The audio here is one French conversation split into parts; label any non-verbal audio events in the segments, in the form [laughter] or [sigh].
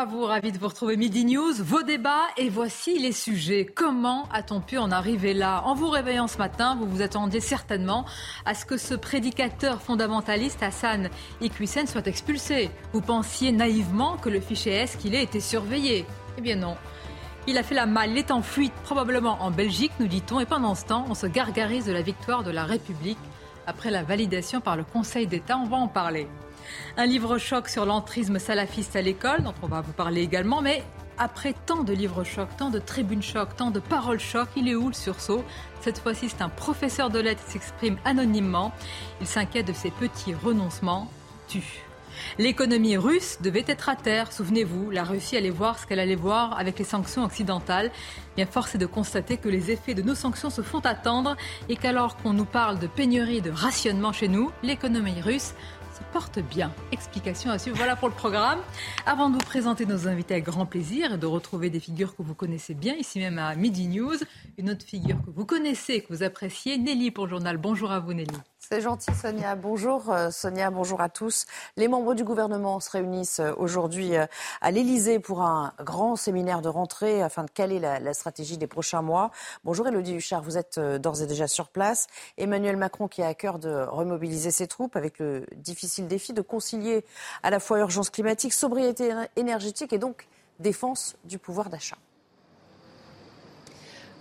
À vous, ravi de vous retrouver Midi News, vos débats et voici les sujets. Comment a-t-on pu en arriver là? En vous réveillant ce matin, vous vous attendiez certainement à ce que ce prédicateur fondamentaliste Hassan Iqwisen soit expulsé. Vous pensiez naïvement que le fichier S qu'il est était surveillé. Eh bien non. Il a fait la malle, il est en fuite, probablement en Belgique, nous dit-on, et pendant ce temps, on se gargarise de la victoire de la République après la validation par le Conseil d'État. On va en parler. Un livre choc sur l'entrisme salafiste à l'école, dont on va vous parler également, mais après tant de livres chocs, tant de tribunes chocs, tant de paroles chocs, il est où le sursaut? Cette fois-ci, c'est un professeur de lettres qui s'exprime anonymement. Il s'inquiète de ses petits renoncements. Tu. L'économie russe devait être à terre. Souvenez-vous, la Russie allait voir ce qu'elle allait voir avec les sanctions occidentales. Bien, force est de constater que les effets de nos sanctions se font attendre et qu'alors qu'on nous parle de pénurie de rationnement chez nous, l'économie russe porte bien. Explication à suivre. Voilà pour le programme. Avant de vous présenter nos invités avec grand plaisir et de retrouver des figures que vous connaissez bien, ici même à Midi News, une autre figure que vous connaissez, que vous appréciez, Nelly pour le journal. Bonjour à vous Nelly. C'est gentil Sonia. Bonjour euh, Sonia, bonjour à tous. Les membres du gouvernement se réunissent euh, aujourd'hui euh, à l'Elysée pour un grand séminaire de rentrée afin de caler la, stratégie des prochains mois. Bonjour Elodie Huchard, vous êtes d'ores et déjà sur place. Emmanuel Macron qui a à cœur de remobiliser ses troupes avec le difficile défi de concilier à la fois urgence climatique, sobriété énergétique et donc défense du pouvoir d'achat.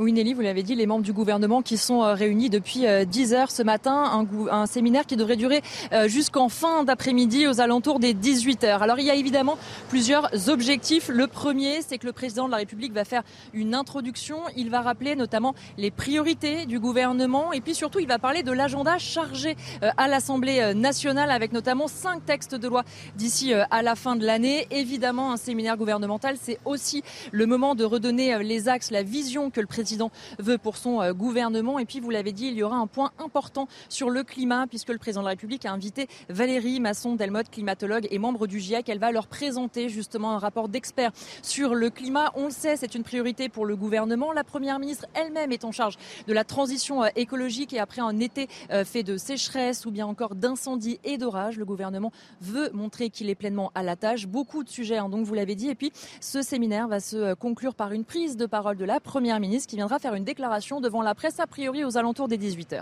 Oui, Nelly, vous l'avez dit, les membres du gouvernement qui sont euh, réunis depuis 10 euh, heures ce matin, un, séminaire qui devrait durer euh, jusqu'en fin d'après-midi aux alentours des 18 heures. Alors, il y a évidemment plusieurs objectifs. Le premier, c'est que le président de la République va faire une introduction. Il va rappeler notamment les priorités du gouvernement et puis surtout, il va parler de l'agenda chargé à l'Assemblée nationale avec notamment cinq textes de loi d'ici à la fin de l'année. Évidemment, un séminaire gouvernemental, c'est aussi le moment de redonner les axes, la vision que le président président veut pour son euh, gouvernement. Et puis, vous l'avez dit, il y aura un point important sur le climat, puisque le président de la République a invité Valérie Masson-Delmotte, climatologue et membre du GIEC. Elle va leur présenter justement un rapport d'experts sur le climat. On le sait, c'est une priorité pour le gouvernement. La première ministre elle-même est en charge de la transition euh, écologique et après un été euh, fait de sécheresse ou bien encore d'incendies et d'orages, le gouvernement veut montrer qu'il est pleinement à la tâche. Beaucoup de sujets, hein, donc vous l'avez dit. Et puis, ce séminaire va se conclure par une prise de parole de la première ministre qui viendra faire une déclaration devant la presse a priori aux alentours des 18h.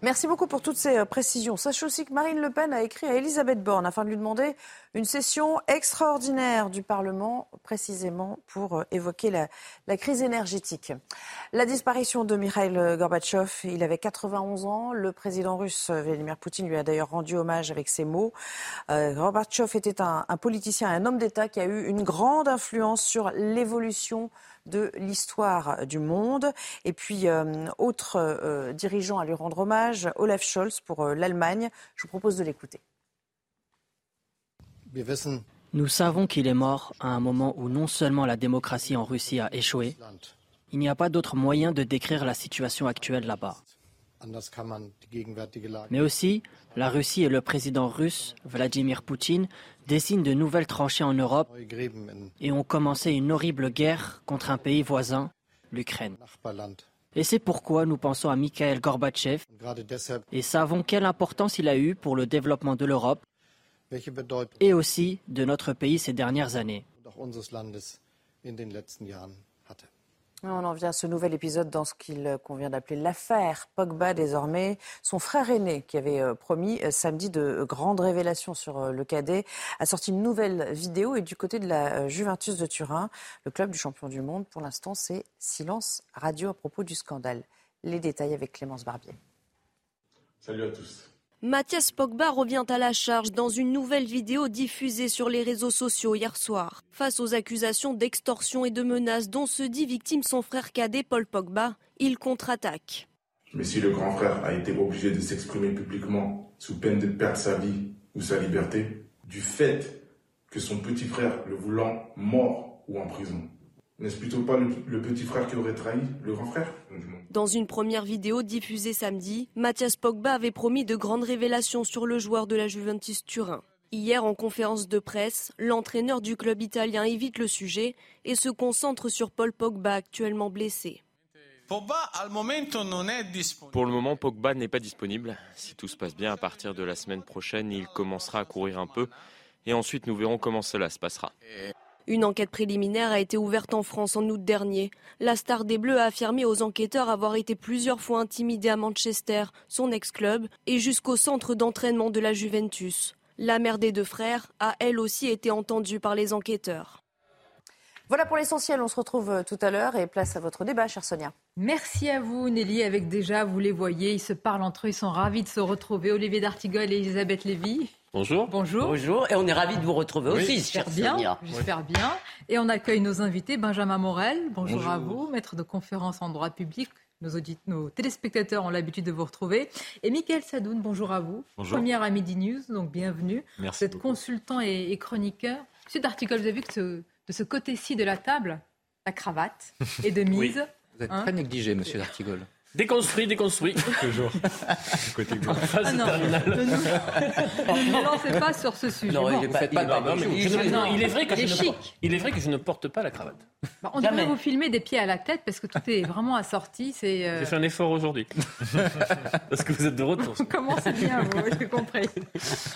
Merci beaucoup pour toutes ces euh, précisions. Sachez aussi que Marine Le Pen a écrit à Elisabeth Borne afin de lui demander une session extraordinaire du Parlement, précisément pour euh, évoquer la, crise énergétique. La disparition de Mikhail Gorbatchev, il avait 91 ans. Le président russe Vladimir Poutine lui a d'ailleurs rendu hommage avec ces mots. Euh, Gorbatchev était un politicien, un homme d'État qui a eu une grande influence sur l'évolution de l'histoire du monde. Et puis, euh, autre euh, dirigeant à lui rendre hommage, Olaf Scholz pour euh, l'Allemagne. Je vous propose de l'écouter. Nous savons qu'il est mort à un moment où non seulement la démocratie en Russie a échoué, il n'y a pas d'autre moyen de décrire la situation actuelle là-bas. Mais aussi, la Russie et le président russe, Vladimir Poutine, dessinent de nouvelles tranchées en Europe et ont commencé une horrible guerre contre un pays voisin, l'Ukraine. Et c'est pourquoi nous pensons à Mikhail Gorbatchev et savons quelle importance il a eu pour le développement de l'Europe et aussi de notre pays ces dernières années. On en vient à ce nouvel épisode dans ce qu'il convient d'appeler l'affaire Pogba désormais. Son frère aîné, qui avait euh, promis euh, samedi de grandes révélations sur euh, le cadet, a sorti une nouvelle vidéo et du côté de la Juventus de Turin, le club du champion du monde, pour l'instant, c'est silence radio à propos du scandale. Les détails avec Clémence Barbier. Salut à tous. Mathias Pogba revient à la charge dans une nouvelle vidéo diffusée sur les réseaux sociaux hier soir. Face aux accusations d'extorsion et de menaces dont se dit victime son frère cadet Paul Pogba, il contre-attaque. Mais si le grand frère a été obligé de s'exprimer publiquement sous peine de perdre sa vie ou sa liberté, du fait que son petit frère le voulant mort ou en prison, n'est-ce plutôt pas le, petit frère qui aurait trahi le grand frère Dans une première vidéo diffusée samedi, Mathias Pogba avait promis de grandes révélations sur le joueur de la Juventus Turin. Hier, en conférence de presse, l'entraîneur du club italien évite le sujet et se concentre sur Paul Pogba, actuellement blessé. Pour le moment, Pogba n'est pas disponible. Si tout se passe bien, à partir de la semaine prochaine, il commencera à courir un peu. Et ensuite, nous verrons comment cela se passera. Une enquête préliminaire a été ouverte en France en août dernier. La star des Bleus a affirmé aux enquêteurs avoir été plusieurs fois intimidée à Manchester, son ex-club, et jusqu'au centre d'entraînement de la Juventus. La mère des deux frères a elle aussi été entendue par les enquêteurs. Voilà pour l'essentiel, on se retrouve euh, tout à l'heure et place à votre débat, chère Sonia. Merci à vous Nelly, avec déjà, vous les voyez, ils se parlent entre eux, ils sont ravis de se retrouver, Olivier D'Artigol et Elisabeth Lévy. Bonjour. Bonjour. Bonjour. Et on est ravis de vous retrouver aussi, chère bien, J'espère bien. Et on accueille nos invités. Benjamin Morel, bonjour, à vous, maître de conférence en droit public. Nos, nos téléspectateurs ont l'habitude de vous retrouver. Et Mickaël Sadoun, bonjour à vous. Bonjour. Première à Midi News, donc bienvenue. Merci. Vous êtes consultant et, chroniqueur. Monsieur D'Artigol, vous avez vu que de ce côté-ci de la table, la cravate [laughs] est de mise. Vous êtes très négligé, monsieur D'Artigol. Déconstruit, déconstruit. [laughs] Toujours. Côté ah non, ne lancez pas sur ce sujet. Non, il, est pas, il, est vrai que je ne, il est vrai que je ne porte pas la cravate. Bah, on devrait vous filmer des pieds à la tête parce que tout est vraiment assorti. C'est. Euh, j'ai fait un effort aujourd'hui. [laughs] parce que vous êtes de retour. [laughs] Comment c'est bien, vous, j'ai compris.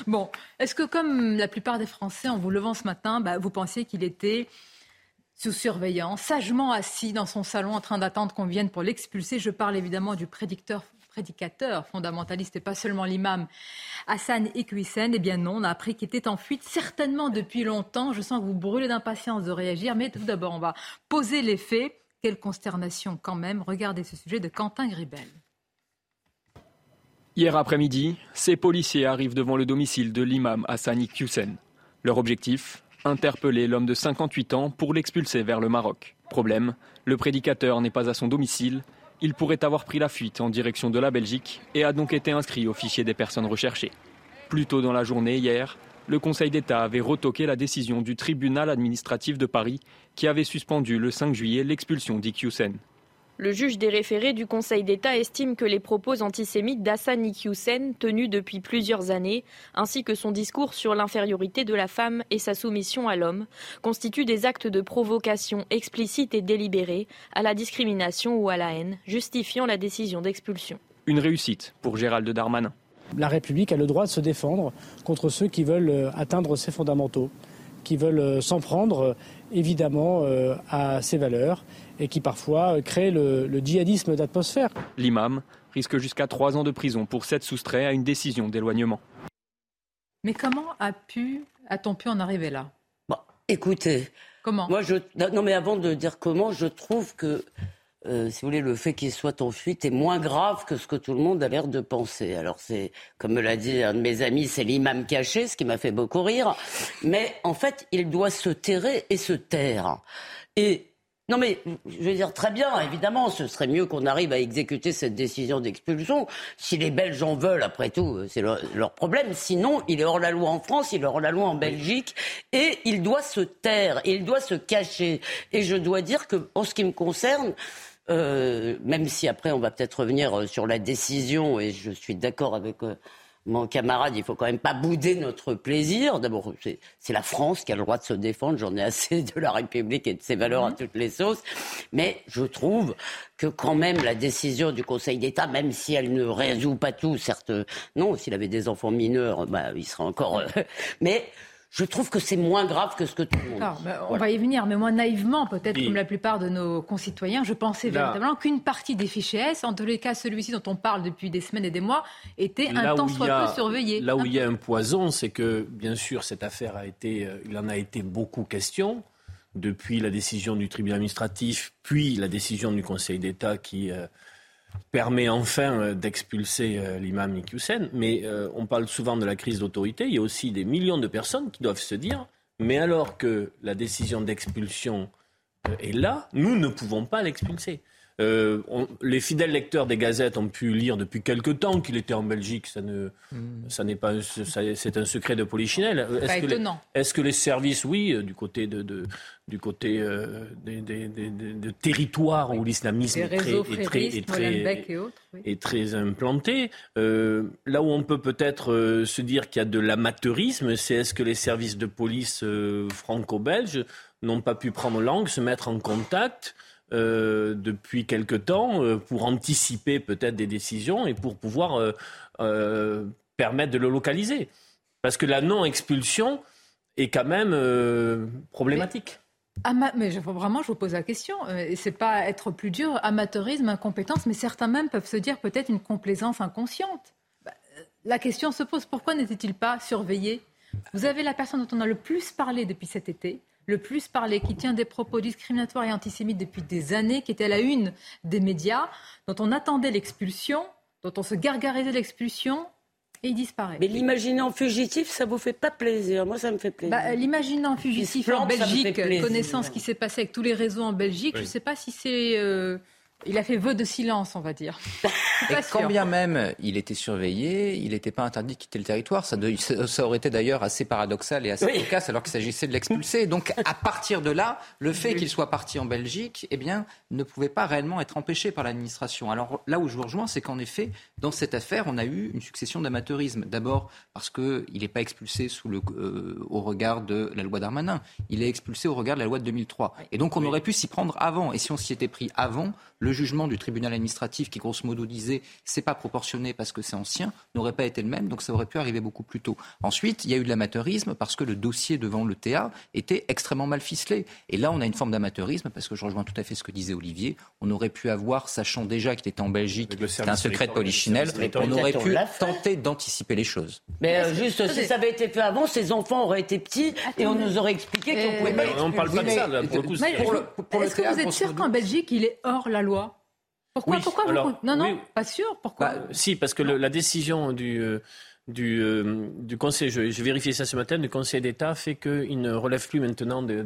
Bon, est-ce que comme la plupart des Français, en vous levant ce matin, bah, vous pensiez qu'il était sous surveillance, sagement assis dans son salon en train d'attendre qu'on vienne pour l'expulser. Je parle évidemment du prédicateur fondamentaliste et pas seulement l'imam Hassan Iqwisen. Eh bien non, on a appris qu'il était en fuite, certainement depuis longtemps. Je sens que vous brûlez d'impatience de réagir, mais tout d'abord, on va poser les faits. Quelle consternation quand même. Regardez ce sujet de Quentin Gribel. Hier après-midi, ces policiers arrivent devant le domicile de l'imam Hassan Iqwisen. Leur objectif interpeller l'homme de 58 ans pour l'expulser vers le Maroc. Problème, le prédicateur n'est pas à son domicile. Il pourrait avoir pris la fuite en direction de la Belgique et a donc été inscrit au fichier des personnes recherchées. Plus tôt dans la journée, hier, le Conseil d'État avait retoqué la décision du tribunal administratif de Paris qui avait suspendu le 5 juillet l'expulsion d'Iqiyoussen. Le juge des référés du Conseil d'État estime que les propos antisémites d'Hassan Iqiyoussen, tenus depuis plusieurs années, ainsi que son discours sur l'infériorité de la femme et sa soumission à l'homme, constituent des actes de provocation explicites et délibérés à la discrimination ou à la haine, justifiant la décision d'expulsion. Une réussite pour Gérald Darmanin. La République a le droit de se défendre contre ceux qui veulent euh, atteindre ses fondamentaux, qui veulent euh, s'en prendre euh, évidemment à ses valeurs et qui parfois créent le, djihadisme d'atmosphère. L'imam risque jusqu'à trois ans de prison pour s'être soustrait à une décision d'éloignement. Mais comment a pu, a-t-on pu en arriver là? Bon, Écoutez, comment? Moi, je, non, mais avant de dire comment, je trouve que, euh, si vous voulez, le fait qu'il soit en fuite est moins grave que ce que tout le monde a l'air de penser. Alors, c'est, comme me l'a dit un de mes amis, c'est l'imam caché, ce qui m'a fait beaucoup rire. Mais en fait, il doit se terrer et se taire. Et non mais, je veux dire, très bien, évidemment, ce serait mieux qu'on arrive à exécuter cette décision d'expulsion. Si les Belges en veulent, après tout, c'est leur, problème. Sinon, il est hors la loi en France, il est hors la loi en Belgique, et il doit se taire, il doit se cacher. Et je dois dire que, en ce qui me concerne, euh, même si après on va peut-être revenir euh, sur la décision, et je suis d'accord avec... Euh, mon camarade, il faut quand même pas bouder notre plaisir. D'abord, c'est la France qui a le droit de se défendre. J'en ai assez de la République et de ses valeurs à mhm. toutes les sauces. Mais je trouve que quand même la décision du Conseil d'État, même si elle ne résout pas tout, certes, non, s'il avait des enfants mineurs, bah, il serait encore. Euh, [laughs] mais je trouve que c'est moins grave que ce que tout le monde. on va y venir, mais moi naïvement, peut-être comme la plupart de nos concitoyens, je pensais véritablement qu'une partie des fichiers S, en tous les cas celui-ci dont on parle depuis des semaines et des mois, était un temps soit peu surveillé. Là où il y a un poison, c'est que bien sûr cette affaire a été, euh, il en a été beaucoup question depuis la décision du tribunal administratif, puis la décision du Conseil d'État qui euh, permet enfin euh, d'expulser euh, l'imam Nikyusen. Mais euh, on parle souvent de la crise d'autorité. Il y a aussi des millions de personnes qui doivent se dire mais alors que la décision d'expulsion est là, nous ne pouvons pas l'expulser. Euh, les fidèles lecteurs des gazettes ont pu lire depuis quelque temps qu'il était en Belgique. Ça ne, hmm. ça n'est pas, c'est un secret de polichinelle. Est-ce que, est que, les services, oui, euh, du côté de, de du côté euh, des, des, des, territoires où l'islamisme est très, est très, est très, est très implanté. Euh, là où on peut peut-être se dire qu'il y a de l'amateurisme, c'est est-ce que les services de police franco-belges n'ont pas pu prendre langue, se mettre en contact euh, depuis quelque temps euh, pour anticiper peut-être des décisions et pour pouvoir euh, permettre de le localiser. Parce que la non-expulsion est quand même problématique. Mais, vraiment, je vous pose la question. Et c'est pas être plus dur, amateurisme, incompétence, mais certains même peuvent se dire peut-être une complaisance inconsciente. Bah, la question se pose pourquoi n'était-il pas surveillé? Vous avez la personne dont on a le plus parlé depuis cet été, le plus parlé, qui tient des propos discriminatoires et antisémites depuis des années, qui était à la une des médias, dont on attendait l'expulsion, dont on se gargarisait l'expulsion, et il disparaît. Mais l'imaginant fugitif, ça vous fait pas plaisir Moi, ça me fait plaisir. Bah, l'imaginant fugitif en Belgique, connaissant ce qui s'est passé avec tous les réseaux en Belgique, je ne sais pas si c'est... Euh, il a fait vœu de silence, on va dire. [laughs] Et quand bien même il était surveillé, il n'était pas interdit de quitter le territoire. Ça, ça aurait été d'ailleurs assez paradoxal et assez efficace alors qu'il s'agissait de l'expulser. Donc à partir de là, le fait qu'il soit parti en Belgique, eh bien, ne pouvait pas réellement être empêché par l'administration. Alors là où je vous rejoins, c'est qu'en effet, dans cette affaire, on a eu une succession d'amateurisme. D'abord parce qu'il n'est pas expulsé sous le, euh, au regard de la loi Darmanin. Il est expulsé au regard de la loi de 2003. Et donc on aurait pu s'y prendre avant. Et si on s'y était pris avant, le jugement du tribunal administratif qui grosso modo disait c'est pas proportionné parce que c'est ancien n'aurait pas été le même, donc ça aurait pu arriver beaucoup plus tôt. Ensuite, il y a eu de l'amateurisme parce que le dossier devant le TA était extrêmement mal ficelé. Et là, on a une forme d'amateurisme parce que je rejoins tout à fait ce que disait Olivier. On aurait pu avoir, sachant déjà qu'il était en Belgique, c'est un secret de polichinelle, on aurait pu tenter d'anticiper les choses. Mais euh, juste, si ça avait été fait avant, ces enfants auraient été petits et on nous aurait expliqué qu'on pouvait pas. On parle pas de ça, là, pour le coup. Est-ce que vous êtes sûr qu'en Belgique, il est hors la loi? Pourquoi, pourquoi vous... Non, non, pas sûr. Pourquoi? Bah, Si, parce que la décision du, euh, du, euh, du Conseil, j'ai vérifié ça ce matin, du Conseil d'État fait qu'il ne relève plus maintenant de,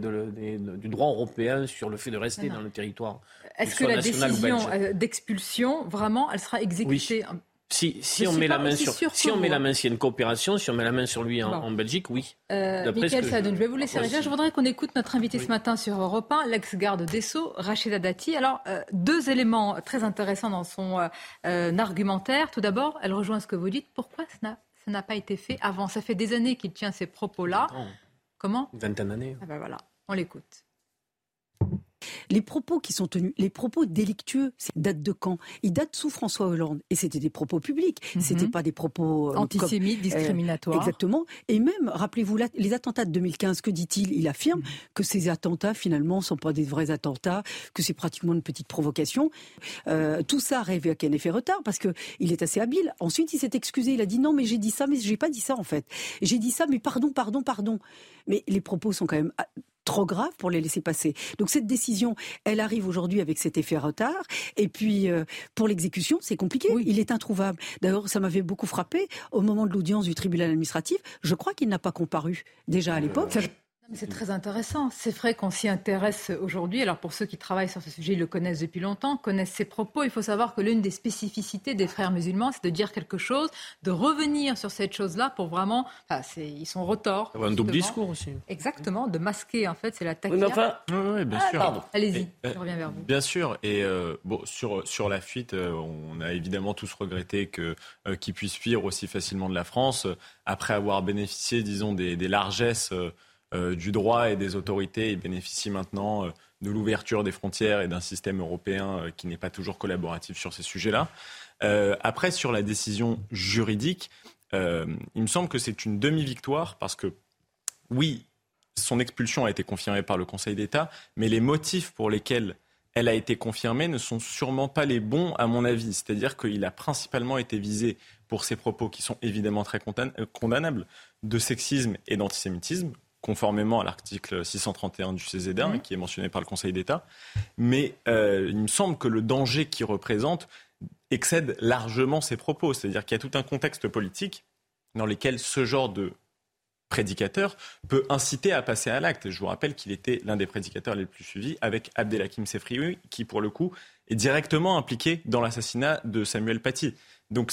du droit européen sur le fait de rester dans le territoire. Est-ce que la décision euh, d'expulsion, vraiment, elle sera exécutée si, si on met la main sur, si on met la main, s'il y a une coopération, si on met la main sur lui en, Belgique, oui. Euh, Michael Sadoun, je vais vous laisser réagir. Je voudrais qu'on écoute notre invité ce matin sur Europe 1, l'ex-garde des Sceaux, Rachida Dati. Alors, euh, deux éléments très intéressants dans son euh, euh, argumentaire. Tout d'abord, elle rejoint ce que vous dites. Pourquoi ça n'a pas été fait avant? Ça fait des années qu'il tient ces propos-là. Comment? Une vingtaine d'années. Ah ben voilà, on l'écoute. Les propos qui sont tenus, les propos délictueux, datent de quand? Ils datent sous François Hollande. Et c'était des propos publics. Ce mhm. C'était pas des propos euh, antisémites, euh, discriminatoires. exactement. Et même, rappelez-vous, les attentats de 2015, que dit-il? Il affirme mhm. que ces attentats, finalement, sont pas des vrais attentats, que c'est pratiquement une petite provocation. Euh, tout ça arrive avec un effet retard parce que il est assez habile. Ensuite, il s'est excusé. Il a dit non, mais j'ai dit ça, mais j'ai pas dit ça en fait. J'ai dit ça, mais pardon, pardon, pardon. Mais les propos sont quand même ah, trop grave pour les laisser passer. Donc cette décision, elle arrive aujourd'hui avec cet effet retard. Et puis euh, pour l'exécution, c'est compliqué. Il est introuvable. D'ailleurs, ça m'avait beaucoup frappé au moment de l'audience du tribunal administratif. Je crois qu'il n'a pas comparu déjà à l'époque. C'est très intéressant. C'est vrai qu'on s'y intéresse aujourd'hui. Alors pour ceux qui travaillent sur ce sujet, ils le connaissent depuis longtemps, connaissent ses propos. Il faut savoir que l'une des spécificités des frères musulmans, c'est de dire quelque chose, de revenir sur cette chose-là pour vraiment... Enfin, ils sont retors. Un double discours aussi. Exactement, de masquer en fait, c'est la tactique. Oui, enfin... oui, bien sûr. Pardon. Allez-y, je reviens vers vous. Bien sûr. Et euh, bon, sur, sur la fuite, euh, on a évidemment tous regretté que, euh, qu'ils puissent fuir aussi facilement de la France, après avoir bénéficié, disons, des, des largesses euh, du droit et des autorités. Il bénéficie maintenant euh, de l'ouverture des frontières et d'un système européen euh, qui n'est pas toujours collaboratif sur ces sujets-là. après, sur la décision juridique, il me semble que c'est une demi-victoire parce que, oui, son expulsion a été confirmée par le Conseil d'État, mais les motifs pour lesquels elle a été confirmée ne sont sûrement pas les bons à mon avis. C'est-à-dire qu'il a principalement été visé pour ses propos qui sont évidemment très condamnables de sexisme et d'antisémitisme, conformément à l'article 631 du CZR, mhm. qui est mentionné par le Conseil d'État. Mais euh, il me semble que le danger qu'il représente excède largement ses propos. C'est-à-dire qu'il y a tout un contexte politique dans lequel ce genre de prédicateur peut inciter à passer à l'acte. Je vous rappelle qu'il était l'un des prédicateurs les plus suivis avec Abdelhakim Sefrioui, qui pour le coup est directement impliqué dans l'assassinat de Samuel Paty. Donc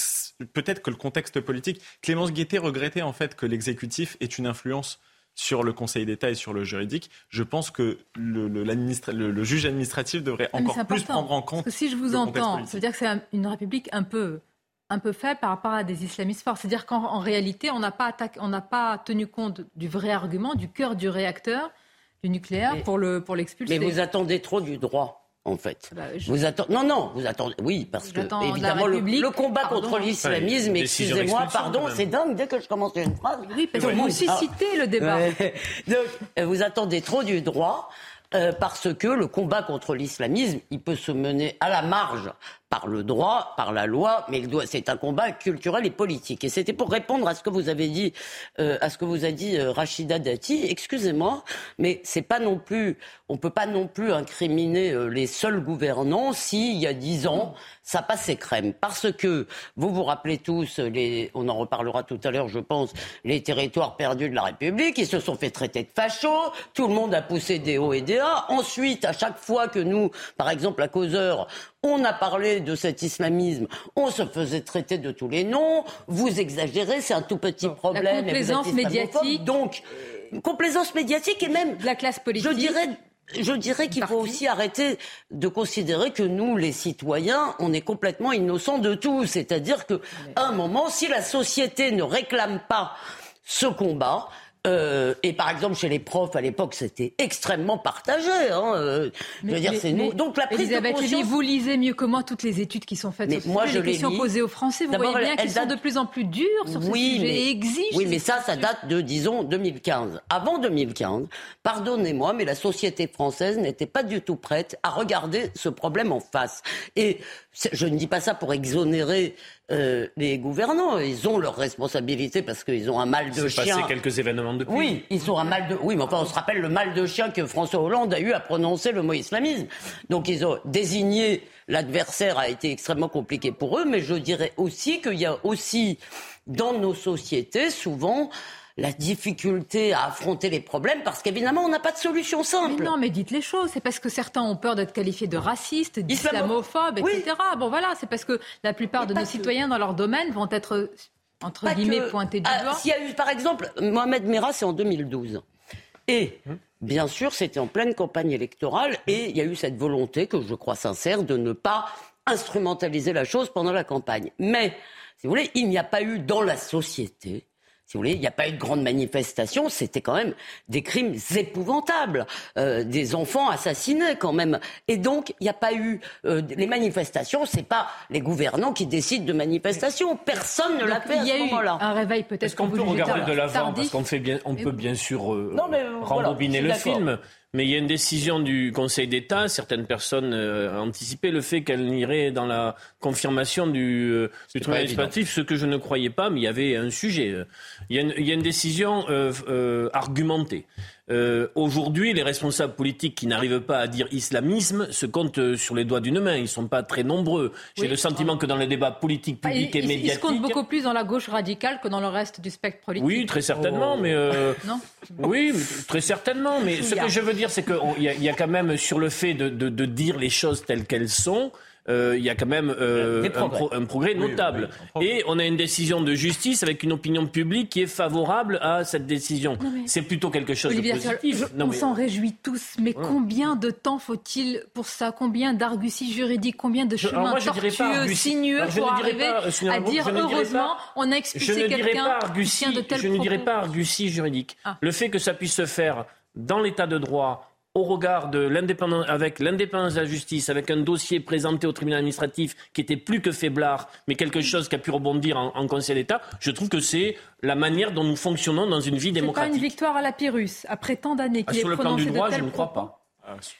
peut-être que le contexte politique, Clémence Guettet regrettait en fait que l'exécutif ait une influence sur le Conseil d'État et sur le juridique, je pense que le, le, juge administratif devrait encore plus prendre en compte. Parce que si je vous entends, ça veut dire que c'est une république un peu, un peu faible par rapport à des islamistes forts. C'est-à-dire qu'en réalité, on n'a pas, pas tenu compte du vrai argument, du cœur du réacteur, du nucléaire, pour l'expulser. mais vous attendez trop du droit en fait. Bah, vous attendez Non, non, vous attendez. Oui, parce que évidemment le, combat contre l'islamisme, excusez-moi, pardon, c'est dingue dès que je commence une phrase. Oui, parce que vous suscitez le débat. [laughs] Donc, vous attendez trop du droit. Euh, parce que le combat contre l'islamisme, il peut se mener à la marge par le droit, par la loi, mais c'est un combat culturel et politique. Et c'était pour répondre à ce que vous avez dit, euh, à ce que vous a dit euh, Rachida Dati. Excusez-moi, mais c'est pas non plus, on peut pas non plus incriminer euh, les seuls gouvernants si il y a dix ans ça passait crème. Parce que vous vous rappelez tous, on en reparlera tout à l'heure, je pense, les territoires perdus de la République, ils se sont fait traiter de fachos, tout le monde a poussé des hauts et des bas. Ensuite, à chaque fois que nous, par exemple à Causeur, on a parlé de cet islamisme, on se faisait traiter de tous les noms, vous exagérez, c'est un tout petit problème. La complaisance médiatique. Donc, complaisance médiatique et même... La classe politique. Je dirais je dirais qu'il faut aussi arrêter de considérer que nous, les citoyens, on est complètement innocents de tout. C'est-à-dire qu'à un moment, si la société ne réclame pas ce combat, euh, et par exemple, chez les profs, à l'époque, c'était extrêmement partagé. Hein, euh, je veux dire, c'est nous. Donc la prise de conscience... vous lisez mieux que moi toutes les études qui sont faites mais sur moi, je les questions posées aux Français. Vous voyez bien qu'ils sont de plus en plus durs sur ce oui, sujet mais, et exigent. Oui, mais ça, ça date de, disons, 2015. Avant 2015, pardonnez-moi, mais la société française n'était pas du tout prête à regarder ce problème en face. Et je ne dis pas ça pour exonérer euh, les gouvernants. Ils ont leurs responsabilités parce qu'ils ont un mal de chien. passé quelques événements depuis. Oui, ils ont un mal de. Oui, mais enfin, on se rappelle le mal de chien que François Hollande a eu à prononcer le mot islamisme. Donc, ils ont désigné l'adversaire a été extrêmement compliqué pour eux, mais je dirais aussi qu'il y a aussi dans nos sociétés souvent la difficulté à affronter les problèmes parce qu'évidemment, on n'a pas de solution simple. Mais non, mais dites les choses. C'est parce que certains ont peur d'être qualifiés de racistes, d'islamophobes, etc. Bon, voilà, c'est parce que la plupart de nos citoyens dans leur domaine vont être, entre guillemets, pointés du ah, doigt. S'il y a eu, par exemple, Mohamed Merah, c'est en 2012. Et bien sûr, c'était en pleine campagne électorale et il y a eu cette volonté, que je crois sincère, de ne pas instrumentaliser la chose pendant la campagne. Mais, si vous voulez, il n'y a pas eu dans la société si vous voulez, il n'y a pas eu de grande manifestation, c'était quand même des crimes épouvantables, euh, des enfants assassinés quand même. Et donc, il n'y a pas eu euh, les manifestations, c'est pas les gouvernants qui décident de manifestations. Personne ne l'a fait à ce moment-là. Un réveil peut-être. Est-ce qu'on peut regarder de l'avant? Parce qu'on fait bien, on peut bien sûr euh, rembobiner le film. Mais il y a une décision du Conseil d'État. Certaines personnes euh, anticipaient le fait qu'elle irait dans la confirmation du, euh, du tribunal administratif, ce que je ne croyais pas, mais il y avait un sujet. Il y a une, il y a une décision euh, euh argumentée. Euh, aujourd'hui, les responsables politiques qui n'arrivent pas à dire islamisme se comptent euh, sur les doigts d'une main. Ils ne sont pas très nombreux. J'ai le sentiment que dans les débats politiques, ah, publics et médiatiques... Ils se comptent beaucoup plus dans la gauche radicale que dans le reste du spectre politique. Oui, très certainement, oh. mais... Euh, [laughs] non Oui, très certainement, mais ce que je veux dire, c'est qu'il y, y, a quand même sur le fait de, de, de dire les choses telles qu'elles sont... Euh, il y a quand même euh, un, progrès notable. Et on a une décision de justice avec une opinion publique qui est favorable à cette décision. C'est plutôt quelque chose de positif. on s'en réjouit tous, mais combien de temps faut-il pour ça? Combien d'arguties juridiques Combien de chemins tortueux, sinueux pour arriver à dire heureusement on a expulsé quelqu'un qui tient de tels Je ne dirais pas argutie juridique. Ah. Le fait que ça puisse se faire dans l'état de droit, au regard de l'indépendance, avec l'indépendance de la justice, avec un dossier présenté au tribunal administratif qui était plus que faiblard, mais quelque chose qui a pu rebondir en, Conseil d'État, je trouve que c'est la manière dont nous fonctionnons dans une vie démocratique. C'est pas une victoire à la Pyrrhus, après tant d'années qu'il ah, Sur le plan du droit, je ne crois pas.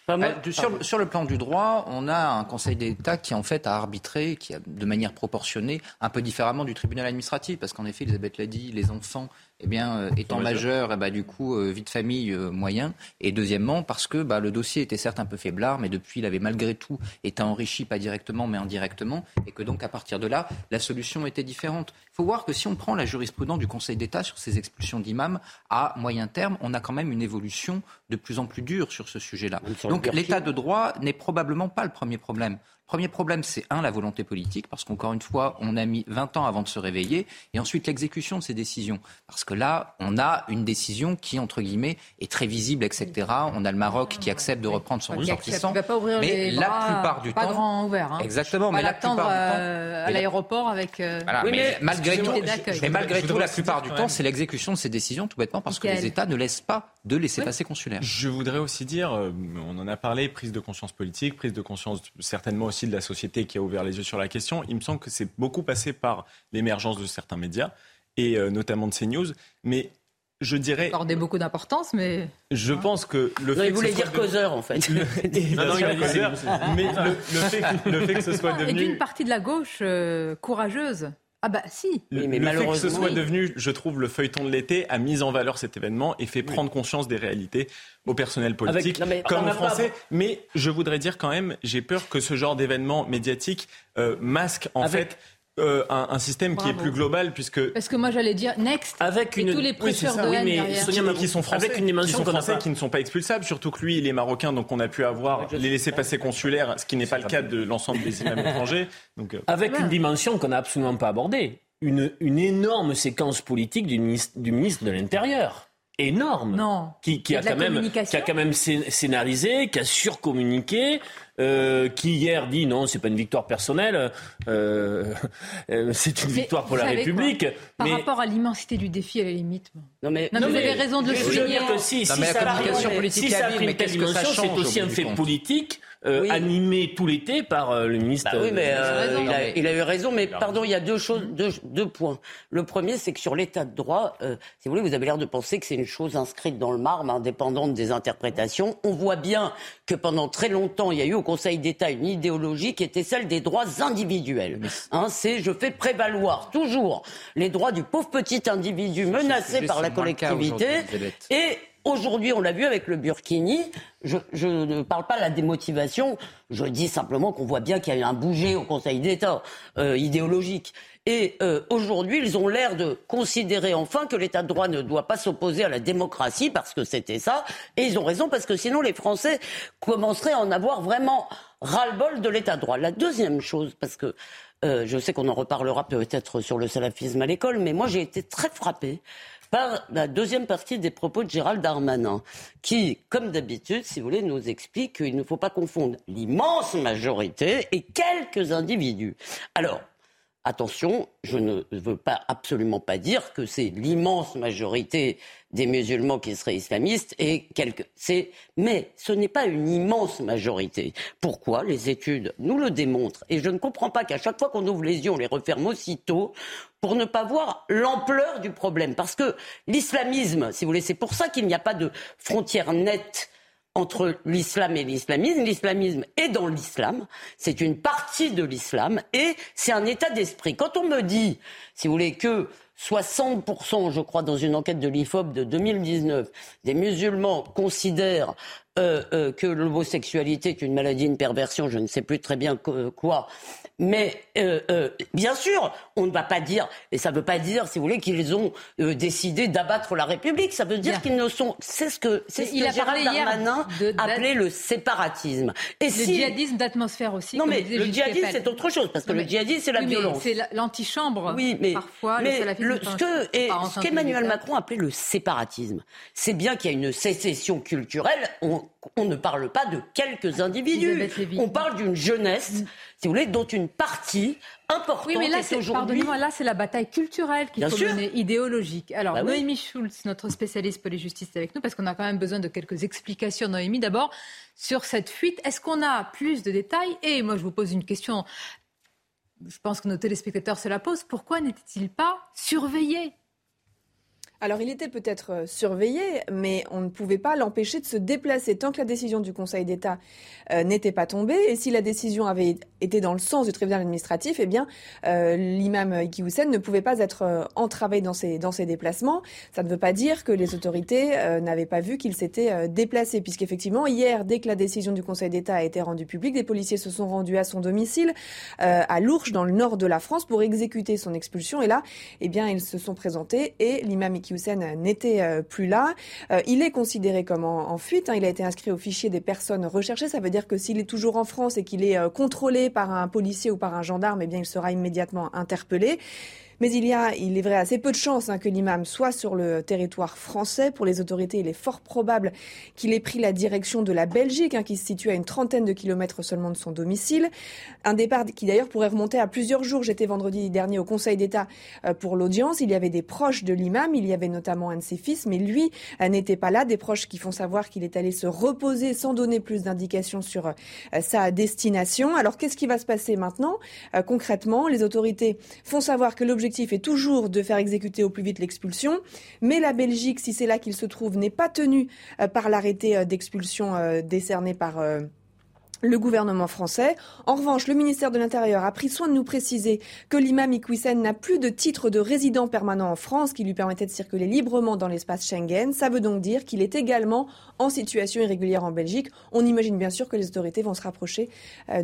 Ah, euh, sur, sur, le plan du droit, on a un Conseil d'État qui en fait a arbitré, qui a de manière proportionnée, un peu différemment du tribunal administratif, parce qu'en effet, Elisabeth l'a dit, les enfants eh bien, euh, étant majeur, eh ben, du coup, euh, vie de famille euh, moyen. Et deuxièmement, parce que bah, le dossier était certes un peu faiblard, mais depuis, il avait malgré tout été enrichi, pas directement, mais indirectement, et que donc, à partir de là, la solution était différente. Il faut voir que si on prend la jurisprudence du Conseil d'État sur ces expulsions d'imams, à moyen terme, on a quand même une évolution de plus en plus dure sur ce sujet-là. Donc, l'état de droit n'est probablement pas le premier problème. Premier problème, c'est un, la volonté politique, parce qu'encore une fois, on a mis 20 ans avant de se réveiller, et ensuite l'exécution de ces décisions. Parce que là, on a une décision qui, entre guillemets, est très visible, etc. On a le Maroc qui accepte de reprendre son ressortissant. Pas ouvrir mais la plupart du pas temps, grand ouvert. Hein. Exactement, mais la plupart du temps, euh, à l'aéroport avec. Euh, oui, mais, malgré tout, mais malgré tout, la plupart du temps, c'est l'exécution de ces décisions, tout bêtement, parce que les États ne laissent pas de laisser passer consulaire. Je voudrais aussi dire, euh, on en a parlé, prise de conscience politique, prise de conscience certainement aussi de la société qui a ouvert les yeux sur la question. Il me semble que c'est beaucoup passé par l'émergence de certains médias et euh, notamment de CNews. Mais je dirais. Accordé beaucoup d'importance, mais. Je pense que le fait. il voulait dire causeur, en fait. non, non, il a dit causeur. Mais le, fait, que ce soit devenu. Et d'une partie de la gauche euh, courageuse. Ah bah si. Le, mais le fait que ce soit devenu, je trouve, le feuilleton de l'été a mis en valeur cet événement et fait prendre conscience des réalités au personnel politique comme aux Français. Mais je voudrais dire quand même, j'ai peur que ce genre d'événement médiatique euh, masque en fait euh, un, système qui est plus global puisque parce que moi j'allais dire next avec une tous les prêcheurs de oui, mais qui sont français. avec une dimension qui français qui ne sont pas expulsables surtout que lui il est marocain donc on a pu avoir les laissés passer consulaires ce qui n'est pas le cas de l'ensemble des imams étrangers. Donc euh, avec une dimension qu'on n'a absolument pas abordée. Une, une énorme séquence politique du ministre, du ministre de l'Intérieur énorme non. Qui, qui a, quand même, qui a quand même scénarisé, qui a surcommuniqué, euh, qui hier dit non, c'est pas une victoire personnelle, euh, euh [laughs] c'est une victoire pour la République. Par rapport à l'immensité du défi, à la limite. Non mais, non, vous avez raison de le souligner. si, si, ça, si ça a pris une telle dimension, c'est aussi un fait politique euh, animé tout l'été par euh, le ministre. Bah oui, mais euh, il, a, il, a, eu raison. Mais pardon, il y a deux choses, deux, deux points. Le premier, c'est que sur l'état de droit, si vous voulez, vous avez l'air de penser que c'est une chose inscrite dans le marbre, indépendante des interprétations. On voit bien que pendant très longtemps, il y a eu au Conseil d'État une idéologie qui était celle des droits individuels. Hein, c'est je fais prévaloir toujours les droits du pauvre petit individu menacé par la collectivité et Aujourd'hui, on l'a vu avec le Burkini. Je, ne parle pas de la démotivation. Je dis simplement qu'on voit bien qu'il y a eu un bouger au Conseil d'État euh, idéologique. Et euh, aujourd'hui, ils ont l'air de considérer enfin que l'État de droit ne doit pas s'opposer à la démocratie parce que c'était ça. Et ils ont raison parce que sinon les Français commenceraient à en avoir vraiment ras-le-bol de l'État de droit. La deuxième chose, parce que euh, je sais qu'on en reparlera peut-être sur le salafisme à l'école, mais moi j'ai été très frappé par la deuxième partie des propos de Gérald Darmanin, qui, comme d'habitude, si vous voulez, nous explique qu'il ne faut pas confondre l'immense majorité et quelques individus. Alors, Attention, je ne veux absolument pas dire que c'est l'immense majorité des musulmans qui seraient islamistes et quelques. C'est, mais ce n'est pas une immense majorité. Pourquoi Les études nous le démontrent. Et je ne comprends pas qu'à chaque fois qu'on ouvre les yeux, on les referme aussitôt pour ne pas voir l'ampleur du problème. Parce que l'islamisme, si vous voulez, c'est pour ça qu'il n'y a pas de frontière nette entre l'islam et l'islamisme. L'islamisme est dans l'islam, c'est une partie de l'islam et c'est un état d'esprit. Quand on me dit, si vous voulez, que 60%, je crois, dans une enquête de l'IFOP de 2019, des musulmans considèrent euh, euh, que l'homosexualité est une maladie, une perversion, je ne sais plus très bien quoi, mais euh, euh, bien sûr, on ne va pas dire, et ça ne veut pas dire, si vous voulez, qu'ils ont euh, décidé d'abattre la République. Ça veut dire qu'ils ne sont. C'est ce que, c'est ce que Gérald Darmanin appelait le séparatisme. Et le djihadisme d'atmosphère aussi. Non, mais le djihadisme, c'est autre chose, parce que le djihadisme, c'est la violence. C'est l'antichambre. Oui, mais parfois, mais le, ce que qu'Emmanuel Macron appelait le séparatisme, c'est bien qu'il y a une sécession culturelle. On, on ne parle pas de quelques individus. On parle d'une jeunesse si vous voulez, dont une partie importante oui, mais là, est aujourd'hui. Pardonnez-moi, là, c'est la bataille culturelle qu'il faut mener, idéologique. Alors, bah Noémie Schulz, notre spécialiste police-justice, est avec nous parce qu'on a quand même besoin de quelques explications. Noémie, d'abord, sur cette fuite, est-ce qu'on a plus de détails? Et moi, je vous pose une question. Je pense que nos téléspectateurs se la posent. Pourquoi n'était-il pas surveillé? Alors il était peut-être euh, surveillé, mais on ne pouvait pas l'empêcher de se déplacer tant que la décision du Conseil d'État euh, n'était pas tombée. Et si la décision avait été dans le sens du tribunal administratif, eh bien euh, l'imam Iki ne pouvait pas être entravé dans ses, déplacements. Ça ne veut pas dire que les autorités n'avaient pas vu qu'il s'était déplacé, puisqu'effectivement hier, dès que la décision du Conseil d'État a été rendue publique, des policiers se sont rendus à son domicile à Lourges, dans le nord de la France, pour exécuter son expulsion. Et là, eh bien ils se sont présentés et l'imam Iki Iqiyoussen n'était plus là. il est considéré comme en, fuite. Hein. Il a été inscrit au fichier des personnes recherchées. Ça veut dire que s'il est toujours en France et qu'il est contrôlé par un policier ou par un gendarme, eh bien, il sera immédiatement interpellé. Mais il y a, il est vrai, assez peu de chances hein, que l'imam soit sur le territoire français. Pour les autorités, il est fort probable qu'il ait pris la direction de la Belgique, hein, qui se situe à une trentaine de kilomètres seulement de son domicile. Un départ qui d'ailleurs pourrait remonter à plusieurs jours. J'étais vendredi dernier au Conseil d'État euh, pour l'audience. Il y avait des proches de l'imam, il y avait notamment un de ses fils, mais lui euh, n'était pas là. Des proches qui font savoir qu'il est allé se reposer sans donner plus d'indications sur euh, sa destination. Alors qu'est-ce qui va se passer maintenant? Concrètement, les autorités font savoir que l'objectif l'objectif est toujours de faire exécuter au plus vite l'expulsion, mais la Belgique, si c'est là qu'il se trouve, n'est pas tenue euh, par l'arrêté euh, d'expulsion euh, décerné par le gouvernement français. En revanche, le ministère de l'Intérieur a pris soin de nous préciser que l'imam Iqwisen n'a plus de titre de résident permanent en France qui lui permettait de circuler librement dans l'espace Schengen. Ça veut donc dire qu'il est également en situation irrégulière en Belgique. On imagine bien sûr que les autorités vont se rapprocher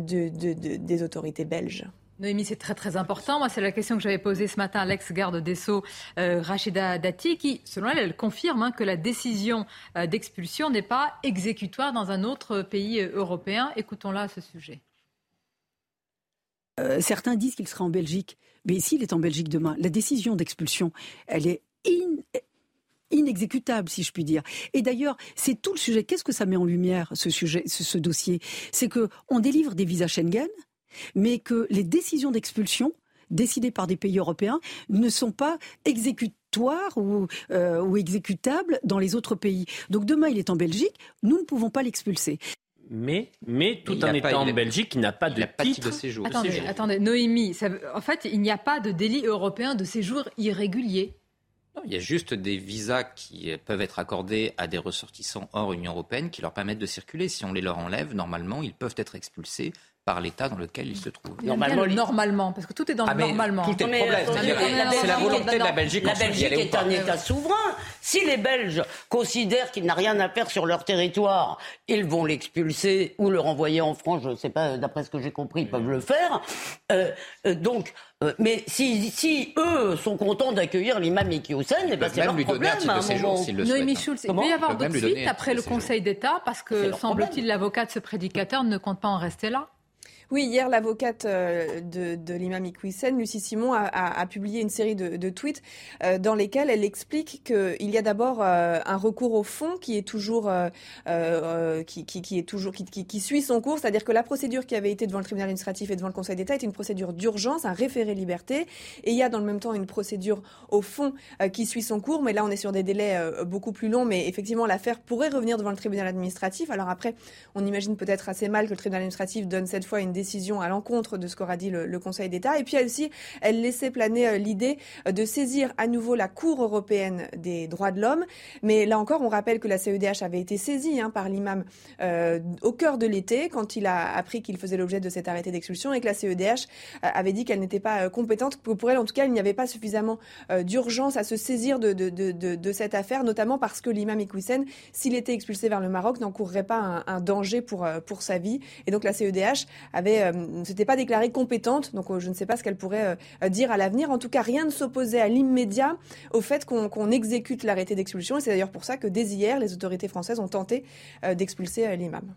des autorités belges. Noémie, c'est très très important. Moi, c'est la question que j'avais posée ce matin à l'ex-garde des Sceaux, euh, Rachida Dati, qui, selon elle, elle confirme hein, que la décision euh, d'expulsion n'est pas exécutoire dans un autre pays euh, européen. Écoutons-la à ce sujet. certains disent qu'il sera en Belgique, mais s'il est en Belgique demain, la décision d'expulsion, elle est inexécutable, si je puis dire. Et d'ailleurs, c'est tout le sujet. Qu'est-ce que ça met en lumière, ce dossier? C'est que on délivre des visas Schengen, mais que les décisions d'expulsion décidées par des pays européens ne sont pas exécutoires ou, euh, ou exécutables dans les autres pays. Donc demain, il est en Belgique, nous ne pouvons pas l'expulser. Mais, mais tout en étant en Belgique, il n'a pas de titre de séjour. Attendez, attendez Noémie, en fait, il n'y a pas de délit européen de séjour irrégulier. Non, il y a juste des visas qui peuvent être accordés à des ressortissants hors Union européenne qui leur permettent de circuler. Si on les leur enlève, normalement, ils peuvent être expulsés par l'état dans lequel il se trouve. Normalement, normalement, parce que tout est dans le ah, normalement. Tout est problème. C'est la volonté de la Belgique. La Belgique est un État souverain. Si les Belges considèrent qu'il n'a rien à faire sur leur territoire, ils vont l'expulser ou le renvoyer en France. Je ne sais pas, d'après ce que j'ai compris, ils peuvent le faire. Euh, euh, donc, euh, mais si, si, eux sont contents d'accueillir l'imam Iqiyoussen, eh ben c'est leur problème. À un moment. Noémie Schulz, il peut y avoir d'autres suites après le Conseil d'État parce que semble-t-il l'avocat de ce prédicateur ne compte pas en rester là. Oui, hier, l'avocate euh, de, l'imam Iqwisen, Lucie Simon, a, publié une série de, tweets euh, dans lesquels elle explique qu'il y a d'abord euh, un recours au fond qui est toujours, qui, qui, qui, est toujours, qui, qui, suit son cours, c'est-à-dire que la procédure qui avait été devant le tribunal administratif et devant le Conseil d'État est une procédure d'urgence, un référé liberté, et il y a dans le même temps une procédure au fond qui suit son cours, mais là on est sur des délais beaucoup plus longs, mais effectivement l'affaire pourrait revenir devant le tribunal administratif. Alors après, on imagine peut-être assez mal que le tribunal administratif donne cette fois une décision à l'encontre de ce qu'aura dit le, Conseil d'État. Et puis elle aussi, elle laissait planer euh, l'idée euh, de saisir à nouveau la Cour européenne des droits de l'homme. Mais là encore, on rappelle que la CEDH avait été saisie hein, par l'imam euh, au cœur de l'été, quand il a appris qu'il faisait l'objet de cet arrêté d'expulsion, et que la CEDH avait dit qu'elle n'était pas compétente, que pour elle, en tout cas, il n'y avait pas suffisamment d'urgence à se saisir de, cette affaire, notamment parce que l'imam Iqwisen, s'il était expulsé vers le Maroc, n'encourrait pas un, un, danger pour, pour sa vie. Et donc la CEDH avait euh, ne s'était pas déclarée compétente, donc euh, je ne sais pas ce qu'elle pourrait euh, dire à l'avenir. En tout cas, rien ne s'opposait à l'immédiat au fait qu'on exécute l'arrêté d'expulsion. Et c'est d'ailleurs pour ça que dès hier, les autorités françaises ont tenté d'expulser l'imam.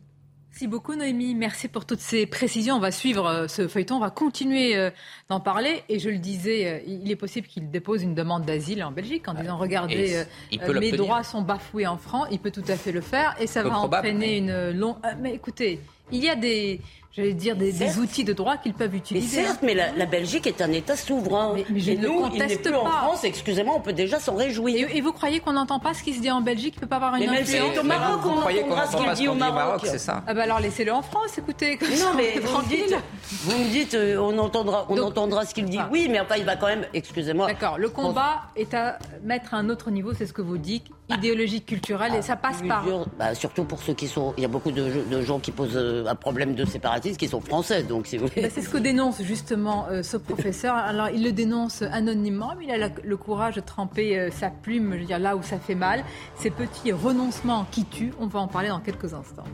Merci beaucoup Noémie, merci pour toutes ces précisions. On va suivre ce feuilleton, on va continuer d'en parler. Et je le disais, il est possible qu'il dépose une demande d'asile en Belgique en disant regardez, mes droits sont bafoués en France. Il peut tout à fait le faire et ça va entraîner une longue. mais écoutez, il y a des, j'allais dire, des, outils de droit qu'ils peuvent utiliser. Mais certes, mais la, Belgique est un État souverain. Mais, je et ne nous, conteste il plus pas. en France, excusez-moi, on peut déjà s'en réjouir. Et, vous croyez qu'on n'entend pas ce qui se dit en Belgique? Il ne peut pas avoir une mais influence au Maroc, on entendra ce qu'il dit au Maroc. c'est ça? Ah bah alors laissez-le en France, écoutez. Non, mais vous me dites, vous me dites euh, on entendra, on entendra ce qu'il dit. Ah. Oui, mais enfin, il va quand même, excusez-moi. D'accord, le combat est à mettre à un autre niveau, c'est ce que vous dites, idéologique, culturelle, et ça passe par... Bah, surtout pour ceux qui sont... Il y a beaucoup de gens qui posent euh, un problème de séparation qui sont français. Donc, bah, c'est ce que dénonce justement euh, ce professeur. Alors, il le dénonce anonymement, mais il a le courage de tremper euh, sa plume, je veux dire, là où ça fait mal. Ces petits renoncements qui tuent, on va en parler dans quelques instants.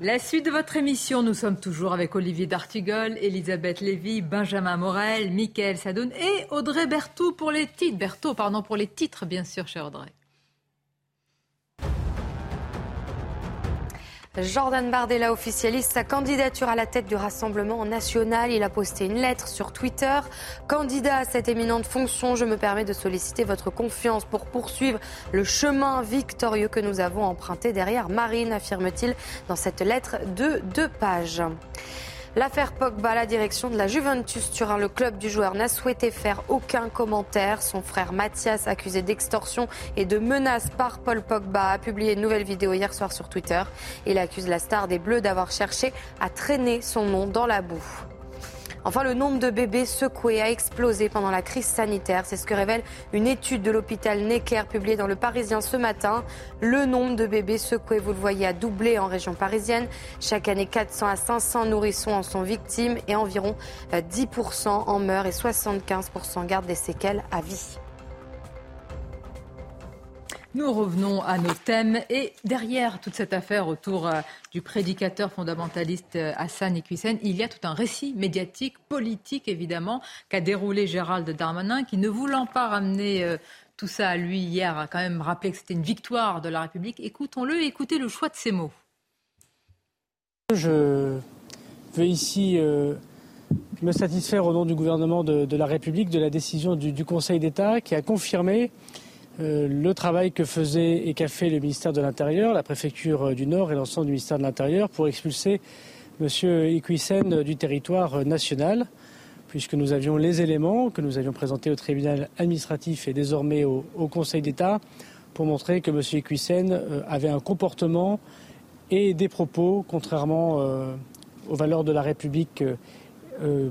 La suite de votre émission, nous sommes toujours avec Olivier D'Artigol, Elisabeth Lévy, Benjamin Morel, Mickaël Sadoun et Audrey Berthaud pour les titres. Berthaud, pardon, pour les titres, bien sûr, cher Audrey. Jordan Bardella officialise sa candidature à la tête du Rassemblement national. Il a posté une lettre sur Twitter. Candidat à cette éminente fonction, je me permets de solliciter votre confiance pour poursuivre le chemin victorieux que nous avons emprunté derrière Marine, affirme-t-il dans cette lettre de deux pages. L'affaire Pogba, la direction de la Juventus Turin, le club du joueur n'a souhaité faire aucun commentaire. Son frère Mathias, accusé d'extorsion et de menaces par Paul Pogba, a publié une nouvelle vidéo hier soir sur Twitter. Il accuse la star des Bleus d'avoir cherché à traîner son nom dans la boue. Enfin, le nombre de bébés secoués a explosé pendant la crise sanitaire. C'est ce que révèle une étude de l'hôpital Necker publiée dans Le Parisien ce matin. Le nombre de bébés secoués, vous le voyez, a doublé en région parisienne. Chaque année, 400 à 500 nourrissons en sont victimes et environ 10% en meurent et 75% gardent des séquelles à vie. Nous revenons à nos thèmes et derrière toute cette affaire autour euh, du prédicateur fondamentaliste euh, Hassan Iqiyoussen, il y a tout un récit médiatique, politique évidemment, qu'a déroulé Gérald Darmanin, qui ne voulant pas ramener euh, tout ça à lui hier, a quand même rappelé que c'était une victoire de la République. Écoutons-le et écoutez le choix de ses mots. Je veux ici me satisfaire au nom du gouvernement de, la République de la décision du Conseil d'État qui a confirmé euh, le travail que faisait et qu'a fait le ministère de l'Intérieur, la préfecture du Nord et l'ensemble du ministère de l'Intérieur pour expulser M. Iquissen du territoire national, puisque nous avions les éléments que nous avions présentés au tribunal administratif et désormais au, Conseil d'État pour montrer que M. Iquissen euh, avait un comportement et des propos, contrairement euh, aux valeurs de la République,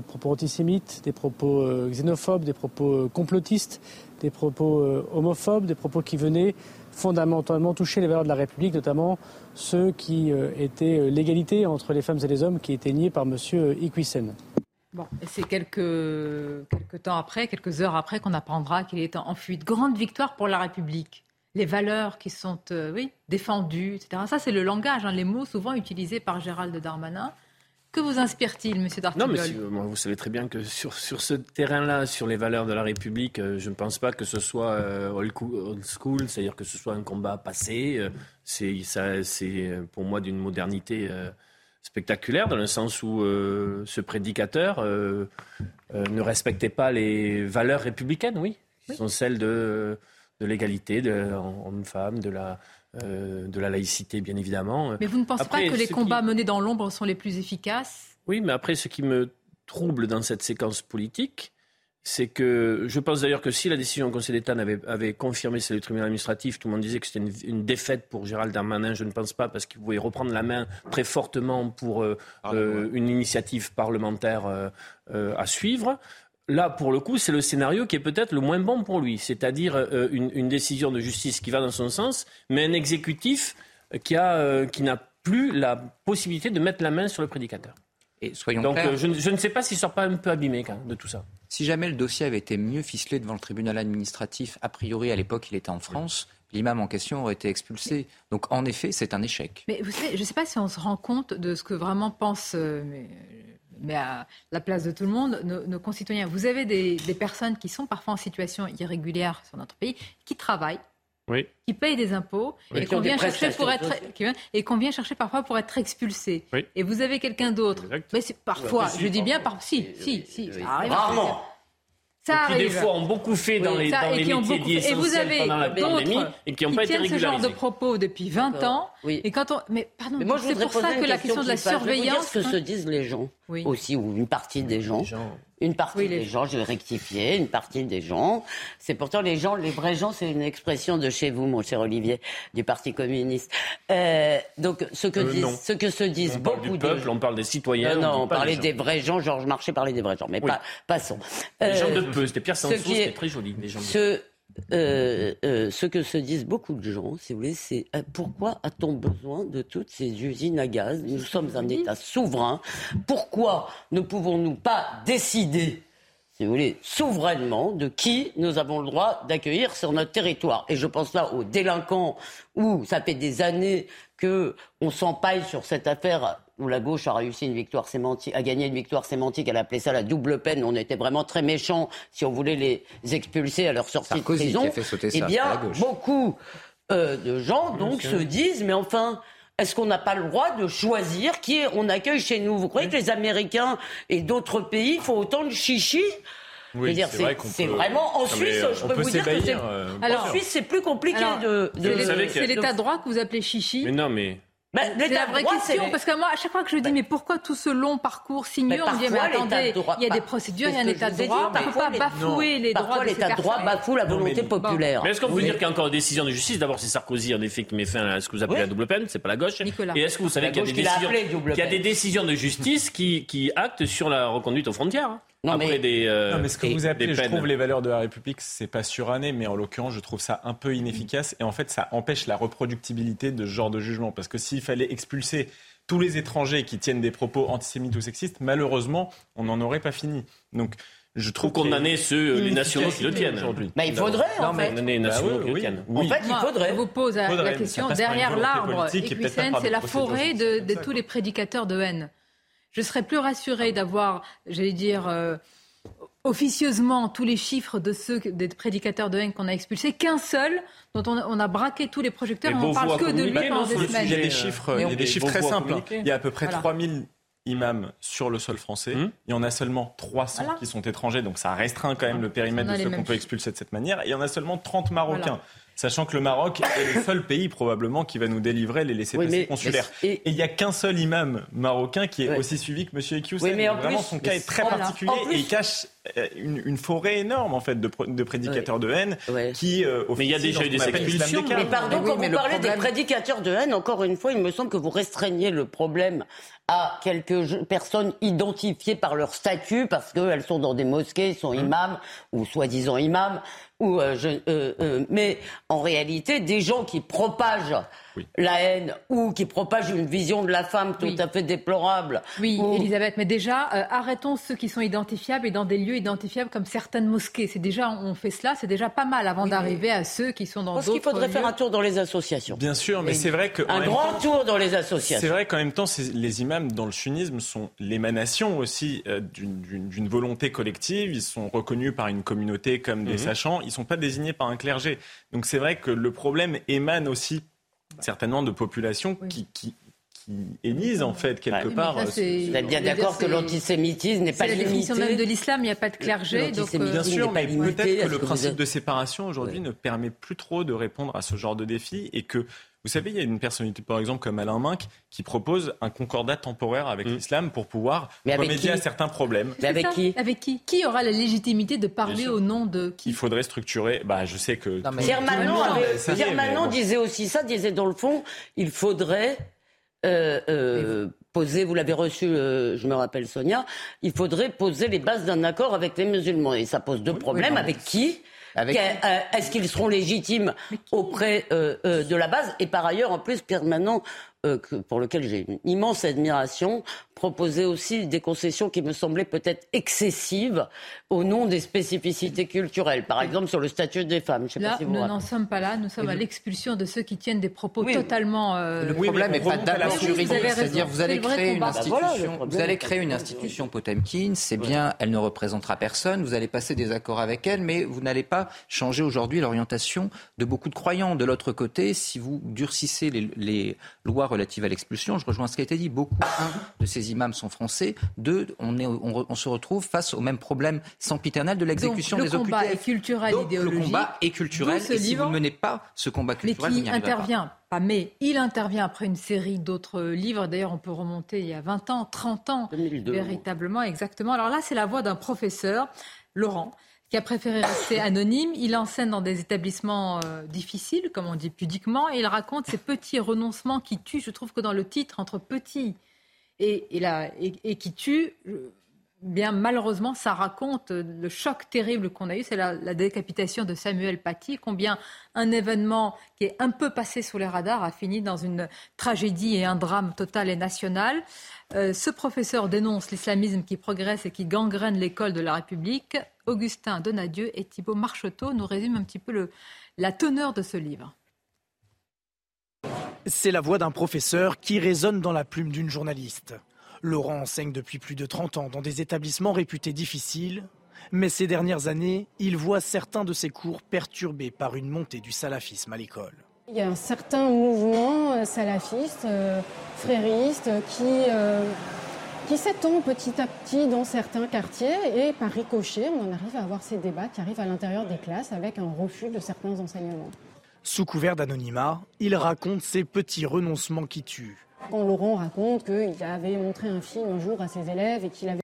propos antisémites, des propos xénophobes, des propos complotistes, des propos euh, homophobes, des propos qui venaient fondamentalement toucher les valeurs de la République, notamment ceux qui euh, étaient euh, l'égalité entre les femmes et les hommes qui étaient niés par M. Iquissen. Bon, c'est quelques, quelques temps après, quelques heures après qu'on apprendra qu'il est en fuite. Grande victoire pour la République. Les valeurs qui sont oui, défendues, etc. Ça, c'est le langage, hein, les mots souvent utilisés par Gérald Darmanin. Que vous inspire-t-il, Monsieur Dartigol Non, mais vous savez très bien que sur, sur ce terrain-là, sur les valeurs de la République, euh, je ne pense pas que ce soit euh, old school, c'est-à-dire que ce soit un combat passé. Euh, c'est, ça, c'est pour moi d'une modernité spectaculaire, dans le sens où ce prédicateur ne respectait pas les valeurs républicaines, oui, qui sont celles de, de l'égalité, de homme-femme, de la euh, de la laïcité, bien évidemment. Mais vous ne pensez pas que les combats menés dans l'ombre sont les plus efficaces? Oui, mais après, ce qui me trouble dans cette séquence politique, c'est que je pense d'ailleurs que si la décision du Conseil d'État avait, confirmé c'est le tribunal administratif, tout le monde disait que c'était une, défaite pour Gérald Darmanin. Je ne pense pas parce qu'il pouvait reprendre la main très fortement pour euh, euh, une initiative parlementaire à suivre. Là, pour le coup, c'est le scénario qui est peut-être le moins bon pour lui, c'est-à-dire euh, une, décision de justice qui va dans son sens, mais un exécutif qui, euh, qui n'a plus la possibilité de mettre la main sur le prédicateur. Et soyons Donc, euh, je, ne sais pas s'il ne sort pas un peu abîmé de tout ça. Si jamais le dossier avait été mieux ficelé devant le tribunal administratif, a priori, à l'époque, il était en France. L'imam en question aurait été expulsé. Donc, en effet, c'est un échec. Mais vous savez, je ne sais pas si on se rend compte de ce que vraiment pense mais à la place de tout le monde, nos, concitoyens. Vous avez des, personnes qui sont parfois en situation irrégulière sur notre pays, qui travaillent, qui payent des impôts et qu'on vient chercher pour être et qu'on vient chercher parfois pour être expulsé. Et vous avez quelqu'un d'autre. Mais c'est parfois, je dis bien par si si si. Rarement. Ça qui des fois ont beaucoup fait dans les, dans les métiers dits Et vous avez pendant la pandémie et qui n'ont pas été régularisés. ce genre de propos depuis 20 ans. Oui. Et quand on, mais pardon, c'est pour ça que la question de la surveillance. ce que se disent les gens aussi, ou une partie des gens. Une partie des gens, je vais rectifier, une partie des gens. C'est pourtant les gens, les vrais gens, c'est une expression de chez vous, mon cher Olivier, du Parti communiste. Euh, donc, ce que, euh, disent, ce que se disent on beaucoup du peuple, on parle des citoyens. Non, non on, parlait des, vrais gens. Georges Marchais parlait des vrais gens, mais pas, passons. les gens de euh, peu, c'était Pierre Sanson, c'était très joli. Les gens de euh, euh, ce que se disent beaucoup de gens, si vous voulez, c'est euh, pourquoi a-t-on besoin de toutes ces usines à gaz? Nous sommes un État souverain. Pourquoi ne pouvons-nous pas décider si vous voulez, souverainement de qui nous avons le droit d'accueillir sur notre territoire? Et je pense là aux délinquants où ça fait des années que on s'empaille sur cette affaire où la gauche a réussi une victoire sémantique, a gagné une victoire sémantique. Elle appelait ça la double peine. On était vraiment très méchants si on voulait les expulser à leur sortie de prison. eh bien, beaucoup euh, de gens donc se disent, mais enfin. Est-ce qu'on n'a pas le droit de choisir qui on accueille chez nous? Vous croyez que les Américains et d'autres pays font autant de chichi? Oui, c'est vraiment en Suisse, je peux vous dire que c'est. Euh, en Suisse, c'est plus compliqué de. C'est l'état de droit que vous appelez chichi? Mais non, mais bah, c'est la vraie question, parce que moi, à chaque fois que je dis, mais pourquoi tout ce long parcours sinueux, on dit, mais attendez, il y a des procédures, il y a un état de droit, on ne peut pas bafouer les droits de l'état de droit bafoue la volonté populaire. Mais est-ce qu'on peut dire qu'il y a encore des décisions de justice D'abord, c'est Sarkozy, en effet, qui met fin à ce que vous appelez la double peine, c'est pas la gauche. Et est-ce que vous savez qu'il y a des décisions de justice qui actent sur la reconduite aux frontières non, mais, des, euh, non, mais ce que vous appelez, je trouve, les valeurs de la République, c'est pas suranné, mais en l'occurrence, je trouve ça un peu inefficace. Et en fait, ça empêche la reproductibilité de ce genre de jugement. Parce que s'il fallait expulser tous les étrangers qui tiennent des propos antisémites ou sexistes, malheureusement, on n'en aurait pas fini. Donc, je trouve condamner ceux, les nationaux qui le tiennent aujourd'hui. Mais il faudrait, en fait. Condamner les nationaux bah qui le tiennent. En fait, il faudrait. Je vous pose la question. Derrière l'arbre c'est la forêt de tous les prédicateurs de haine je serais plus rassurée d'avoir, j'allais dire, euh, officieusement tous les chiffres de ceux des prédicateurs de haine qu'on a expulsés, qu'un seul dont on a, braqué tous les projecteurs. on ne parle que de lui pendant des semaines. Il y a des chiffres, il y a des chiffres très simples. Hein. Il y a à peu près 3000 imams sur le sol français. Hum. Il y en a seulement 300 qui sont étrangers, donc ça restreint quand même le périmètre de ceux qu'on peut expulser de cette manière. Et il y en a seulement 30 Marocains sachant que le Maroc est le seul pays probablement qui va nous délivrer les laissés-passer consulaires. Et il n'y a qu'un seul imam marocain qui est aussi suivi que M. Ekius. Oui, mais vraiment, son cas est très particulier et il cache euh, une, forêt énorme en fait de, de prédicateurs de haine qui euh, mais il y a déjà eu des expulsions mais pardon quand vous parlez des prédicateurs de haine encore une fois il me semble que vous restreignez le problème à quelques personnes identifiées par leur statut parce qu'elles sont dans des mosquées, sont hum. imams ou soi-disant imams ou euh, je, euh, euh, mais en réalité, des gens qui propagent la haine ou qui propagent une vision de la femme tout à fait déplorable. Oui, Elisabeth, mais déjà, arrêtons ceux qui sont identifiables et dans des lieux identifiables comme certaines mosquées. C'est déjà, on fait cela, c'est déjà pas mal avant d'arriver à ceux qui sont dans d'autres. Parce qu'il faudrait faire un tour dans les associations. Bien sûr, mais c'est vrai que un grand tour dans les associations. C'est vrai qu'en même temps, les imams dans le sunnisme sont l'émanation aussi d'une volonté collective. Ils sont reconnus par une communauté comme des mhm. sachants ils ne sont pas désignés par un clergé. Donc c'est vrai que le problème émane aussi certainement de populations qui, qui élisent en fait quelque part. Vous êtes bien d'accord que l'antisémitisme n'est pas limité. C'est la définition même de l'islam, il n'y a pas de clergé. Donc euh, bien sûr, mais peut-être que le principe de séparation aujourd'hui ne permet plus trop de répondre à ce genre de défi et que vous savez, il y a une personnalité, par exemple, comme Alain Minck, qui propose un concordat temporaire avec mm. l'islam pour pouvoir remédier à certains problèmes. Mais avec qui Avec qui Qui aura la légitimité de parler au nom de qui Il faudrait structurer. Bah, je sais que. Pierre Manon, disait aussi ça, disait dans le fond, il faudrait. Euh, euh, poser, vous l'avez reçu, euh, je me rappelle Sonia, il faudrait poser les bases d'un accord avec les musulmans. Et ça pose deux problèmes. avec qui euh, est-ce qu'ils seront légitimes auprès euh, euh, de la base? Et par ailleurs, en plus, permanent, pour lequel j'ai une immense admiration, proposer aussi des concessions qui me semblaient peut-être excessives au nom des spécificités culturelles. Par exemple, sur le statut des femmes. Je sais là, pas si nous n'en sommes pas là. Nous sommes à l'expulsion de ceux qui tiennent des propos totalement. Euh... Le problème n'est pas d'abord juridique. C'est-à-dire, vous allez créer une institution. vous allez créer une institution Potemkin. C'est bien, elle ne représentera personne. Vous allez passer des accords avec elle, mais vous n'allez pas changer aujourd'hui l'orientation de beaucoup de croyants. De l'autre côté, si vous durcissez les, les lois relatives à l'expulsion, je rejoins ce qui a été dit. Beaucoup de ces imams sont français. Deux, on, est, on, se retrouve face au même problème sempiternel de l'exécution des OQTF. Le combat est culturel, idéologique. Le combat est culturel. Et si vous ne menez pas ce combat culturel, mais qui intervient pas. mais il intervient après une série d'autres livres. D'ailleurs, on peut remonter il y a 20 ans, 30 ans, véritablement, exactement. Alors là, c'est la voix d'un professeur, Laurent, qui a préféré rester anonyme. Il enseigne dans des établissements euh, difficiles, comme on dit pudiquement, et il raconte ces petits renoncements qui tuent. Je trouve que dans le titre, entre petits et, et, et, qui tue. Bien malheureusement, ça raconte le choc terrible qu'on a eu, c'est la, décapitation de Samuel Paty, combien un événement qui est un peu passé sous les radars a fini dans une tragédie et un drame total et national. Euh, ce professeur dénonce l'islamisme qui progresse et qui gangrène l'école de la République. Augustin Donadieu et Thibault Marcheteau nous résument un petit peu la teneur de ce livre. C'est la voix d'un professeur qui résonne dans la plume d'une journaliste. Laurent enseigne depuis plus de 30 ans dans des établissements réputés difficiles, mais ces dernières années, il voit certains de ses cours perturbés par une montée du salafisme à l'école. Il y a un certain mouvement euh, salafiste, euh, frériste, qui, euh, qui s'étend petit à petit dans certains quartiers et par ricochet, on en arrive à avoir ces débats qui arrivent à l'intérieur des classes avec un refus de certains enseignements. Sous couvert d'anonymat, il raconte ces petits renoncements qui tuent. Quand Laurent raconte qu'il avait montré un film un jour à ses élèves et qu'il avait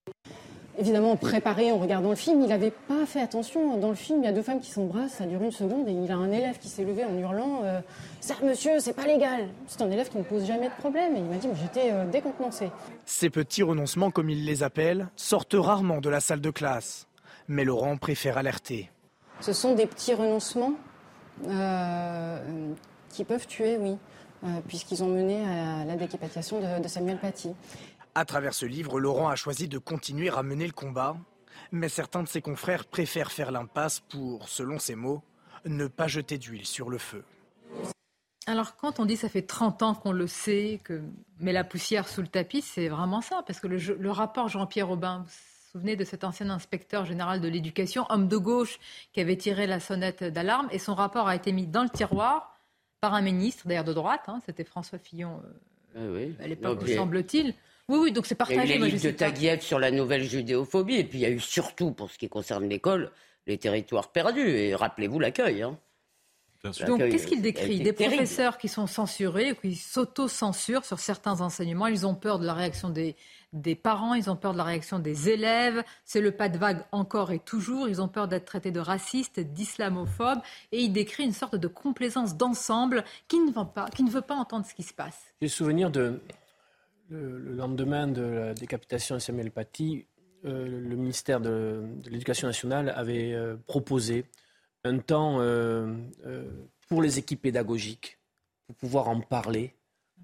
évidemment préparé en regardant le film, il n'avait pas fait attention. Dans le film, il y a deux femmes qui s'embrassent, ça dure une seconde, et il a un élève qui s'est levé en hurlant euh, Ça, monsieur, c'est pas légal C'est un élève qui ne pose jamais de problème, et il m'a dit J'étais euh, décontenancé. Ces petits renoncements, comme il les appelle, sortent rarement de la salle de classe. Mais Laurent préfère alerter. Ce sont des petits renoncements euh, qui peuvent tuer, oui. Euh, puisqu'ils ont mené à la décapitation de, Samuel Paty. À travers ce livre, Laurent a choisi de continuer à mener le combat, mais certains de ses confrères préfèrent faire l'impasse pour, selon ses mots, ne pas jeter d'huile sur le feu. Alors quand on dit ça fait 30 ans qu'on le sait, que met la poussière sous le tapis, c'est vraiment ça, parce que le, rapport Jean-Pierre Aubin, vous vous souvenez de cet ancien inspecteur général de l'éducation, homme de gauche, qui avait tiré la sonnette d'alarme, et son rapport a été mis dans le tiroir par un ministre, d'ailleurs de droite, hein, c'était François Fillon euh, ah à l'époque, semble-t-il. Oui, oui, donc c'est partagé. Il y a eu de Taguieff sur la nouvelle judéophobie, et puis il y a eu surtout, pour ce qui concerne l'école, les territoires perdus. Et rappelez-vous l'accueil. Hein. Donc, qu'est-ce qu'il décrit? Des professeurs qui sont censurés, qui s'auto-censurent sur certains enseignements. Ils ont peur de la réaction des, des parents, ils ont peur de la réaction des élèves. C'est le pas de vague encore et toujours. Ils ont peur d'être traités de racistes, d'islamophobes. Et il décrit une sorte de complaisance d'ensemble qui ne, veut pas, entendre ce qui se passe. J'ai souvenir de le, lendemain de la décapitation de Samuel Paty, euh, le ministère de, l'Éducation nationale avait euh, proposé un temps euh, pour les équipes pédagogiques pour pouvoir en parler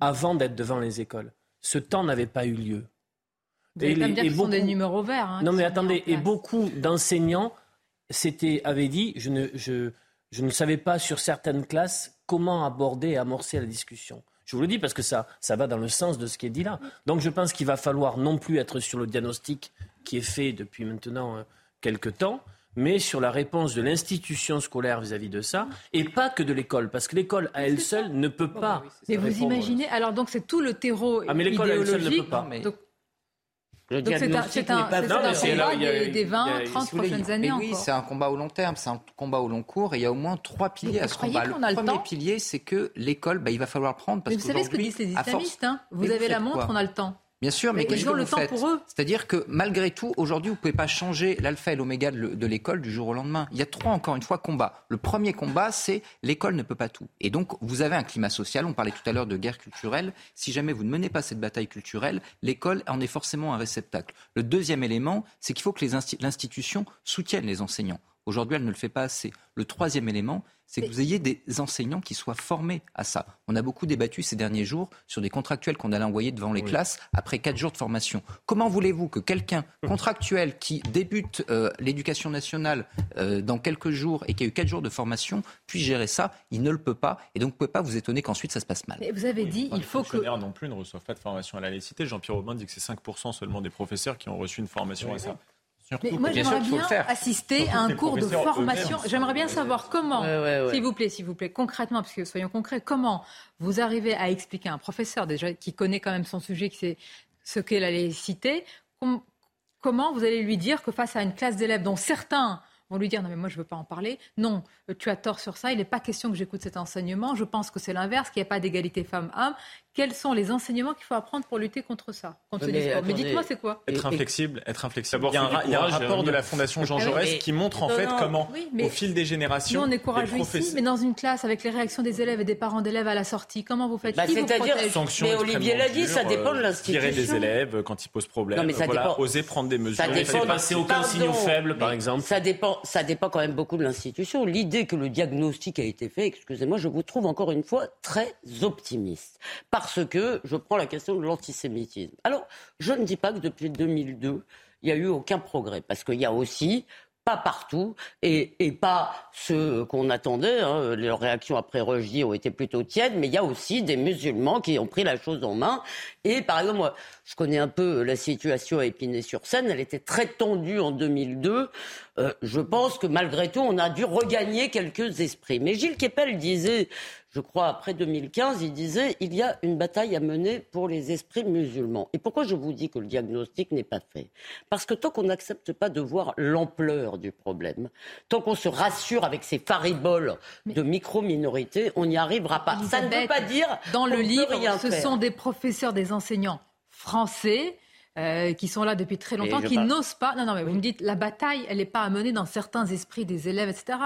avant d'être devant les écoles. Ce temps n'avait pas eu lieu. Vous et, dire et beaucoup... sont des numéros verts. Hein, non, mais attendez, et beaucoup d'enseignants avaient dit je ne, je, je ne savais pas sur certaines classes comment aborder et amorcer la discussion. Je vous le dis parce que ça, ça va dans le sens de ce qui est dit là. Donc je pense qu'il va falloir non plus être sur le diagnostic qui est fait depuis maintenant euh, quelques temps, mais sur la réponse de l'institution scolaire vis-à-vis de ça, et pas que de l'école, parce que l'école à elle seule ne peut pas. Mais vous imaginez, alors donc c'est tout le terreau ah, mais l'école à elle seule ne peut pas. Le Donc c'est un, un, pas... non, combat des, des 20, 30 prochaines années Oui, c'est un combat au long terme, c'est un combat au long cours, et il y a au moins trois piliers à ce combat. Le premier pilier, c'est que l'école, bah, il va falloir prendre. Parce Mais vous savez ce que disent les islamistes hein Vous avez la montre, on a le temps. Bien sûr, mais, qu'est-ce que vous faites C'est-à-dire que malgré tout, aujourd'hui, vous ne pouvez pas changer l'alpha et l'oméga de l'école du jour au lendemain. Il y a trois, encore une fois, combats. Le premier combat, c'est l'école ne peut pas tout. Et donc, vous avez un climat social. On parlait tout à l'heure de guerre culturelle. Si jamais vous ne menez pas cette bataille culturelle, l'école en est forcément un réceptacle. Le deuxième élément, c'est qu'il faut que l'institution soutienne les enseignants. Aujourd'hui, elle ne le fait pas assez. Le troisième élément, c'est que vous ayez des enseignants qui soient formés à ça. On a beaucoup débattu ces derniers jours sur des contractuels qu'on allait envoyer devant les classes après quatre jours de formation. Comment voulez-vous que quelqu'un [laughs] contractuel qui débute euh, l'éducation nationale euh, dans quelques jours et qui a eu quatre jours de formation puisse gérer ça? Il ne le peut pas. Et donc, vous ne pouvez pas vous étonner qu'ensuite ça se passe mal. Mais vous avez dit, il faut que. Les non plus ne reçoivent pas de formation à la laïcité. Jean-Pierre Aubin dit que c'est 5% seulement des professeurs qui ont reçu une formation à ça. Mais moi, j'aimerais bien assister à un cours de formation. J'aimerais bien savoir comment, s'il vous plaît, s'il vous plaît, concrètement, parce que soyons concrets, comment vous arrivez à expliquer à un professeur déjà qui connaît quand même son sujet, qui sait ce qu'est la laïcité, comment vous allez lui dire que face à une classe d'élèves dont certains vont lui dire non mais moi je veux pas en parler. Non, tu as tort sur ça. Il n'est pas question que j'écoute cet enseignement. Je pense que c'est l'inverse, qu'il n'y a pas d'égalité femmes-hommes. quels sont les enseignements qu'il faut apprendre pour lutter contre ça contre mais, mais dites-moi, c'est quoi Être inflexible, être inflexible. Il y a un, il y a un rapport de la Fondation Jean ah Jaurès qui montre en fait comment, au fil des générations, nous on est courageux ici, mais dans une classe avec les réactions des élèves et des parents d'élèves à la sortie, comment vous faites? Bah, C'est-à-dire, mais Olivier l'a dit, ça dépend de euh, l'institution. Tirer des élèves quand ils posent problème. Non, mais ça voilà, dépend. Oser prendre des mesures. Ça dépend. passer aucun signe faible, par exemple. Ça dépend. Ça dépend quand même beaucoup de l'institution. L'idée que le diagnostic a été fait, excusez-moi, je vous trouve encore une fois très optimiste, parce que je prends la question de l'antisémitisme. Alors, je ne dis pas que depuis 2002, il n'y a eu aucun progrès, parce qu'il y a aussi pas partout et, et pas ceux qu'on attendait. Hein. Leurs réactions après Rogier ont été plutôt tièdes, mais il y a aussi des musulmans qui ont pris la chose en main. Et par exemple, je connais un peu la situation à Épinay-sur-Seine. Elle était très tendue en 2002. Euh, je pense que malgré tout, on a dû regagner quelques esprits. Mais Gilles Kepel disait je crois, après 2015, il disait il y a une bataille à mener pour les esprits musulmans. Et pourquoi je vous dis que le diagnostic n'est pas fait? Parce que tant qu'on n'accepte pas de voir l'ampleur du problème, tant qu'on se rassure avec ces fariboles de micro-minorités, on n'y arrivera pas. Ça ne veut pas dire. Dans le livre, ce sont des professeurs, des enseignants français. Euh, qui sont là depuis très longtemps, qui n'osent pas. Non, non, mais vous me dites, la bataille, elle n'est pas à mener dans certains esprits des élèves, etc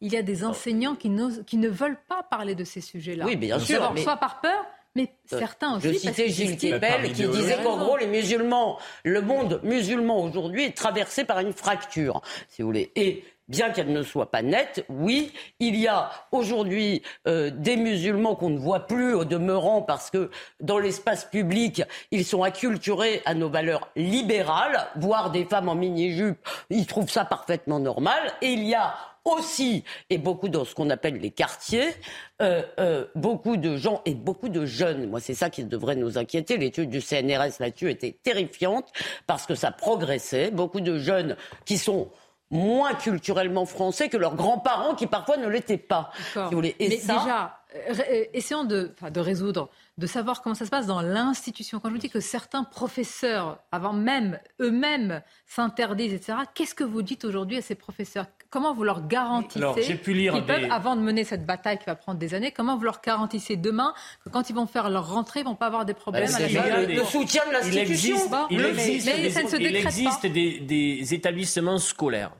il y a des enseignants qui, qui ne veulent pas parler de ces sujets-là. Oui, bien sûr. Soit par peur, mais euh, certains aussi. Je citais Gilles Kepel qui disait qu'en gros, les musulmans, le monde musulman aujourd'hui est traversé par une fracture, si vous voulez. Et bien qu'elle ne soit pas nette, oui, il y a aujourd'hui euh, des musulmans qu'on ne voit plus au demeurant parce que dans l'espace public, ils sont acculturés à nos valeurs libérales, voir des femmes en mini-jupe, ils trouvent ça parfaitement normal. Et il y a aussi, et beaucoup dans ce qu'on appelle les quartiers, euh, euh, beaucoup de gens et beaucoup de jeunes. Moi, c'est ça qui devrait nous inquiéter. L'étude du CNRS là-dessus était terrifiante parce que ça progressait. Beaucoup de jeunes qui sont moins culturellement français que leurs grands-parents qui parfois ne l'étaient pas. Mais déjà, euh, essayons de, de résoudre de savoir comment ça se passe dans l'institution. Quand je vous dis que certains professeurs, avant même eux-mêmes, s'interdisent, etc., qu'est-ce que vous dites aujourd'hui à ces professeurs Comment vous leur garantissez qu'ils peuvent, avant de mener cette bataille qui va prendre des années, comment vous leur garantissez demain que quand ils vont faire leur rentrée, ils ne vont pas avoir des problèmes à la Le soutien de l'institution. Il existe, des établissements scolaires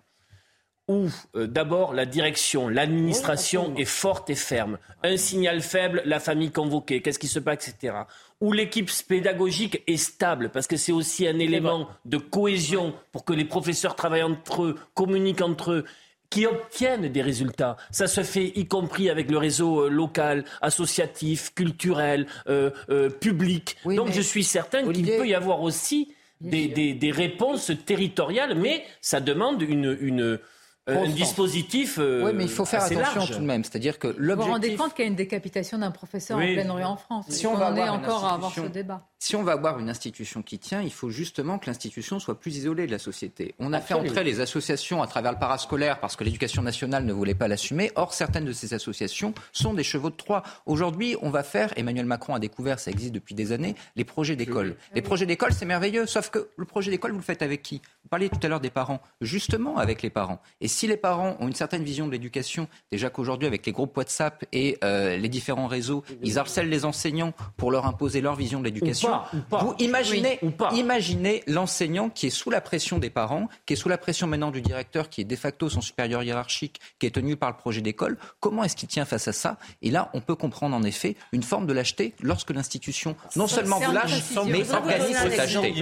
où euh, d'abord la direction, l'administration est forte et ferme. Un signal faible, la famille convoquée, qu'est-ce qui se passe, etc. Où l'équipe pédagogique est stable, parce que c'est aussi un élément de cohésion pour que les professeurs travaillent entre eux, communiquent entre eux qui obtiennent des résultats. Ça se fait y compris avec le réseau euh, local, associatif, culturel, euh, public. Donc je suis certain qu'il peut y avoir aussi des, des, réponses territoriales, mais ça demande une, une euh, un dispositif. Euh, oui, mais il faut faire attention tout de même. C'est-à-dire que l'objectif. Vous vous rendez compte qu'il y a une décapitation d'un professeur en plein Orient en France Si on, va en est encore à avoir ce débat. Si on va avoir une institution qui tient, il faut justement que l'institution soit plus isolée de la société. On a fait entrer les associations à travers le parascolaire parce que l'éducation nationale ne voulait pas l'assumer. Or, certaines de ces associations sont des chevaux de Troie. Aujourd'hui, on va faire, Emmanuel Macron a découvert, ça existe depuis des années, les projets d'école. Les projets d'école, c'est merveilleux, sauf que le projet d'école, vous le faites avec qui? Vous parliez tout à l'heure des parents. Justement avec les parents. Et si les parents ont une certaine vision de l'éducation, déjà qu'aujourd'hui, avec les groupes WhatsApp et euh, les différents réseaux, ils harcèlent les enseignants pour leur imposer leur vision de l'éducation, vous imaginez, imaginez l'enseignant qui est sous la pression des parents, qui est sous la pression maintenant du directeur, qui est de facto son supérieur hiérarchique, qui est tenu par le projet d'école. Comment est-ce qu'il tient face à ça? Et là, on peut comprendre en effet une forme de lâcheté lorsque l'institution non seulement vous lâche, mais organise cette lâcheté.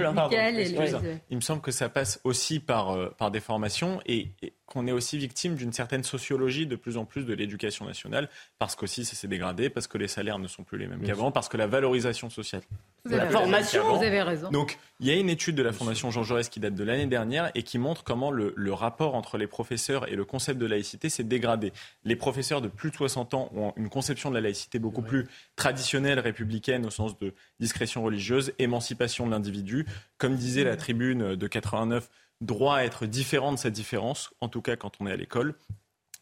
Il me semble que ça passe aussi par, euh, par des formations et qu'on est aussi victime d'une certaine sociologie de plus en plus de l'éducation nationale, parce qu'aussi ça s'est dégradé, parce que les salaires ne sont plus les mêmes qu'avant, parce que la valorisation sociale. la formation, vous avez raison. Donc il y a une étude de la Fondation Jean Jaurès qui date de l'année dernière et qui montre comment le, rapport entre les professeurs et le concept de laïcité s'est dégradé. Les professeurs de plus de 60 ans ont une conception de la laïcité beaucoup plus traditionnelle, républicaine, au sens de discrétion religieuse, émancipation de l'individu. Comme disait la tribune de 89, droit à être différent de cette différence, en tout cas quand on est à l'école.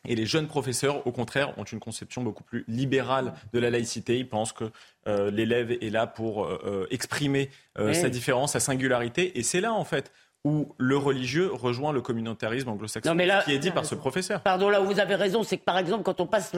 Et les jeunes professeurs, au contraire, ont une conception beaucoup plus libérale de la laïcité. Ils pensent que euh, l'élève est là pour euh, euh, exprimer sa différence, sa singularité. Et c'est là, en fait, où le religieux rejoint le communautarisme anglo-saxon, qui est dit par ce professeur. Pardon, là où vous avez raison, c'est que par exemple, quand on passe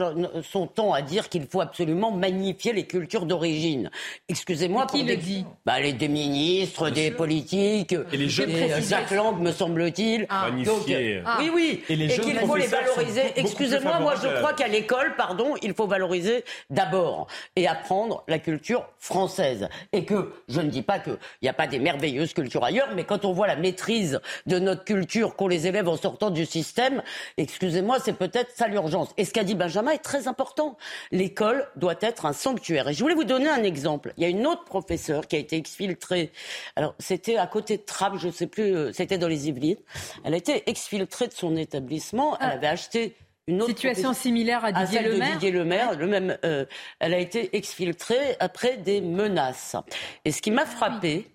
son temps à dire qu'il faut absolument magnifier les cultures d'origine, excusez-moi, qui le dit bah, les des ministres, des politiques, et les jeunes Jacques Lang, me semble-t-il. Ah. Magnifier. Ah. Oui, oui, et, et qu'il faut les valoriser. Excusez-moi, moi je crois qu'à l'école, pardon, il faut valoriser d'abord et apprendre la culture française. Et que je ne dis pas qu'il n'y a pas des merveilleuses cultures ailleurs, mais quand on voit la maîtrise de notre culture qu'ont les élèves en sortant du système, excusez-moi, c'est peut-être ça l'urgence. Et ce qu'a dit Benjamin est très important. L'école doit être un sanctuaire. Et je voulais vous donner un exemple. Il y a une autre professeure qui a été exfiltrée. Alors, c'était à côté de Trappes, je ne sais plus, euh, c'était dans les Yvelines. Elle a été exfiltrée de son établissement. Elle ah. avait acheté une autre situation similaire à Didier Le Maire. Didier Le même. Euh, elle a été exfiltrée après des menaces. Et ce qui m'a frappé,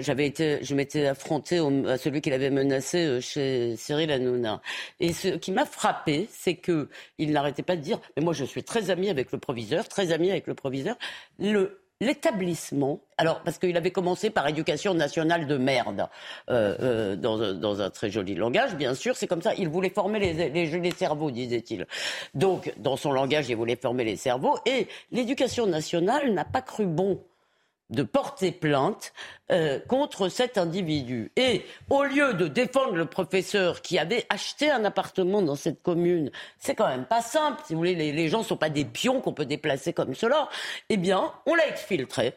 j'avais été, je m'étais affronté à celui qui l'avait menacé euh, chez Cyril Hanouna. Et ce qui m'a frappé, c'est que il n'arrêtait pas de dire, mais moi je suis très ami avec le proviseur, très ami avec le proviseur. Le l'établissement, alors parce qu'il avait commencé par éducation nationale de merde, euh, euh, dans, dans, un très joli langage, bien sûr, c'est comme ça. Il voulait former les, les, les cerveaux, disait-il. Donc, dans son langage, il voulait former les cerveaux, et l'éducation nationale n'a pas cru bon de porter plainte euh, contre cet individu. Et au lieu de défendre le professeur qui avait acheté un appartement dans cette commune, c'est quand même pas simple, si vous voulez, les, gens ne sont pas des pions qu'on peut déplacer comme cela, eh bien, on l'a exfiltré.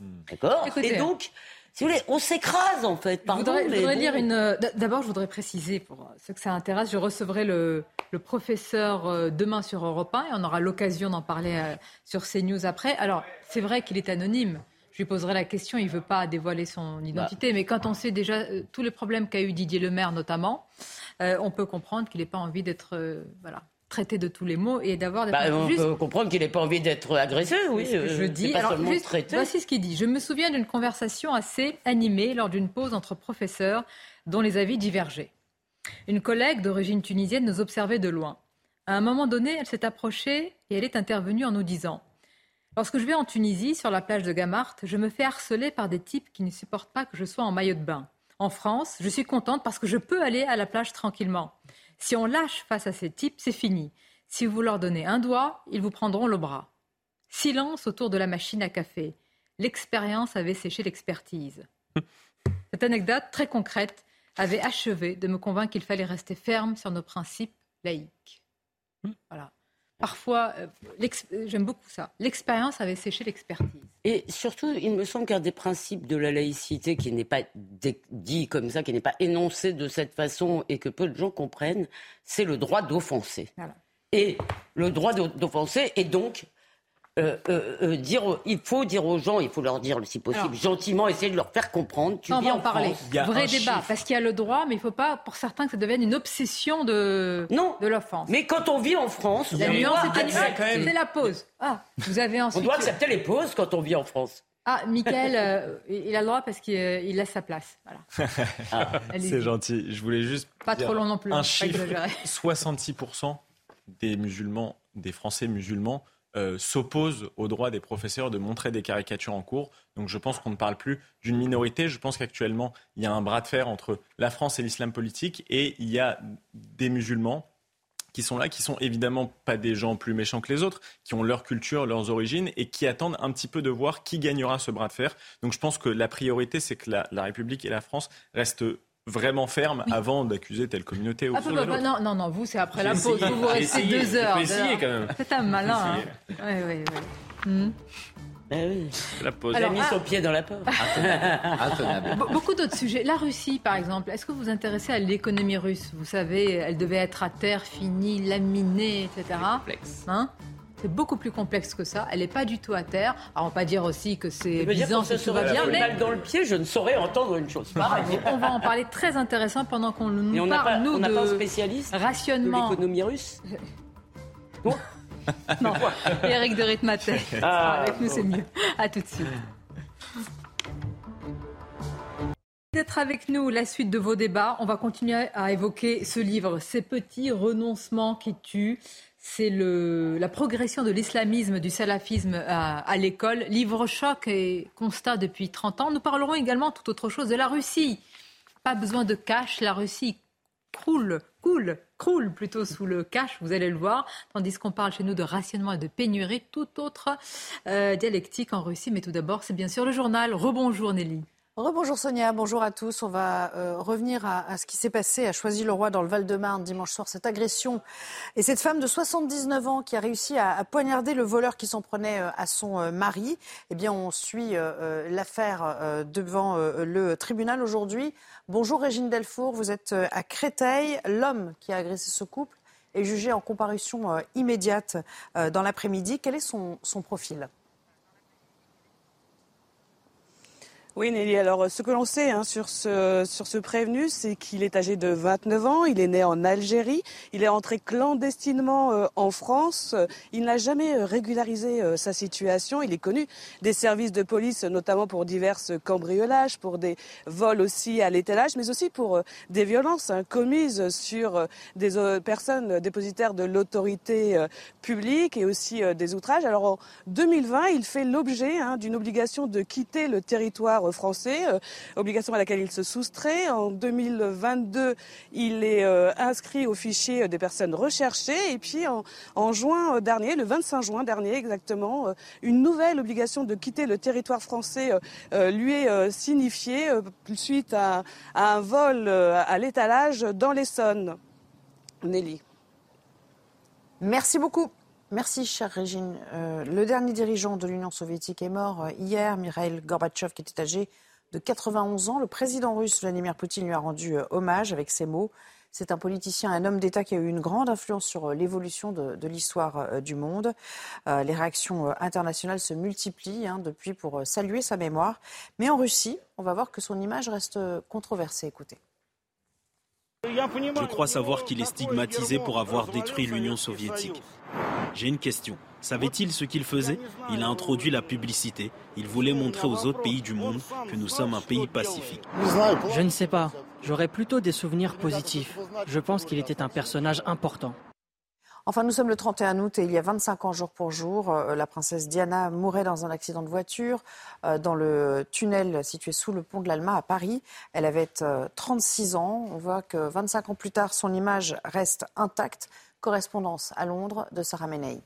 Hmm. D'accord? Et donc, si vous voulez, on s'écrase en fait. Pardon, je voudrais, lire une. D'abord, je voudrais préciser pour ceux que ça intéresse, je recevrai le, le professeur euh, demain sur Europe 1 et on aura l'occasion d'en parler euh, sur CNews après. Alors, c'est vrai qu'il est anonyme. Je lui poserai la question, il ne veut pas dévoiler son identité, bah. mais quand on sait déjà euh, tous les problèmes qu'a eu Didier Lemaire notamment, euh, on peut comprendre qu'il n'ait pas envie d'être euh, voilà, traité de tous les mots et d'avoir bah, On peut comprendre qu'il n'ait pas envie d'être agressé, oui. je dis. Alors, voici ce qu'il dit. Je me souviens d'une conversation assez animée lors d'une pause entre professeurs dont les avis divergeaient. Une collègue d'origine tunisienne nous observait de loin. À un moment donné, elle s'est approchée et elle est intervenue en nous disant Lorsque je vais en Tunisie, sur la plage de Gamart, je me fais harceler par des types qui ne supportent pas que je sois en maillot de bain. En France, je suis contente parce que je peux aller à la plage tranquillement. Si on lâche face à ces types, c'est fini. Si vous leur donnez un doigt, ils vous prendront le bras. Silence autour de la machine à café. L'expérience avait séché l'expertise. [laughs] Cette anecdote très concrète avait achevé de me convaincre qu'il fallait rester ferme sur nos principes laïques. Voilà. Parfois, euh, j'aime beaucoup ça. L'expérience avait séché l'expertise. Et surtout, il me semble qu'un des principes de la laïcité qui n'est pas dit comme ça, qui n'est pas énoncé de cette façon et que peu de gens comprennent, c'est le droit d'offenser. Et le droit d'offenser est donc euh, euh, euh, dire, il faut dire aux gens, il faut leur dire si possible gentiment, essayer de leur faire comprendre. Tu on va en parler. Vrai débat, parce qu'il y a le droit, mais il ne faut pas, pour certains, que ça devienne une obsession de, non. de l'offense. Mais quand on vit en France, la nuance, c'est la pause. Ah, vous avez ensuite... On doit accepter les pauses quand on vit en France. Ah, Michael, il a le droit parce qu'il laisse sa place. Voilà. Ah, [laughs] c'est gentil. Je voulais juste. Pas trop long non plus. Un chiffre 66% [laughs] des musulmans, des Français musulmans, euh, s'oppose au droit des professeurs de montrer des caricatures en cours. Donc je pense qu'on ne parle plus d'une minorité. Je pense qu'actuellement, il y a un bras de fer entre la France et l'islam politique et il y a des musulmans qui sont là, qui sont évidemment pas des gens plus méchants que les autres, qui ont leur culture, leurs origines et qui attendent un petit peu de voir qui gagnera ce bras de fer. Donc je pense que la priorité, c'est que la, la République et la France restent vraiment ferme avant d'accuser telle communauté ou ah, bah, bah, non, non, non, vous, c'est après la pause. Vous, vous restez deux heures. quand même. C'est un malin. Hein. Oui, oui, oui. Hmm. Ben oui. La pause. Elle a mis son ah. pied dans la porte. Beaucoup d'autres sujets. La Russie, par exemple. Est-ce que vous vous intéressez à l'économie russe? Vous savez, elle devait être à terre, finie, laminée, etc. Complexe. Hein? C'est beaucoup plus complexe que ça. Elle n'est pas du tout à terre. Alors, on va pas dire aussi que c'est Byzance, que tout va bien. Mais dans le pied, je ne saurais entendre une chose on va en parler très intéressant pendant qu'on nous parle, pas, nous, on de pas un spécialiste rationnement. de l'économie russe Non, [laughs] Eric de Ritmater. Ah, avec nous, c'est mieux. À tout de suite. D'être avec nous, la suite de vos débats. On va continuer à évoquer ce livre, Ces petits renoncements qui tuent c'est la progression de l'islamisme, du salafisme à, l'école. Livre choc et constat depuis 30 ans. Nous parlerons également tout autre chose de la Russie. Pas besoin de cash, la Russie croule, coule, croule plutôt sous le cash, vous allez le voir, tandis qu'on parle chez nous de rationnement et de pénurie, tout autre euh, dialectique en Russie. Mais tout d'abord, c'est bien sûr le journal. Rebonjour Nelly. Bonjour Sonia, bonjour à tous. On va euh, revenir à, ce qui s'est passé à Choisy-le-Roi dans le Val-de-Marne dimanche soir, cette agression. Et cette femme de 79 ans qui a réussi à, poignarder le voleur qui s'en prenait euh, à son euh, mari. Eh bien, on suit l'affaire devant le tribunal aujourd'hui. Bonjour Régine Delfour, vous êtes à Créteil. L'homme qui a agressé ce couple est jugé en comparution immédiate dans l'après-midi. Quel est son profil? Oui, Nelly. Alors, ce que l'on sait hein, sur, ce, sur ce prévenu, c'est qu'il est âgé de 29 ans. Il est né en Algérie. Il est entré clandestinement euh, en France. Il n'a jamais euh, régularisé euh, sa situation. Il est connu des services de police, notamment pour divers cambriolages, pour des vols aussi à l'étalage, mais aussi pour des violences hein, commises sur des personnes dépositaires de l'autorité publique et aussi des outrages. Alors, en 2020, il fait l'objet hein, d'une obligation de quitter le territoire français, euh, obligation à laquelle il se soustrait. En 2022, il est euh, inscrit au fichier des personnes recherchées. Et puis en, juin dernier, le 25 juin dernier exactement, euh, une nouvelle obligation de quitter le territoire français lui est signifiée suite à, un vol à l'étalage dans l'Essonne. Nelly. Merci beaucoup. Merci, chère Régine. Euh, le dernier dirigeant de l'Union soviétique est mort euh, hier, Mikhail Gorbatchev, qui était âgé de 91 ans. Le président russe Vladimir Poutine lui a rendu euh, hommage avec ces mots. C'est un politicien, un homme d'État qui a eu une grande influence sur l'évolution de, l'histoire du monde. les réactions internationales se multiplient hein, depuis pour saluer sa mémoire. Mais en Russie, on va voir que son image reste controversée. Écoutez. Je crois savoir qu'il est stigmatisé pour avoir détruit l'Union soviétique. J'ai une question. Savait-il ce qu'il faisait? Il a introduit la publicité. Il voulait montrer aux autres pays du monde que nous sommes un pays pacifique. Je ne sais pas. J'aurais plutôt des souvenirs positifs. Je pense qu'il était un personnage important. Enfin, nous sommes le 31 août et il y a 25 ans jour pour jour, euh, la princesse Diana mourait dans un accident de voiture euh, dans le tunnel situé sous le pont de l'Alma à Paris. Elle avait 36 euh, ans. On voit que 25 ans plus tard, son image reste intacte. Correspondance à Londres de Sarah Menei.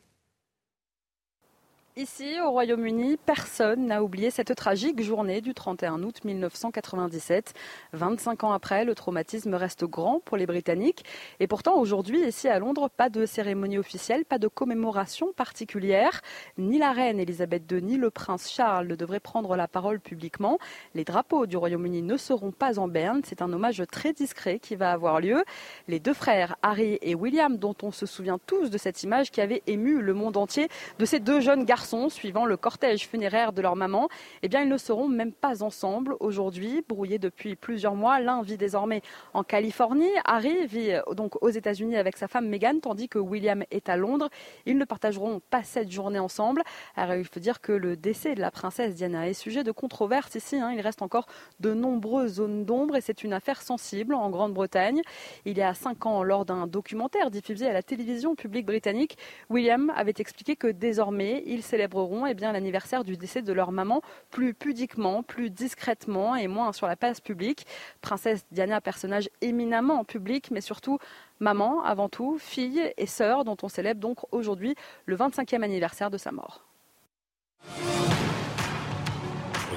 Ici, au Royaume-Uni, personne n'a oublié cette tragique journée du 31 août 1997. 25 ans après, le traumatisme reste grand pour les Britanniques. Et pourtant, aujourd'hui, ici à Londres, pas de cérémonie officielle, pas de commémoration particulière. Ni la reine Elisabeth II, ni le prince Charles ne devraient prendre la parole publiquement. Les drapeaux du Royaume-Uni ne seront pas en berne. C'est un hommage très discret qui va avoir lieu. Les deux frères, Harry et William, dont on se souvient tous de cette image qui avait ému le monde entier, de ces deux jeunes garçons suivant le cortège funéraire de leur maman, eh bien, ils ne seront même pas ensemble aujourd'hui. Brouillés depuis plusieurs mois, l'un vit désormais en Californie. Harry vit euh, donc aux États-Unis avec sa femme Meghan, tandis que William est à Londres. Ils ne partageront pas cette journée ensemble. Alors, il faut dire que le décès de la princesse Diana est sujet de controverse ici. Hein. Il reste encore de nombreuses zones d'ombre et c'est une affaire sensible en Grande-Bretagne. Il y a cinq ans, lors d'un documentaire diffusé à la télévision publique britannique, William avait expliqué que désormais, il célébreront eh bien, l'anniversaire du décès de leur maman plus pudiquement, plus discrètement et moins sur la place publique. Princesse Diana, personnage éminemment public, mais surtout maman avant tout, fille et sœur, dont on célèbre donc aujourd'hui le 25e anniversaire de sa mort.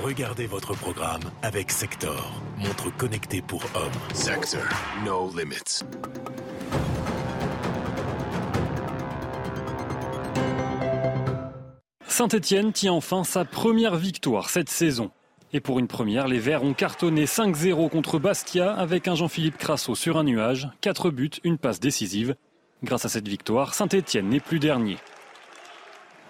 Regardez votre programme avec Sector, montre connectée pour hommes. Sector, no limits. Saint-Etienne tient enfin sa première victoire cette saison. Et pour une première, les Verts ont cartonné 5-0 contre Bastia avec un Jean-Philippe Crasso sur un nuage, 4 buts, une passe décisive. Grâce à cette victoire, Saint-Etienne n'est plus dernier.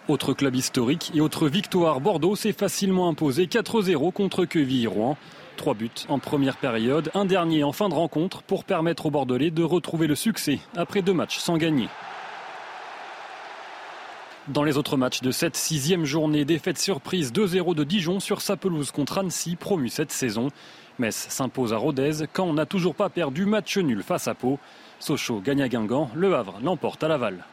Autre club historique et autre victoire, Bordeaux s'est facilement imposé 4-0 contre Quevilly-Rouen. Trois buts en première période, un dernier en fin de rencontre pour permettre aux Bordelais de retrouver le succès après deux matchs sans gagner. Dans les autres matchs de cette sixième journée, défaite surprise 2-0 de Dijon sur sa pelouse contre Annecy, promu cette saison. Metz s'impose à Rodez quand on n'a toujours pas perdu match nul face à Pau. Sochaux gagne à Guingamp, Le Havre l'emporte à Laval.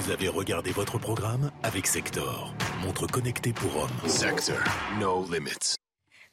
Vous avez regardé votre programme avec Sector, montre connectée pour hommes. Sector, no limits.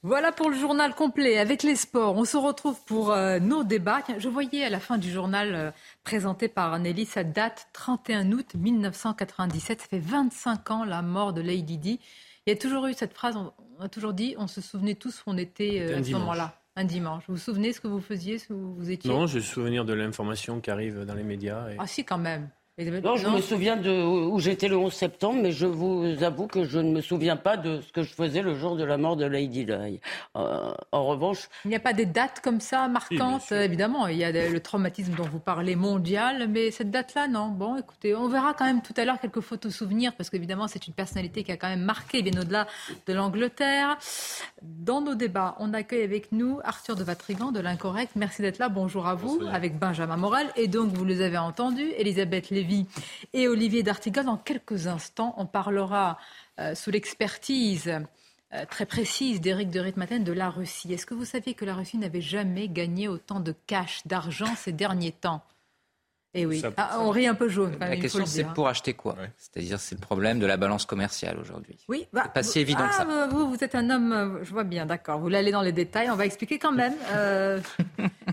Voilà pour le journal complet avec les sports. On se retrouve pour euh, nos débats. Je voyais à la fin du journal euh, présenté par Nelly, sa date 31 août 1997. Ça fait 25 ans la mort de Lady Di. Il y a toujours eu cette phrase, on, a toujours dit, on se souvenait tous où on était euh, à ce moment-là. Un dimanche. Vous vous souvenez ce que vous faisiez, ce vous étiez? Non, j'ai le souvenir de l'information qui arrive dans les médias. Ah si, quand même. Non, je me souviens de où j'étais le 11 septembre, mais je vous avoue que je ne me souviens pas de ce que je faisais le jour de la mort de Lady Di. Euh, en revanche... Il n'y a pas des dates comme ça marquantes, évidemment. Il y a le traumatisme dont vous parlez mondial, mais cette date-là, non. Bon, écoutez, on verra quand même tout à l'heure quelques photos souvenirs, parce qu'évidemment, c'est une personnalité qui a quand même marqué, bien au-delà de l'Angleterre. Dans nos débats, on accueille avec nous Arthur de Vatrigan de l'Incorrect. Merci d'être là. Bonjour à vous, avec Benjamin Morel. Et donc, vous les avez entendus, Elisabeth Lévy et Olivier D'Artigas. Dans quelques instants, on parlera euh, sous l'expertise euh, très précise d'Éric de Ritmaten de la Russie. Est-ce que vous saviez que la Russie n'avait jamais gagné autant de cash, d'argent ces derniers temps? Et oui, ah, on rit un peu jaune. la question, c'est pour acheter quoi C'est-à-dire, c'est le problème de la balance commerciale aujourd'hui. Oui, bah, pas si évident que ça. Ah, vous, vous êtes un homme, euh, je vois bien, d'accord. Vous l'allez dans les détails. On va expliquer quand même. [laughs] Euh,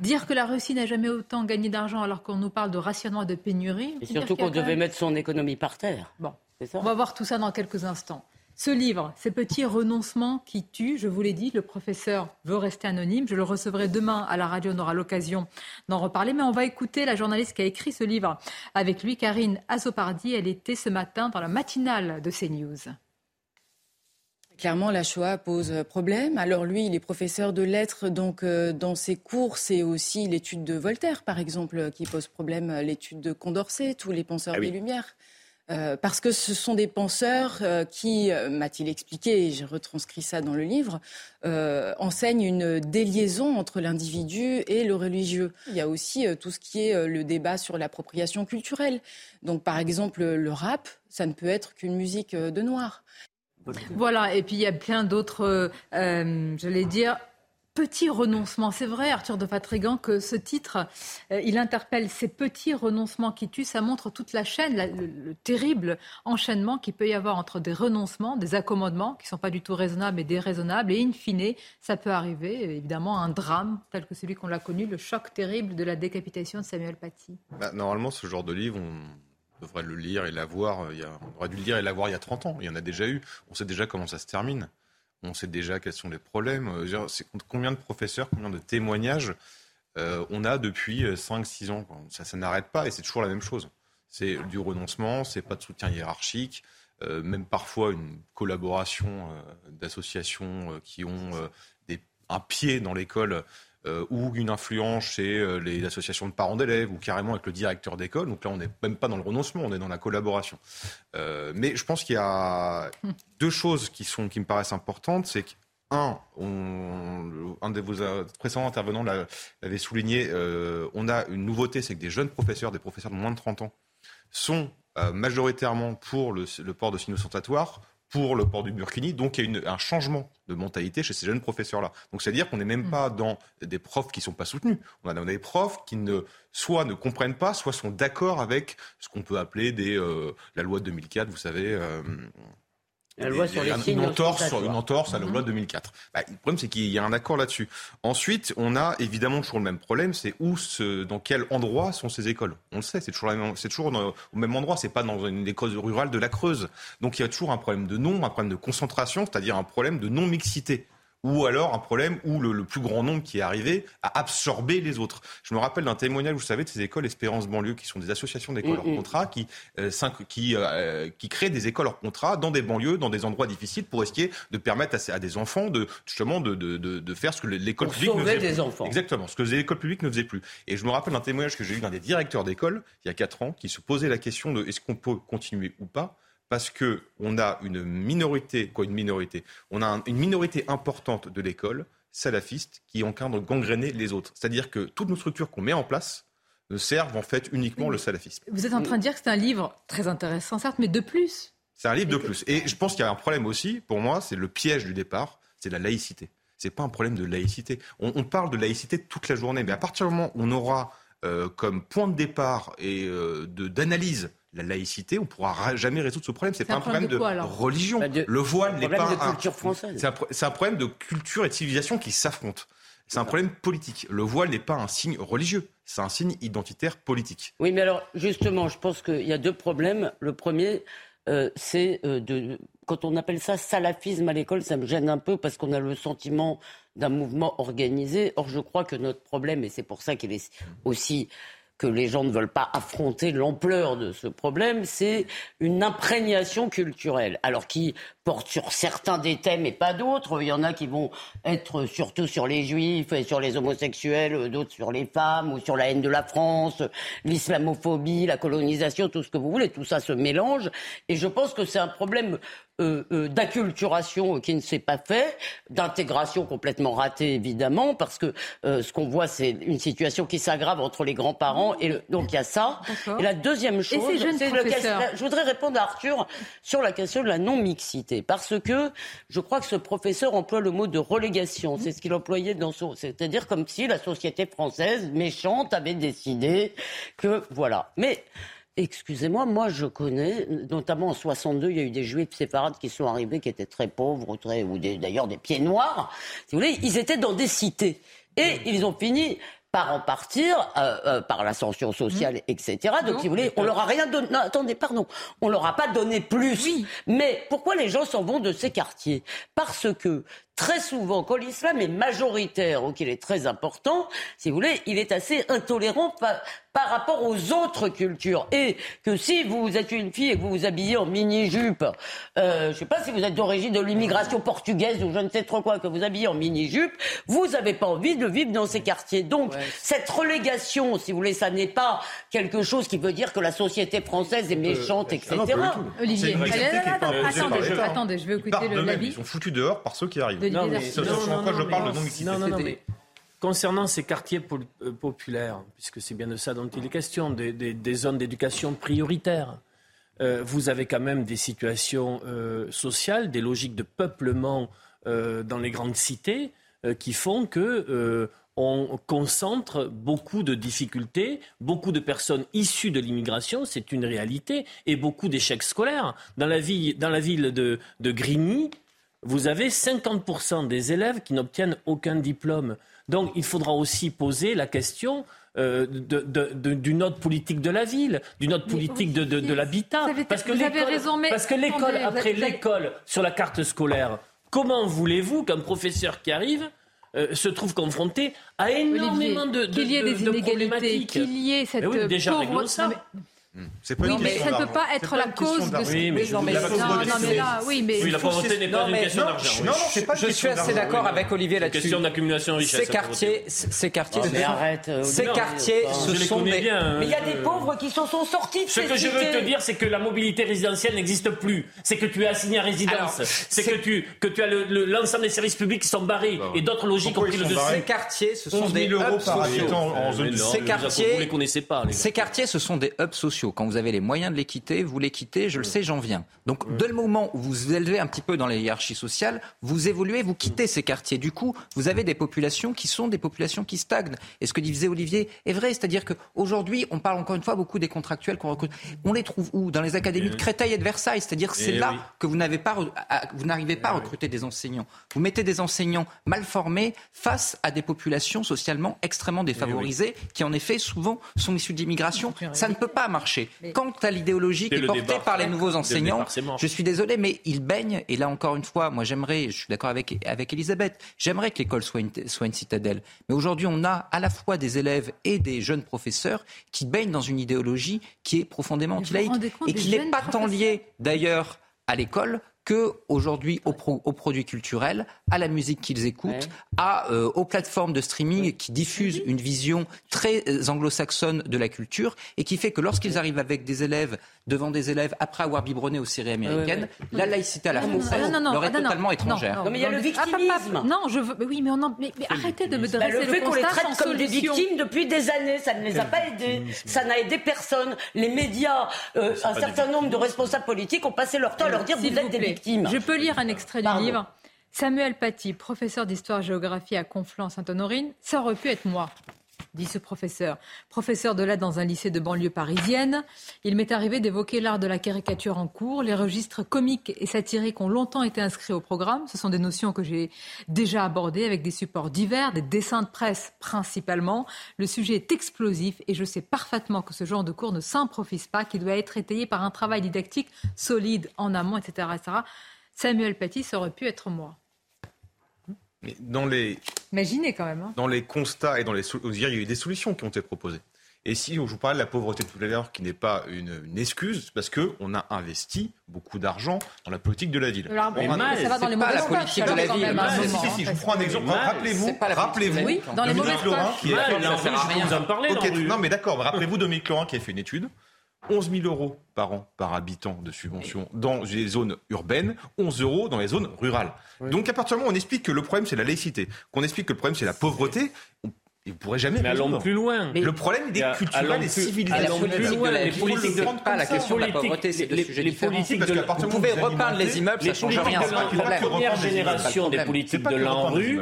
dire que la Russie n'a jamais autant gagné d'argent alors qu'on nous parle de rationnement et de pénurie. Et surtout qu'on devait mettre son économie par terre. Bon, on va voir tout ça dans quelques instants. Ce livre, Ces petits renoncements qui tuent, je vous l'ai dit, le professeur veut rester anonyme. Je le recevrai demain à la radio, on aura l'occasion d'en reparler. Mais on va écouter la journaliste qui a écrit ce livre avec lui, Karine Azopardi. Elle était ce matin dans la matinale de CNews. Clairement, la Shoah pose problème. Alors lui, il est professeur de lettres, donc euh, dans ses cours, c'est aussi l'étude de Voltaire, par exemple, qui pose problème, l'étude de Condorcet, tous les penseurs ah des Lumières. Euh, parce que ce sont des penseurs euh, qui, euh, m'a-t-il expliqué, et j'ai retranscrit ça dans le livre, enseignent une déliaison entre l'individu et le religieux. Il y a aussi tout ce qui est le débat sur l'appropriation culturelle. Donc, par exemple, le rap, ça ne peut être qu'une musique de noir. Voilà, et puis il y a plein d'autres, j'allais dire, petits renoncements. C'est vrai, Arthur de Patrigan, que ce titre, euh, il interpelle ces petits renoncements qui tuent. Ça montre toute la chaîne, le, terrible enchaînement qu'il peut y avoir entre des renoncements, des accommodements qui ne sont pas du tout raisonnables et déraisonnables. Et in fine, ça peut arriver, évidemment, un drame tel que celui qu'on l'a connu, le choc terrible de la décapitation de Samuel Paty. Bah, normalement, ce genre de livre, on devrait le lire et l'avoir. Il on aurait dû le lire et l'avoir il y a 30 ans. Il y en a déjà eu. On sait déjà comment ça se termine on sait déjà quels sont les problèmes. Euh, combien de professeurs, combien de témoignages euh, on a depuis 5-6 euh, ans. Ça, ça n'arrête pas et c'est toujours la même chose. C'est du renoncement, c'est pas de soutien hiérarchique, même parfois une collaboration d'associations qui ont un pied dans l'école euh, ou une influence chez euh, les associations de parents d'élèves ou carrément avec le directeur d'école. Donc là, on n'est même pas dans le renoncement, on est dans la collaboration. Euh, mais je pense qu'il y a [laughs] deux choses qui, sont, qui me paraissent importantes. C'est qu'un, un de vos précédents intervenants l'avait souligné, on a une nouveauté, c'est que des jeunes professeurs, des professeurs de moins de 30 ans, sont majoritairement pour le, port de signaux sensatoires pour le port du burkini. Donc il y a un changement de mentalité chez ces jeunes professeurs-là. Donc c'est-à-dire qu'on n'est même mm. pas dans des profs qui ne sont pas soutenus. On a dans des profs qui ne soit ne comprennent pas, soit sont d'accord avec ce qu'on peut appeler des, euh, la loi de 2004, vous savez. Euh, la loi sur les une entorse, une entorse à la loi de 2004. Bah, le problème, c'est qu'il y a un accord là-dessus. Ensuite, on a évidemment toujours le même problème, c'est où, ce, dans quel endroit sont ces écoles. On le sait, c'est toujours, c'est toujours au même endroit, c'est pas dans une école rurale de la Creuse. Donc il y a toujours un problème de nom, un problème de concentration, c'est-à-dire un problème de non-mixité ou alors un problème où le, plus grand nombre qui est arrivé a absorbé les autres. Je me rappelle d'un témoignage, vous savez, de ces écoles Espérance Banlieue, qui sont des associations d'écoles hors contrat, qui, euh, qui, euh, qui créent des écoles hors contrat dans des banlieues, dans des endroits difficiles, pour essayer de permettre à, des enfants de justement de, de, de, faire ce que l'école publique ne faisait des plus. enfants. Exactement, ce que les écoles publiques ne faisaient plus. Et je me rappelle d'un témoignage que j'ai eu d'un des directeurs d'école, il y a 4 ans, qui se posait la question de est-ce qu'on peut continuer ou pas parce que on a une minorité, quoi une minorité, on a une minorité importante de l'école salafiste qui encadre gangréner les autres. C'est-à-dire que toutes nos structures qu'on met en place ne servent en fait uniquement le salafisme. Vous êtes en train de dire que c'est un livre très intéressant, certes, mais de plus. C'est un livre de plus. Et je pense qu'il y a un problème aussi, pour moi, c'est le piège du départ, c'est la laïcité. C'est pas un problème de laïcité. On, parle de laïcité toute la journée, mais à partir du moment où on aura euh, comme point de départ et euh, d'analyse la laïcité, on pourra jamais résoudre ce problème. C'est pas un problème, de, quoi, religion. Bah, de- le voile n'est problème pas de un- culture française. C'est un, c'est un problème de culture et de civilisation qui s'affrontent. C'est un problème politique. Le voile n'est pas un signe religieux, c'est un signe identitaire politique. Oui, mais alors, justement, je pense qu'il y a deux problèmes. Le premier, euh, c'est euh, de. Quand on appelle ça salafisme à l'école, ça me gêne un peu parce qu'on a le sentiment d'un mouvement organisé. Or, je crois que notre problème, et c'est pour ça qu'il est aussi que les gens ne veulent pas affronter l'ampleur de ce problème, c'est une imprégnation culturelle. Alors qui porte sur certains des thèmes et pas d'autres. Il y en a qui vont être surtout sur les juifs et sur les homosexuels, d'autres sur les femmes ou sur la haine de la France, l'islamophobie, la colonisation, tout ce que vous voulez. Tout ça se mélange. Et je pense que c'est un problème euh, euh, d'acculturation qui ne s'est pas fait, d'intégration complètement ratée évidemment, parce que euh, ce qu'on voit c'est une situation qui s'aggrave entre les grands-parents et le- donc il y a ça. Et la deuxième chose, c'est je voudrais répondre à Arthur sur la question de la parce que je crois que ce professeur emploie le mot de relégation. C'est ce qu'il employait dans son, c'est-à-dire comme si la société française méchante avait décidé que voilà. Mais Excusez-moi, moi je connais, notamment en 62, il y a eu des juifs séfarades qui sont arrivés, qui étaient très pauvres, ou des- d'ailleurs des pieds noirs. Si vous voulez, ils étaient dans des cités. Et ils ont fini par en partir, euh, euh, par l'ascension sociale, etc. Donc, Non. si vous voulez, on leur a rien donné. Non, attendez, pardon. On leur a pas donné plus. Mais pourquoi les gens s'en vont de ces quartiers? Parce que très souvent, quand l'islam est majoritaire ou qu'il est très important, si vous voulez, il est assez intolérant par, par rapport aux autres cultures. Et que si vous êtes une fille et que vous vous habillez en mini-jupe, euh, je sais pas si vous êtes d'origine de l'immigration portugaise ou je ne sais trop quoi, que vous habillez en mini-jupe, vous n'avez pas envie de vivre dans ces quartiers. Donc, cette relégation, si vous voulez, ça n'est pas quelque chose qui veut dire que la société française est méchante, etc. ah non, Olivier, est attendez, je vais écouter le- l'avis. Ils sont foutus dehors par ceux qui arrivent. De Non, mais- Darcy. C'est ce sur quoi je parle de non-mixité. Concernant ces quartiers pol- euh, populaires, puisque c'est bien de ça dont il est question, des, des- des zones d'éducation prioritaires, euh, vous avez quand même des situations euh, sociales, des logiques de peuplement dans les grandes cités qui font que on concentre beaucoup de difficultés, beaucoup de personnes issues de l'immigration, c'est une réalité, et beaucoup d'échecs scolaires. Dans la, ville, dans la ville de, de Grigny, vous avez 50% des élèves qui n'obtiennent aucun diplôme. Donc il faudra aussi poser la question euh, de- de- de- d'une autre politique de la ville, d'une autre politique de, l'habitat. Vous avez- Parce que raison, mais Parce que l'école, attendez, après avez- l'école, sur la carte scolaire, comment voulez-vous qu'un professeur qui arrive euh, se trouve confronté à énormément de, de, qu'il y ait de- des de inégalités, problématiques qu'il y ait cette Mais oui, déjà, pauvre- ça. Non, mais- C'est pas Oui, une mais ça ne peut pas être pas la cause de ce Oui, mais je non, mais, non, pauvreté, non, mais là, oui, mais Oui, la pauvreté n'est pas une mais- question d'argent. je- oui. non, c'est pas une Je question suis assez d'accord Oui, avec oui. Olivier là-dessus. Question d'accumulation de richesse. Ces quartiers, ces quartiers, Ah, ce mais arrête, euh, ces non, quartiers, ce sont des. bien. hein, Mais il y a des pauvres qui s'en sont sortis de Ce ces que je veux te dire, c'est que la mobilité résidentielle n'existe plus. C'est que tu es assigné à résidence. C'est que tu, que tu as le- le- l'ensemble des services publics qui sont barrés et d'autres logiques ont pris le dessus. Ces quartiers, ce sont 11 des 000 euros hubs sociaux. Ces quartiers- Vous les connaissez pas. Ces quartiers, ce sont des hubs sociaux. Quand vous avez les moyens de les quitter, vous les quittez, je le sais, j'en viens. Donc, dès le moment où vous vous élevez un petit peu dans les hiérarchies sociales, vous évoluez, vous quittez ces quartiers. Du coup, vous avez des populations qui sont des populations qui stagnent. Et ce que disait Olivier est vrai, c'est-à-dire qu'aujourd'hui, on parle encore une fois beaucoup des contractuels qu'on recrute. On les trouve où? Dans les académies de Créteil et de Versailles. C'est-à-dire que c'est Eh là oui. que vous n'avez pas, vous n'arrivez pas à recruter des enseignants. Vous mettez des enseignants mal formés face à des populations socialement extrêmement défavorisées, qui en effet souvent sont issues d'immigration. Ça ne peut pas marcher. Quant à l'idéologie qui est portée par les nouveaux le enseignants, je suis désolé, mais ils baignent. Et là encore une fois, moi j'aimerais, je suis d'accord avec avec Elisabeth, j'aimerais que l'école soit une, soit une citadelle. Mais aujourd'hui, on a à la fois des élèves et des jeunes professeurs qui baignent dans une idéologie qui est profondément anti-laïque et qui n'est pas tant liée d'ailleurs à l'école que aujourd'hui aux, pro- aux produits culturels, à la musique qu'ils écoutent, à, euh, aux plateformes de streaming qui diffusent une vision très euh, anglo-saxonne de la culture et qui fait que lorsqu'ils arrivent avec des élèves devant des élèves après avoir biberonné aux séries américaines, la laïcité à la non, française non, non, leur est totalement non, étrangère. non, Non, mais il y a le Ah, pas- pas- victimisme. Non, je veux. mais Oui, mais, on en- mais, mais arrêtez de me Bah, dresser le fait qu'on les traite comme des victimes depuis des années, ça ne les a pas aidés. Ça n'a aidé personne. Les médias, euh, un certain nombre de responsables politiques ont passé leur temps à leur dire vous êtes des plaît. Victimes. Je peux lire un extrait Pardon. du livre. Samuel Paty, professeur d'histoire-géographie à Conflans-Sainte-Honorine, ça aurait pu être moi. Dit ce professeur. Professeur de lettres dans un lycée de banlieue parisienne, il m'est arrivé d'évoquer l'art de la caricature en cours. Les registres comiques et satiriques ont longtemps été inscrits au programme. Ce sont des notions que j'ai déjà abordées avec des supports divers, des dessins de presse principalement. Le sujet est explosif et je sais parfaitement que ce genre de cours ne s'improvise pas, qu'il doit être étayé par un travail didactique solide en amont, etc. etc. Samuel Paty, ça aurait pu être moi. Mais dans les, Imaginez quand même. Hein. dans les constats et dans les sol- il y a eu des solutions qui ont été proposées. Et si je vous parlais de la pauvreté tout à l'heure, qui n'est pas une, une excuse, c'est parce qu'on a investi beaucoup d'argent dans la politique de la ville. Alors, On mais a- ça va dans les pas la mauvaises politique pages, de la ville. Mal. Si, si, je vous prends un exemple. Mal, Rappelez-vous, rappelez-vous. Oui, dans les Dominique mauvaises Laurent pages. qui a Mal, fait. Non, mais d'accord. Rappelez-vous Dominique Laurent qui a fait une étude. 11 000 euros par an par habitant de subvention dans les zones urbaines, 11 euros dans les zones rurales. Donc à partir du moment où on explique que le problème c'est la laïcité, qu'on explique que le problème c'est la pauvreté, on, vous pourrez jamais Mais allons plus loin. Le problème il Et est culturel et civilisationnel. allons plus loin. Les politiques de- prendre pas la question de la politiques- pauvreté, c'est deux les- sujets les différents. Vous pouvez repeindre les immeubles, ça les change politiques rien. la- première génération des politiques de l'ANRU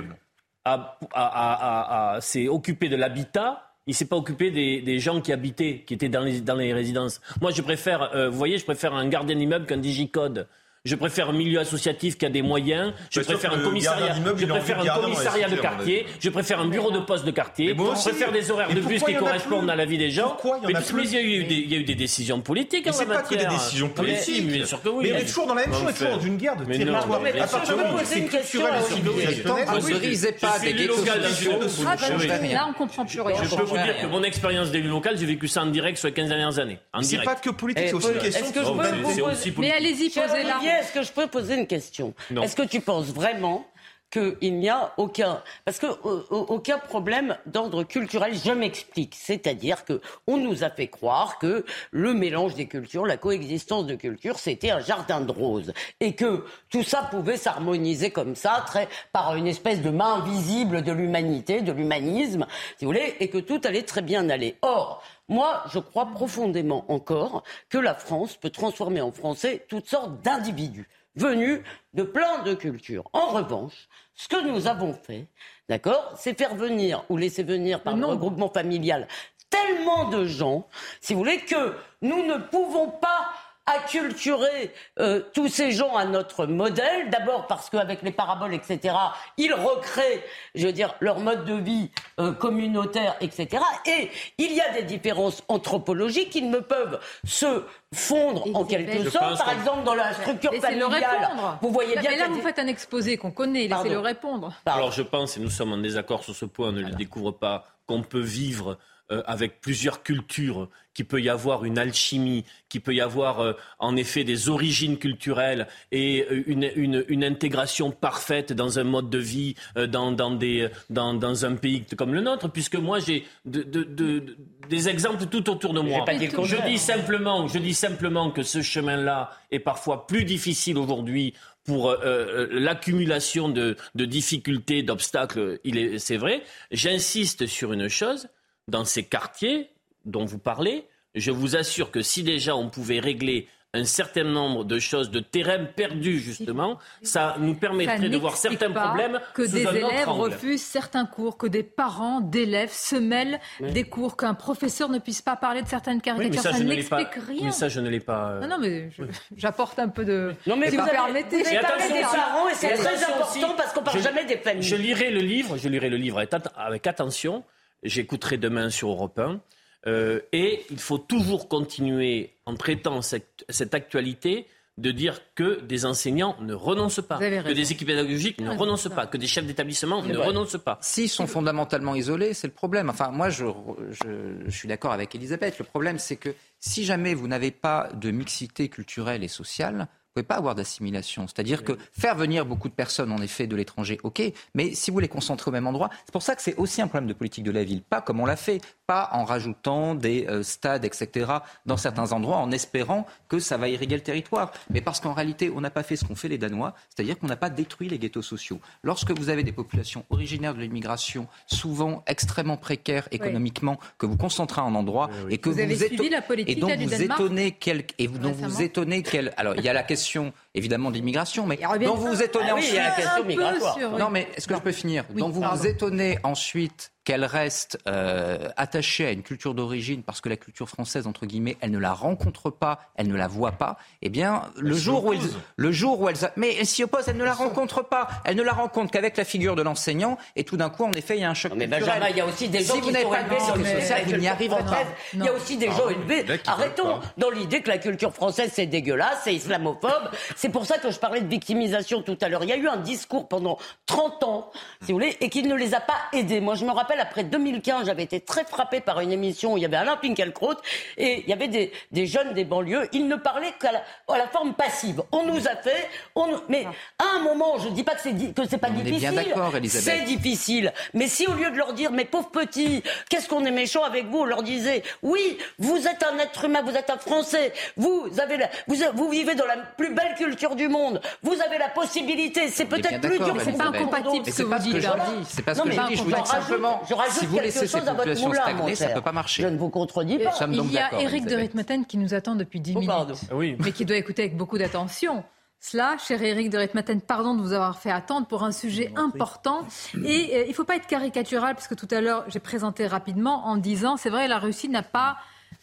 s'est occupé de l'habitat. Il s'est pas occupé des, gens qui habitaient, qui étaient dans les, dans les résidences. Moi, je préfère, euh, vous voyez, je préfère un gardien d'immeuble qu'un digicode. Je préfère un milieu associatif qui a des moyens. Je préfère un commissariat. gardien d'immeuble, Je préfère de un commissariat de quartier. Je préfère un bureau de poste de quartier. Mais Je préfère des horaires Mais de bus qui correspondent à la vie des gens. Pourquoi il y en mais a plus il y a eu des, il y a eu des décisions politiques Mais en c'est la pas que des matière. décisions Mais politiques. si, bien sûr que oui. Mais on est toujours dans la même chose, on est toujours dans une guerre de Mais non, territoire. mais À partir je du peux moment où poser c'est une question culturel à et je pas des ghettos ne. Là, on comprend plus rien. Je peux vous dire que mon expérience d'élu local, j'ai vécu ça en direct sur les 15 dernières années. C'est pas que politique, Eh, c'est aussi une Paul, question est-ce que de je peux souveraineté. vous C'est poser- aussi Mais allez-y, posez-la. Est-ce que je peux poser une question. Est-ce que tu penses vraiment qu'il n'y a aucun parce que euh, aucun problème d'ordre culturel je m'explique. C'est-à-dire que on nous a fait croire que le mélange des cultures la coexistence de cultures c'était un jardin de roses. Et que tout ça pouvait s'harmoniser comme ça très par une espèce de main invisible de l'humanité de l'humanisme si vous voulez et que tout allait très bien aller. Or moi, je crois profondément encore que la France peut transformer en français toutes sortes d'individus venus de plein de cultures. En revanche, ce que nous avons fait, d'accord, c'est faire venir ou laisser venir par le regroupement familial tellement de gens, si vous voulez, que nous ne pouvons pas acculturer euh, tous ces gens à notre modèle. D'abord parce qu'avec les paraboles, etc., ils recréent, je veux dire, leur mode de vie euh, communautaire, etc. Et il y a des différences anthropologiques qui ne peuvent se fondre en quelque sorte. Par exemple, dans la structure Laissez-le familiale, répondre. vous voyez bien Mais là, vous des- faites un exposé qu'on connaît. Laissez-le Pardon. répondre. Alors je pense, et nous sommes en désaccord sur ce point, on ne le découvre pas, qu'on peut vivre euh, avec plusieurs cultures, qu'il peut y avoir une alchimie, qu'il peut y avoir euh, en effet des origines culturelles et euh, une, une, une intégration parfaite dans un mode de vie, euh, dans, dans, des, dans, dans un pays comme le nôtre, puisque moi j'ai de, de, de- de- des exemples tout autour de moi. je dis simplement, je dis simplement que ce chemin-là est parfois plus difficile aujourd'hui pour euh, euh, l'accumulation de, de difficultés, d'obstacles, il est, c'est vrai. J'insiste sur une chose, dans ces quartiers dont vous parlez, je vous assure que si déjà on pouvait régler un certain nombre de choses, de terrains perdus justement, ça nous Ça permettrait de voir certains pas problèmes que sous des un autre élèves angle. refusent certains cours, que des parents d'élèves se mêlent Oui. des cours, qu'un professeur ne puisse pas parler de certaines Oui, caricatures. ça, ça ne pas. n'explique rien. Mais ça, je ne l'ai pas. euh, Non, non, mais je- [laughs] j'apporte un peu de. Non, mais si vous vous avez- permettez. vous avez parlé des parents et c'est très important aussi, parce qu'on parle je- jamais des familles. Je lirai le livre, je lirai le livre avec attention. J'écouterai demain sur Europe 1. Euh, et il faut toujours continuer, en traitant cette, cette actualité, de dire que des enseignants ne renoncent pas, que des équipes pédagogiques ne Ouais, renoncent pas, que des chefs d'établissement C'est ne vrai. renoncent pas. S'ils sont fondamentalement isolés, c'est le problème. Enfin, moi, je, je- je suis d'accord avec Elisabeth. Le problème, c'est que si jamais vous n'avez pas de mixité culturelle et sociale, vous ne pouvez pas avoir d'assimilation. C'est-à-dire que faire venir beaucoup de personnes, en effet, de l'étranger, ok, mais si vous les concentrez au même endroit, c'est pour ça que c'est aussi un problème de politique de la ville. Pas comme on l'a fait, pas en rajoutant des euh, stades, etc., dans certains endroits, en espérant que ça va irriguer le territoire. Mais parce qu'en réalité, on n'a pas fait ce qu'ont fait les Danois, c'est-à-dire qu'on n'a pas détruit les ghettos sociaux. Lorsque vous avez des populations originaires de l'immigration, souvent extrêmement précaires économiquement, que vous concentrez à un endroit et que Vous vous, avez éto- suivi la politique, et donc là, du vous Danemark étonnez quel et vous, dont vous récemment? étonnez quel alors il y a la question évidemment de l'immigration, mais dont vous vous étonnez Ah oui, il y a la ensuite. question migratoire. Non, mais est-ce que je peux finir Donc vous vous étonnez ensuite qu'elle reste euh, attachée à une culture d'origine parce que la culture française, entre guillemets, elle ne la rencontre pas, elle ne la voit pas, eh bien, le jour, où elle, oppose. le jour où elle... Mais elle s'y oppose, elle ne la rencontre pas. Elle ne la rencontre qu'avec la figure de l'enseignant et tout d'un coup, en effet, il y a un choc Mais culturel. Benjamin, il y a aussi des gens si qui vous n'avez sont pas élevés de sur sociale, vous n'y culture arriverez pas. Il y a aussi des gens élevés. Arrêtons dans l'idée que la culture française c'est dégueulasse, c'est islamophobe. C'est pour ça que je parlais de victimisation tout à l'heure. Il y a eu un discours pendant 30 ans, si vous voulez, et qui ne les a pas aidés. Moi, je me rappelle après 2015, j'avais été très frappée par une émission où il y avait Alain Finkielkraut et il y avait des, des jeunes des banlieues. Ils ne parlaient qu'à la, à la forme passive. On nous a fait, on, mais à un moment, je dis pas que c'est di- que c'est pas On est difficile. bien d'accord, Elisabeth. C'est difficile. Mais si au lieu de leur dire, mes pauvres petits, qu'est-ce qu'on est méchant avec vous, on leur disait, oui, vous êtes un être humain, vous êtes un Français, vous avez la- vous, vous vivez dans la plus belle culture du monde, vous avez la possibilité, c'est peut-être plus dur Elisabeth. vous. incompatible, Mais ce c'est que pas vous ce que dites. C'est pas ce que je dis. Je vous dis simplement, je rajoute si vous laissez ces chose à votre populations moulin, stagner, ça peut pas marcher. Je ne vous contredis pas. Il y a Éric de. Ritmaten qui nous attend depuis 10 Oh, minutes, pardon. Oui. mais qui doit écouter avec beaucoup d'attention. Cela, cher Éric de Ritmaten, pardon de vous avoir fait attendre pour un sujet important. Et euh, il ne faut pas être caricatural, parce que tout à l'heure, j'ai présenté rapidement en disant, c'est vrai, la Russie n'a pas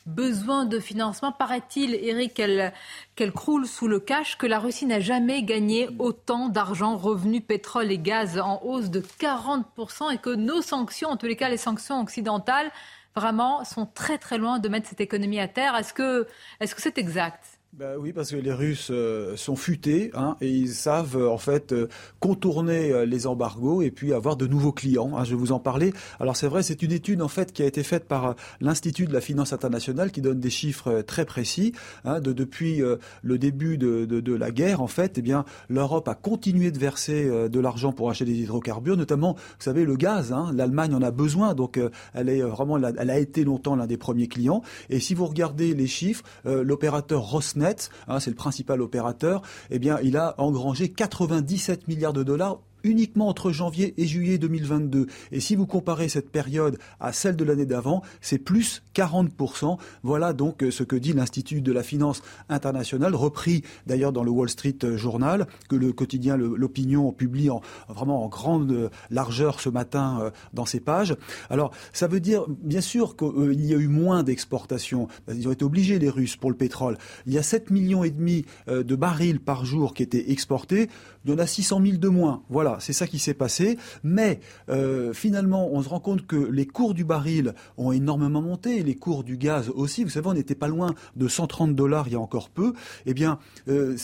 besoin de financement. Paraît-il, Éric, qu'elle croule sous le cash, que la Russie n'a jamais gagné autant d'argent, revenus, pétrole et gaz en hausse de 40%, et que nos sanctions, en tous les cas les sanctions occidentales, vraiment sont très très loin de mettre cette économie à terre. Est-ce que c'est exact? Ben oui, parce que les Russes euh, sont futés hein, et ils savent euh, en fait euh, contourner les embargos et puis avoir de nouveaux clients. hein, je vais vous en parler. Alors c'est vrai, c'est une étude en fait qui a été faite par l'Institut de la finance internationale qui donne des chiffres très précis. hein, de, depuis le début de, de, de la guerre, en fait, eh bien l'Europe a continué de verser de l'argent pour acheter des hydrocarbures, notamment, vous savez, le gaz. hein, L'Allemagne en a besoin, donc elle est vraiment, elle a été longtemps l'un des premiers clients. Et si vous regardez les chiffres, l'opérateur Rosneft, hein, c'est le principal opérateur, eh bien, il a engrangé 97 milliards de dollars uniquement entre janvier et juillet 2022. Et si vous comparez cette période à celle de l'année d'avant, c'est plus 40%. Voilà donc euh, ce que dit l'Institut de la finance internationale, repris d'ailleurs dans le Wall Street Journal, que le quotidien L'Opinion publie en, vraiment en grande euh, largeur ce matin euh, dans ses pages. Alors, ça veut dire, bien sûr, qu'il y a eu moins d'exportations. Ils ont été obligés, les Russes, pour le pétrole. Il y a 7 millions et demi euh, de barils par jour qui étaient exportés. Il y en a 600 000 de moins. Voilà, c'est ça qui s'est passé. Mais euh, finalement, on se rend compte que les cours du baril ont énormément monté, les cours du gaz aussi. Vous savez, on n'était pas loin de 130 dollars il y a encore peu. Eh bien, euh,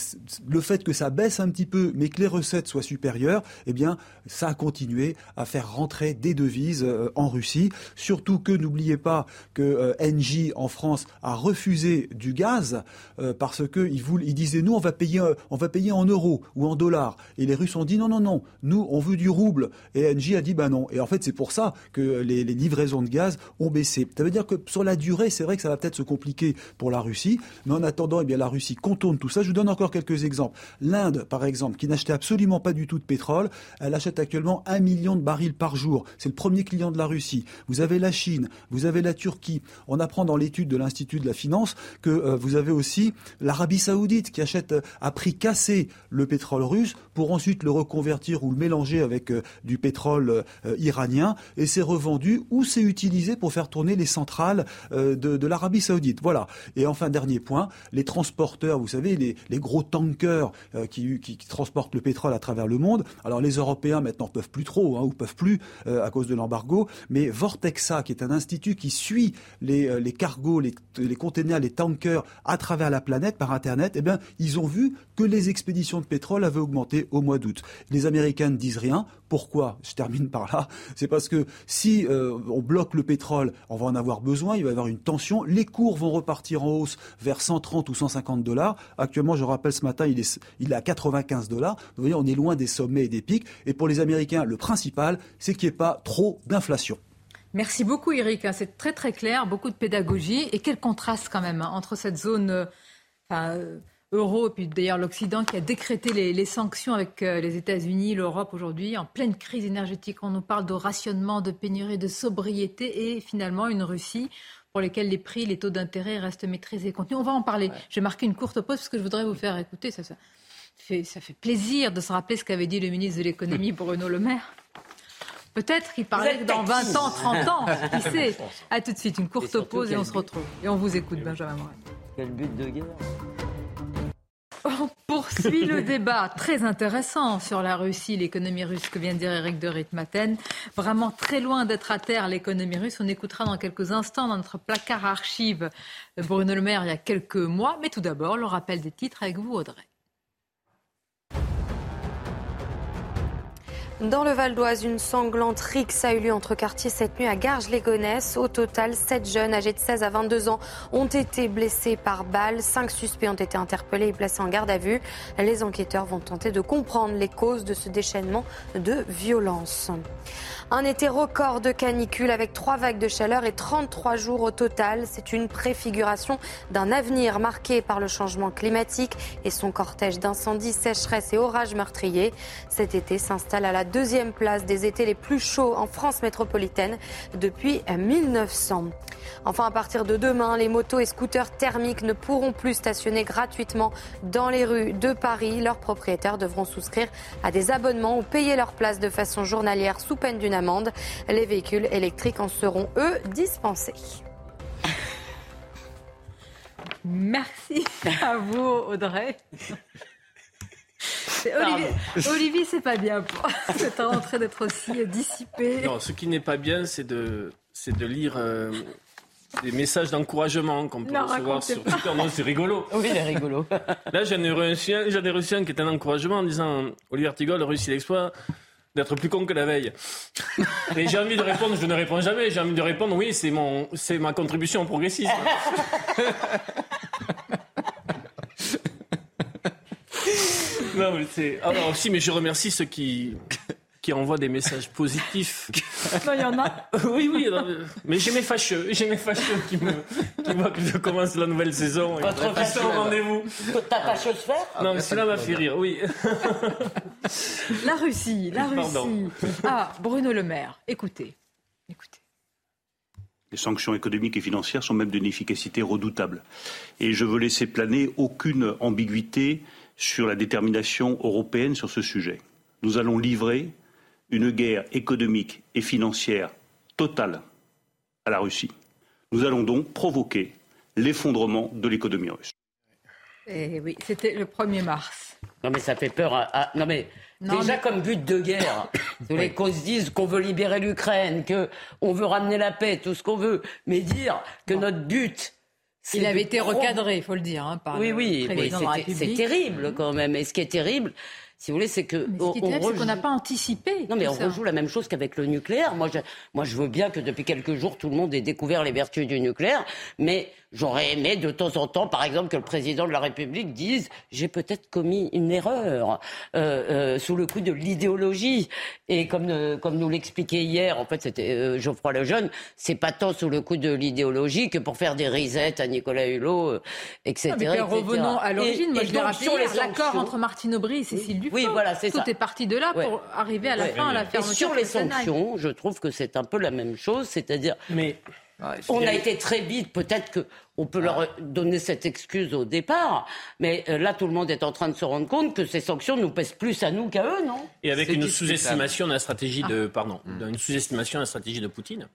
le fait que ça baisse un petit peu, mais que les recettes soient supérieures, eh bien, ça a continué à faire rentrer des devises euh, en Russie. Surtout que n'oubliez pas que Engie en France a refusé du gaz parce que ils voulaient, ils disaient nous on va payer, on va payer en euros ou en dollars. Et les Russes ont dit non non non, nous on veut du rouble. Et Engie a dit bah non. Et en fait c'est pour ça que les, livraisons de gaz ont baissé. Ça veut dire que sur la durée, c'est vrai que ça va peut-être se compliquer pour la Russie, mais en attendant, eh bien la Russie contourne tout ça. Je vous donne encore quelques exemples. L'Inde, par exemple, qui n'achetait absolument pas du tout de pétrole, elle achète actuellement un million de barils par jour. C'est le premier client de la Russie. Vous avez la Chine, vous avez la Turquie. On apprend dans l'étude de l'Institut de la Finance que euh, vous avez aussi l'Arabie Saoudite qui achète euh, à prix cassé le pétrole russe pour ensuite le reconvertir ou le mélanger avec euh, du pétrole euh, iranien et c'est revendu ou c'est utilisé pour faire tourner les centrales euh, de, l'Arabie Saoudite. Voilà. Et enfin, dernier point, les transporteurs, vous savez, les, gros tankers euh, qui, transportent le pétrole à travers le monde. Alors les Européens maintenant peuvent plus trop hein, ou peuvent plus euh, à cause de l'embargo, mais Vortexa, qui est un institut qui suit les, euh, les cargos, les, les containers, les tankers à travers la planète par Internet, eh bien, ils ont vu que les expéditions de pétrole avaient augmenté au mois d'août. Les Américains ne disent rien. Pourquoi? Je termine par là. C'est parce que si euh, on bloque le pétrole, on va en avoir besoin, il va y avoir une tension. Les cours vont repartir en hausse vers 130 ou 150 dollars. Actuellement, je rappelle ce matin, il est, il est à 95 dollars. Vous voyez, on est loin des sommets et des pics. Et pour les Américains, le principal, c'est qu'il n'y ait pas trop d'inflation. Merci beaucoup, Eric. hein. C'est très très clair, beaucoup de pédagogie. Et quel contraste quand même hein, entre cette zone euh, enfin, euh, euro et puis d'ailleurs l'Occident qui a décrété les, les sanctions avec euh, les États-Unis, l'Europe aujourd'hui, en pleine crise énergétique. On nous parle de rationnement, de pénurie, de sobriété et finalement une Russie pour lesquels les prix, les taux d'intérêt restent maîtrisés et contenus. On va en parler. J'ai marqué une courte pause parce que je voudrais vous faire écouter ça. ça. ça fait plaisir de se rappeler ce qu'avait dit le ministre de l'économie Bruno Le Maire. Peut-être qu'il parlait que dans 20 ans, 30 ans, [laughs] qui sait À tout de suite, une courte pause et on se retrouve. Et on vous écoute, Benjamin Morin. Quel but de guerre on poursuit le débat très intéressant sur la Russie, l'économie russe, que vient de dire Eric de Ritmaten. Vraiment très loin d'être à terre, l'économie russe. On écoutera dans quelques instants dans notre placard archive Bruno Le Maire il y a quelques mois. Mais tout d'abord, le rappel des titres avec vous, Audrey. Dans le Val d'Oise, une sanglante rixe a eu lieu entre quartiers cette nuit à Garges-les-Gonesse. Au total, sept jeunes âgés de 16 à 22 ans ont été blessés par balles. Cinq suspects ont été interpellés et placés en garde à vue. Les enquêteurs vont tenter de comprendre les causes de ce déchaînement de violence. Un été record de canicule avec trois vagues de chaleur et 33 jours au total. C'est une préfiguration d'un avenir marqué par le changement climatique et son cortège d'incendies, sécheresses et orages meurtriers. Cet été s'installe à la deuxième place des étés les plus chauds en France métropolitaine depuis 1900. Enfin, à partir de demain, les motos et scooters thermiques ne pourront plus stationner gratuitement dans les rues de Paris. Leurs propriétaires devront souscrire à des abonnements ou payer leur place de façon journalière sous peine d'une amende. Les véhicules électriques en seront, eux, dispensés. Merci [laughs] à vous, Audrey. Olivier, Olivier c'est pas bien pour [laughs] cette rentrée d'être aussi dissipé. Non, ce qui n'est pas bien, c'est de, c'est de lire euh, des messages d'encouragement qu'on peut recevoir sur Twitter. Non, c'est rigolo. [laughs] Oui, c'est rigolo. Là, j'en ai reçu un, j'en ai reçu un qui est un encouragement en disant Olivier Artigol réussit l'exploit d'être plus con que la veille. [laughs] Et j'ai envie de répondre, je ne réponds jamais, j'ai envie de répondre oui, c'est mon, c'est ma contribution progressiste. [laughs] non, mais c'est. Alors, ah si, mais je remercie ceux qui, qui envoie des messages positifs. [laughs] Non, il y en a. oui, oui. mais j'ai mes fâcheux. J'ai mes fâcheux qui, me, qui voient que je commence la nouvelle saison. Votre fâcheux rendez-vous. Ta fâcheuse faire Non, mais cela m'a fait rire, oui. [laughs] La Russie, la Russie. Ah, Bruno Le Maire, écoutez. Écoutez. Les sanctions économiques et financières sont même d'une efficacité redoutable. Et je veux laisser planer aucune ambiguïté sur la détermination européenne sur ce sujet. Nous allons livrer une guerre économique et financière totale à la Russie. Nous allons donc provoquer l'effondrement de l'économie russe. Eh oui, c'était le 1er mars. Non mais ça fait peur. À, Non mais déjà comme but de guerre, [coughs] oui. qu'on se dise qu'on veut libérer l'Ukraine, qu'on veut ramener la paix, tout ce qu'on veut, mais dire que notre but il avait été recadré, il faut le dire, hein, par oui, oui, c'est terrible quand même. Et ce qui est terrible, si vous voulez, c'est que. ce qui est qu'on n'a pas anticipé. Non, mais on rejoue la même chose qu'avec le nucléaire. Moi je, moi, je veux bien que depuis quelques jours, tout le monde ait découvert les vertus du nucléaire, mais J'aurais aimé de temps en temps, par exemple, que le président de la République dise j'ai peut-être commis une erreur euh, euh, sous le coup de l'idéologie. Et comme, euh, comme nous l'expliquait hier, en fait, c'était euh, Geoffroy Lejeune, c'est pas tant sous le coup de l'idéologie que pour faire des risettes à Nicolas Hulot, etc. Ah, mais revenons à l'origine. Moi, je l'ai rappelé l'accord entre Martine Aubry et Cécile Oui, voilà, c'est Tout est parti de là pour arriver à la fin à la fermeture. Et sur les sanctions, je trouve que c'est un peu la même chose, c'est-à-dire. Mais on a été très vite, peut-être qu'on peut leur donner cette excuse au départ, mais euh, là, tout le monde est en train de se rendre compte que ces sanctions nous pèsent plus à nous qu'à eux, non? Et avec une sous-estimation de la stratégie de, ah. pardon, mm. une sous-estimation de la stratégie de Poutine.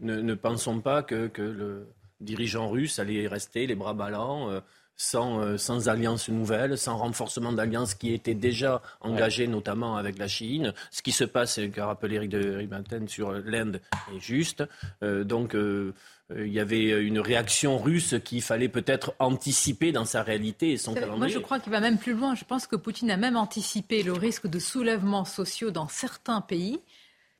Ne, pensons pas que, le dirigeant russe allait rester les bras ballants. Euh, sans, euh, sans alliance nouvelle, sans renforcement d'alliances qui étaient déjà engagées, notamment avec la Chine. Ce qui se passe, qu'a rappelé Eric de Ribanten sur l'Inde, est juste. Euh, donc, euh, il y avait une réaction russe qu'il fallait peut-être anticiper dans sa réalité et son calendrier. Moi, je crois qu'il va même plus loin. Je pense que Poutine a même anticipé le risque de soulèvements sociaux dans certains pays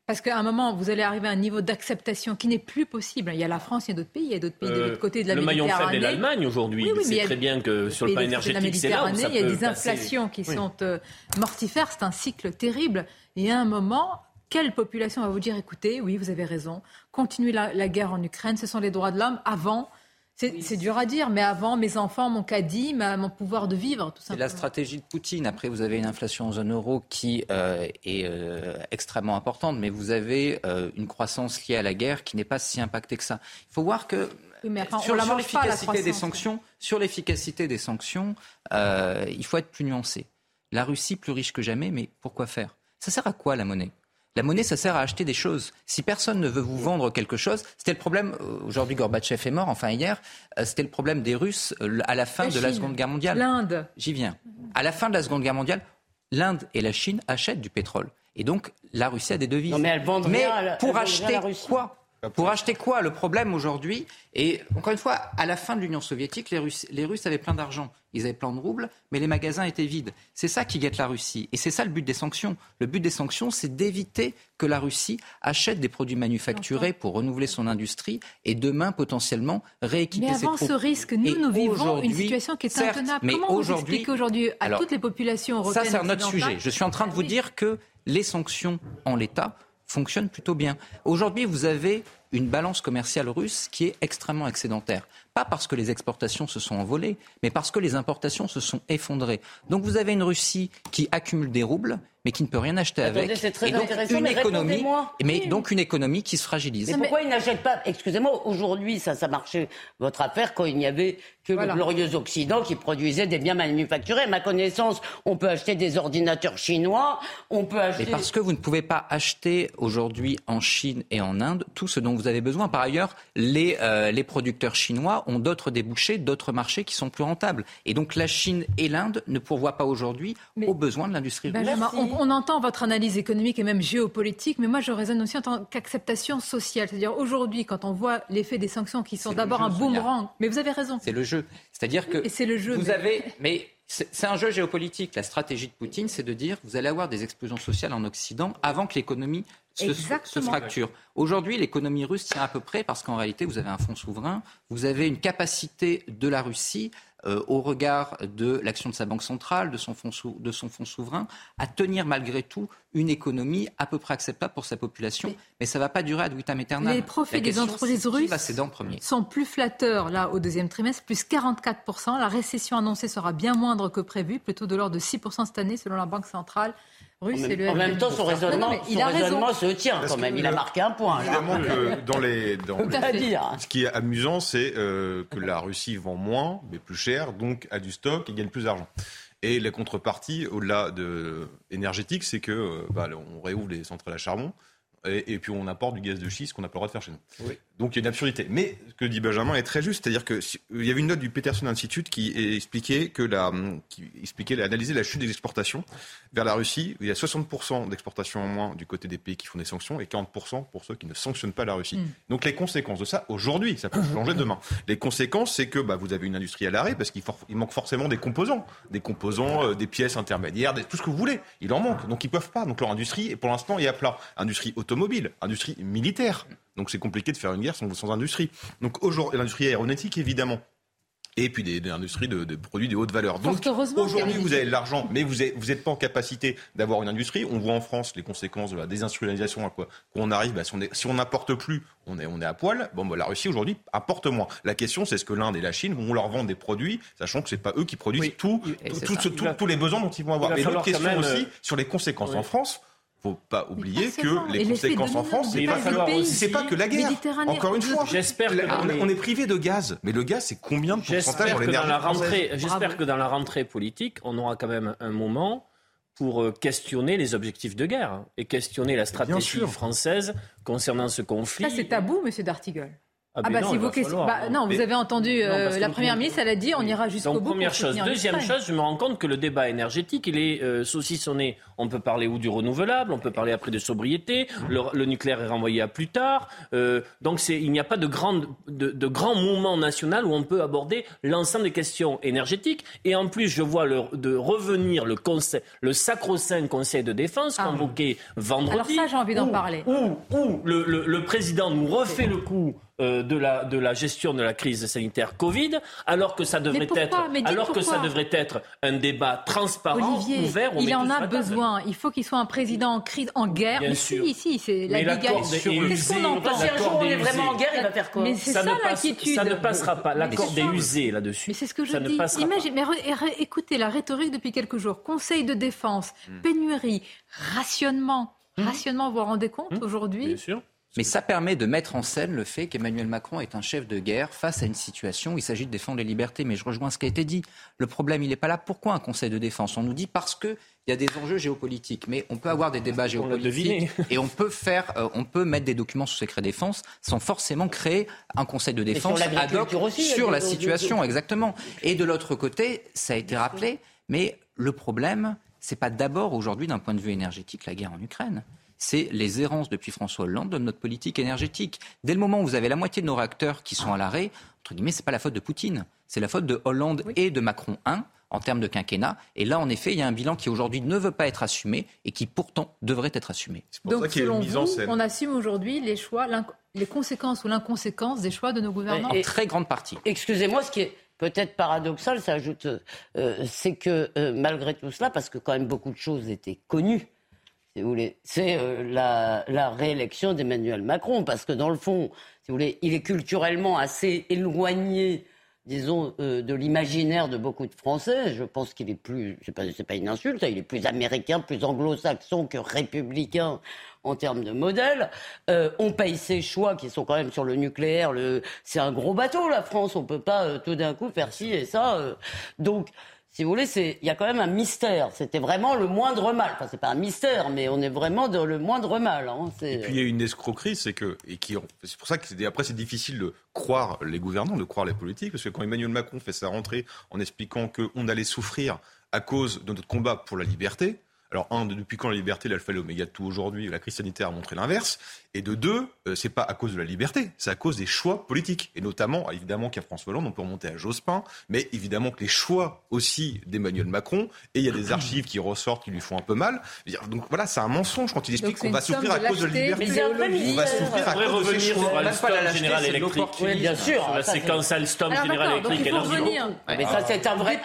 parce qu'à un moment, vous allez arriver à un niveau d'acceptation qui n'est plus possible. Il y a la France, il y a d'autres pays, il y a d'autres pays de l'autre euh, côté de la Méditerranée. Le maillon faible est l'Allemagne aujourd'hui. Oui, c'est très bien que sur le plan énergétique, c'est là Il y a des inflations qui sont euh, mortifères. C'est un cycle terrible. Et à un moment, quelle population va vous dire écoutez, oui, vous avez raison, continuez la guerre en Ukraine, ce sont les droits de l'homme. Avant, c'est dur à dire, mais avant, mes enfants, mon caddie, mon pouvoir de vivre, tout simplement. C'est la stratégie de Poutine. Après, vous avez une inflation en zone euro qui euh, est euh, extrêmement importante, mais vous avez euh, une croissance liée à la guerre qui n'est pas si impactée que ça. Il faut voir que sur, l'efficacité des sanctions, sur l'efficacité des sanctions, il faut être plus nuancé. La Russie plus riche que jamais, mais pourquoi faire? Ça sert à quoi la monnaie? La monnaie, ça sert à acheter des choses. Si personne ne veut vous vendre quelque chose, c'était le problème, euh, aujourd'hui Gorbatchev est mort, enfin hier, euh, c'était le problème des Russes euh, à la fin de la Seconde Guerre mondiale. L'Inde. J'y viens. À la fin de la Seconde Guerre mondiale, l'Inde et la Chine achètent du pétrole. Et donc, la Russie a des devises. Non, mais Mais rien à la- pour acheter rien à la Russie. quoi? Pour acheter quoi Le problème aujourd'hui, et encore une fois, à la fin de l'Union soviétique, les Russes, les Russes avaient plein d'argent. Ils avaient plein de roubles, mais les magasins étaient vides. C'est ça qui guette la Russie. Et c'est ça le but des sanctions. Le but des sanctions, c'est d'éviter que la Russie achète des produits manufacturés pour renouveler son industrie et demain, potentiellement, rééquiper Mais ses avant troupes. ce risque, nous, Et nous vivons une situation qui est certes, intenable. mais Comment vous aujourd'hui- expliquez aujourd'hui à Alors, toutes les populations européennes ça, c'est un autre occidentales- sujet. Je suis en train de vous dire que les sanctions en l'état fonctionnent plutôt bien. Aujourd'hui, vous avez une balance commerciale russe qui est extrêmement excédentaire. Pas parce que les exportations se sont envolées, mais parce que les importations se sont effondrées. Donc vous avez une Russie qui accumule des roubles, mais qui ne peut rien acheter Attendez, avec. c'est très et donc intéressant, une mais économie, mais Oui. donc une économie qui se fragilise. Mais pourquoi ils n'achètent pas? Excusez-moi, aujourd'hui, ça, ça marchait votre affaire quand il n'y avait que Voilà. le glorieux Occident qui produisait des biens manufacturés. À ma connaissance, on peut acheter des ordinateurs chinois, on peut acheter. Mais parce que vous ne pouvez pas acheter aujourd'hui en Chine et en Inde tout ce dont vous avez besoin. Par ailleurs, les, euh, les producteurs chinois ont d'autres débouchés, d'autres marchés qui sont plus rentables. Et donc la Chine et l'Inde ne pourvoient pas aujourd'hui aux besoins de l'industrie. Benjamin, on, on entend votre analyse économique et même géopolitique, mais moi je raisonne aussi en tant qu'acceptation sociale. C'est-à-dire aujourd'hui, quand on voit l'effet des sanctions qui sont d'abord jeu, un boomerang, mais vous avez raison. C'est le jeu. C'est-à-dire que c'est le jeu. vous mais- avez, [laughs] mais c'est un jeu géopolitique. La stratégie de Poutine, c'est de dire vous allez avoir des explosions sociales en Occident avant que l'économie se, fracture. Aujourd'hui, l'économie russe tient à peu près parce qu'en réalité, vous avez un fonds souverain, vous avez une capacité de la Russie. Euh, au regard de l'action de sa banque centrale, de son, fonds sou- de son fonds souverain, à tenir malgré tout une économie à peu près acceptable pour sa population. Mais, ça ne va pas durer ad vitam aeternam. Les profits des entreprises russes sont plus flatteurs là au deuxième trimestre, plus 44%. La récession annoncée sera bien moindre que prévu, plutôt de l'ordre de 6% cette année selon la Banque centrale russe. En et même, le en même FMI. temps, son raisonnement, non, mais il son a raisonnement se tient Parce quand même. Il a marqué un point. là. Évidemment que [laughs] dans les, dans Tout à les- dire. ce qui est amusant, c'est euh, que la Russie vend moins, mais plus cher, donc a du stock et gagne plus d'argent. Et la contrepartie, au-delà de énergétique, c'est que euh, bah, on réouvre les centrales à charbon et, et puis on apporte du gaz de schiste qu'on n'a pas le droit de faire chez nous. Donc il y a une absurdité. Mais ce que dit Benjamin est très juste, c'est-à-dire que si- il y avait une note du Peterson Institute qui expliquait que la, qui expliquait, analysait la chute des exportations vers la Russie. Il y a 60% d'exportations en moins du côté des pays qui font des sanctions et 40% pour ceux qui ne sanctionnent pas la Russie. Mm. Donc les conséquences de ça, aujourd'hui, ça peut changer demain. Les conséquences, c'est que bah, vous avez une industrie à l'arrêt parce qu'il for- il manque forcément des composants, des composants, euh, des pièces intermédiaires, des- tout ce que vous voulez. Il en manque, donc ils peuvent pas. Donc leur industrie, pour l'instant, est à plat. Industrie automobile, industrie militaire. Donc c'est compliqué de faire une guerre sans, sans industrie. Donc aujourd'hui, l'industrie aéronautique, évidemment. Et puis des, des industries de, de produits de haute valeur. Donc aujourd'hui, vous avez de l'argent, mais vous n'êtes vous pas en capacité d'avoir une industrie. On voit en France les conséquences de la désindustrialisation à quoi qu'on arrive. Bah, si on si n'apporte plus, on est, on est à poil. Bon, bah, la Russie aujourd'hui apporte moins. La question, c'est est-ce que l'Inde et la Chine vont leur vendre des produits, sachant que c'est pas eux qui produisent tout, ce- tous les besoins dont ils vont avoir. Et l'autre question même, aussi euh, sur les conséquences oui. en France. Faut pas oublier pas que les conséquences en France, c'est pas c'est pas que la guerre. Encore une fois, J'espère que on, est privé de gaz, mais le gaz, c'est combien de pourcentage J'espère dans que dans l'énergie la française rentrée, j'espère que dans la rentrée politique, on aura quand même un moment pour euh, questionner les objectifs de guerre et questionner la stratégie française concernant ce conflit. Ça, c'est tabou, monsieur D'Artigol. Ah, Ah bah non, si il vous va question- falloir, bah, non, vous avez entendu euh, la première ministre, elle a dit on ira jusqu'au bout. première chose. Deuxième chose, je me rends compte que le débat énergétique, il est euh, saucissonné. On peut parler ou du renouvelable, on peut parler après de sobriété, le, le nucléaire est renvoyé à plus tard. Euh, donc c'est, il n'y a pas de, grande, de, de grand mouvement national où on peut aborder l'ensemble des questions énergétiques. Et en plus, je vois le, de revenir le, conseil, le sacro-saint Conseil de défense Ah. convoqué vendredi. Alors ça, j'ai envie d'en où- parler. Où, où le, le- le président nous refait le coup euh, de, la, de la gestion de la crise sanitaire Covid, alors que ça devrait pourquoi être, alors que ça devrait être un débat transparent, Olivier, ouvert. on il en a table. besoin. Il faut qu'il soit un président en crise, en guerre. Bien Mais sûr. si, si, c'est la Qu'est-ce est qu'on entend Si un jour on est vraiment en guerre, il va faire quoi Mais c'est ça, l'inquiétude. Ça ne passera pas. L'accord est usé là-dessus. Mais c'est ce que je ça ne dis. passera Imagine, mais re- re- écoutez la rhétorique depuis quelques jours. Conseil de défense, Hmm. pénurie, rationnement. Rationnement, vous vous rendez compte aujourd'hui Bien sûr. Mais ça permet de mettre en scène le fait qu'Emmanuel Macron est un chef de guerre face à une situation où il s'agit de défendre les libertés. Mais je rejoins ce qui a été dit. Le problème, il n'est pas là. Pourquoi un Conseil de défense On nous dit parce qu'il y a des enjeux géopolitiques. Mais on peut avoir des débats géopolitiques [laughs] et on peut faire, euh, on peut mettre des documents sous secret défense sans forcément créer un Conseil de défense ad hoc sur la situation, exactement. Et de l'autre côté, ça a été rappelé, mais le problème, c'est pas d'abord aujourd'hui d'un point de vue énergétique la guerre en Ukraine c'est les errances depuis François Hollande de notre politique énergétique. Dès le moment où vous avez la moitié de nos réacteurs qui sont à l'arrêt, entre guillemets, c'est pas la faute de Poutine, c'est la faute de Hollande et de Macron 1 en termes de quinquennat. Et là, en effet, il y a un bilan qui aujourd'hui ne veut pas être assumé et qui pourtant devrait être assumé. Donc, selon vous, on assume aujourd'hui les choix, les conséquences ou l'inconséquence des choix de nos gouvernants En très grande partie. Excusez-moi, ce qui est peut-être paradoxal, ça ajoute, euh, c'est que euh, malgré tout cela, parce que quand même beaucoup de choses étaient connues, c'est euh, la, réélection d'Emmanuel Macron, parce que dans le fond, si vous voulez, il est culturellement assez éloigné, disons, euh, de l'imaginaire de beaucoup de Français. Je pense qu'il est plus, c'est pas, pas une insulte, hein, il est plus américain, plus anglo-saxon que républicain en termes de modèle. Euh, on paye ses choix qui sont quand même sur le nucléaire. c'est un gros bateau, la France. On peut pas tout d'un coup faire ci et ça. donc si vous voulez, il y a quand même un mystère. C'était vraiment le moindre mal. Enfin, c'est pas un mystère, mais on est vraiment dans le moindre mal. Hein. Et puis il y a une escroquerie, c'est que et qui, c'est pour ça que après c'est difficile de croire les gouvernants, de croire les politiques, parce que quand Emmanuel Macron fait sa rentrée en expliquant qu'on allait souffrir à cause de notre combat pour la liberté, alors, un, depuis quand la liberté, l'alpha et l'oméga de tout aujourd'hui? La crise sanitaire a montré l'inverse. Et de deux, euh, c'est pas à cause de la liberté, c'est à cause des choix politiques. Et notamment, évidemment, qu'il y a François Hollande, on peut remonter à Jospin, mais évidemment que les choix aussi d'Emmanuel Macron, et il y a des archives qui ressortent qui lui font un peu mal. Donc voilà, c'est un mensonge quand il explique qu'on va souffrir à cause de la liberté. On va souffrir à cause revenir sur Alstom Général Electric. Bien sûr. Sur la séquence Alstom Général Electric et revenir. Mais ça, c'est un vrai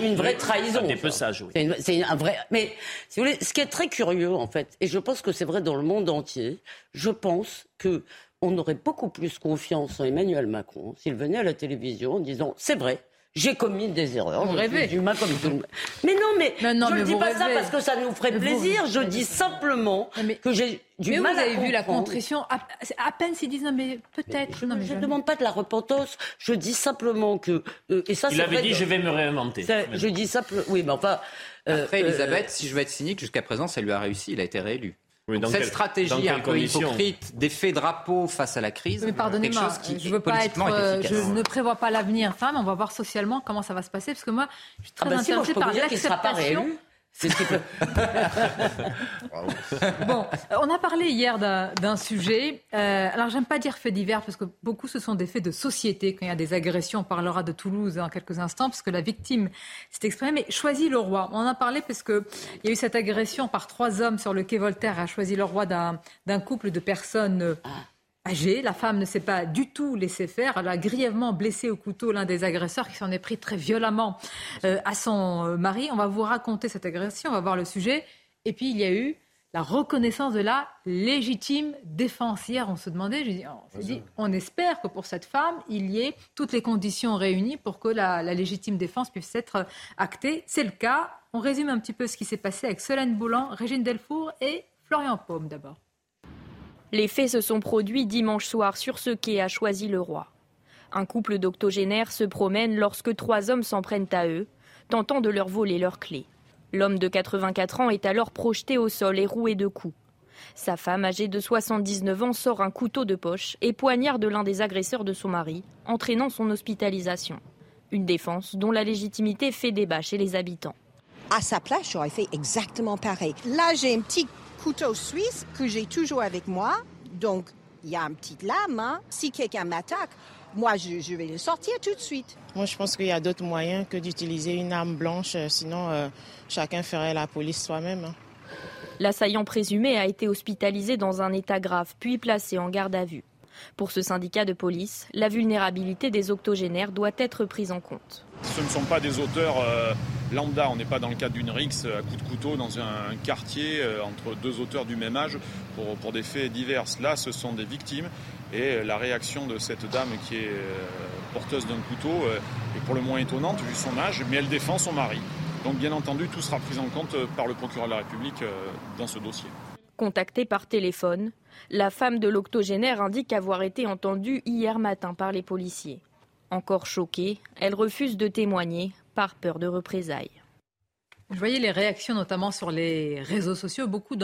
une vraie trahison. Dépeçage, oui. C'est un vrai. Mais si vous voulez, ce qui est très curieux en fait, et je pense que c'est vrai dans le monde entier, je pense que on aurait beaucoup plus confiance en Emmanuel Macron s'il venait à la télévision en disant c'est vrai, j'ai commis des erreurs. Vous rêvez. Humain comme tout Mais non, mais, je ne dis pas ça parce que ça nous ferait plaisir. Je dis simplement que j'ai du mais mal vous avez vu la contrition. À, à peine s'ils disent non, mais peut-être. Je ne demande pas de la repentance. Je dis simplement que. Euh, et ça, Il avait dit je vais me réinventer. Je dis simplement. Oui, mais enfin. Euh, Après, Elisabeth, euh, si je veux être cynique, jusqu'à présent, ça lui a réussi. Il a été réélu cette stratégie un peu hypocrite d'effet drapeau face à la crise, mais pardonnez-moi, je veux pas être, euh, je ne prévois pas l'avenir femme. On va voir socialement comment ça va se passer, parce que moi, je suis très ah bah intéressée par l'acceptation. C'est ce qui peut. [laughs] bon, on a parlé hier d'un sujet. Euh, alors, j'aime pas dire faits divers parce que beaucoup ce sont des faits de société. Quand il y a des agressions, on parlera de Toulouse en quelques instants parce que la victime s'est exprimée. Mais choisis le roi. On en a parlé parce que il y a eu cette agression par trois hommes sur le quai Voltaire à choisi le roi d'un couple de personnes. Âgée. La femme ne s'est pas du tout laissée faire. Elle a grièvement blessé au couteau l'un des agresseurs qui s'en est pris très violemment euh, à son euh, mari. On va vous raconter cette agression, on va voir le sujet. Et puis il y a eu la reconnaissance de la légitime défense. Hier, on se demandait, je dis, on dit, on espère que pour cette femme, il y ait toutes les conditions réunies pour que la, la légitime défense puisse être actée. C'est le cas. On résume un petit peu ce qui s'est passé avec Solène Boulan, Régine Delfour et Florian Paume d'abord. Les faits se sont produits dimanche soir sur ce quai a choisi le roi. Un couple d'octogénaires se promène lorsque trois hommes s'en prennent à eux, tentant de leur voler leurs clés. L'homme de 84 ans est alors projeté au sol et roué de coups. Sa femme, âgée de 79 ans, sort un couteau de poche et poignarde l'un des agresseurs de son mari, entraînant son hospitalisation. Une défense dont la légitimité fait débat chez les habitants. À sa place, j'aurais fait exactement pareil. Là, j'ai un petit couteau suisse que j'ai toujours avec moi. Donc, il y a une petite lame. Hein. Si quelqu'un m'attaque, moi, je, vais le sortir tout de suite. Moi, je pense qu'il y a d'autres moyens que d'utiliser une arme blanche. Euh, sinon, euh, chacun ferait la police soi-même. Hein. L'assaillant présumé a été hospitalisé dans un état grave, puis placé en garde à vue. Pour ce syndicat de police, la vulnérabilité des octogénaires doit être prise en compte. Ce ne sont pas des auteurs euh, lambda, on n'est pas dans le cadre d'une rixe à coup de couteau dans un quartier euh, entre deux auteurs du même âge pour, pour, des faits divers. Là, ce sont des victimes et la réaction de cette dame qui est euh, porteuse d'un couteau est pour le moins étonnante vu son âge, mais elle défend son mari. Donc bien entendu, tout sera pris en compte par le procureur de la République dans ce dossier. Contacté par téléphone, La femme de l'octogénaire indique avoir été entendue hier matin par les policiers. Encore choquée, elle refuse de témoigner par peur de représailles. Je voyais les réactions, notamment sur les réseaux sociaux, beaucoup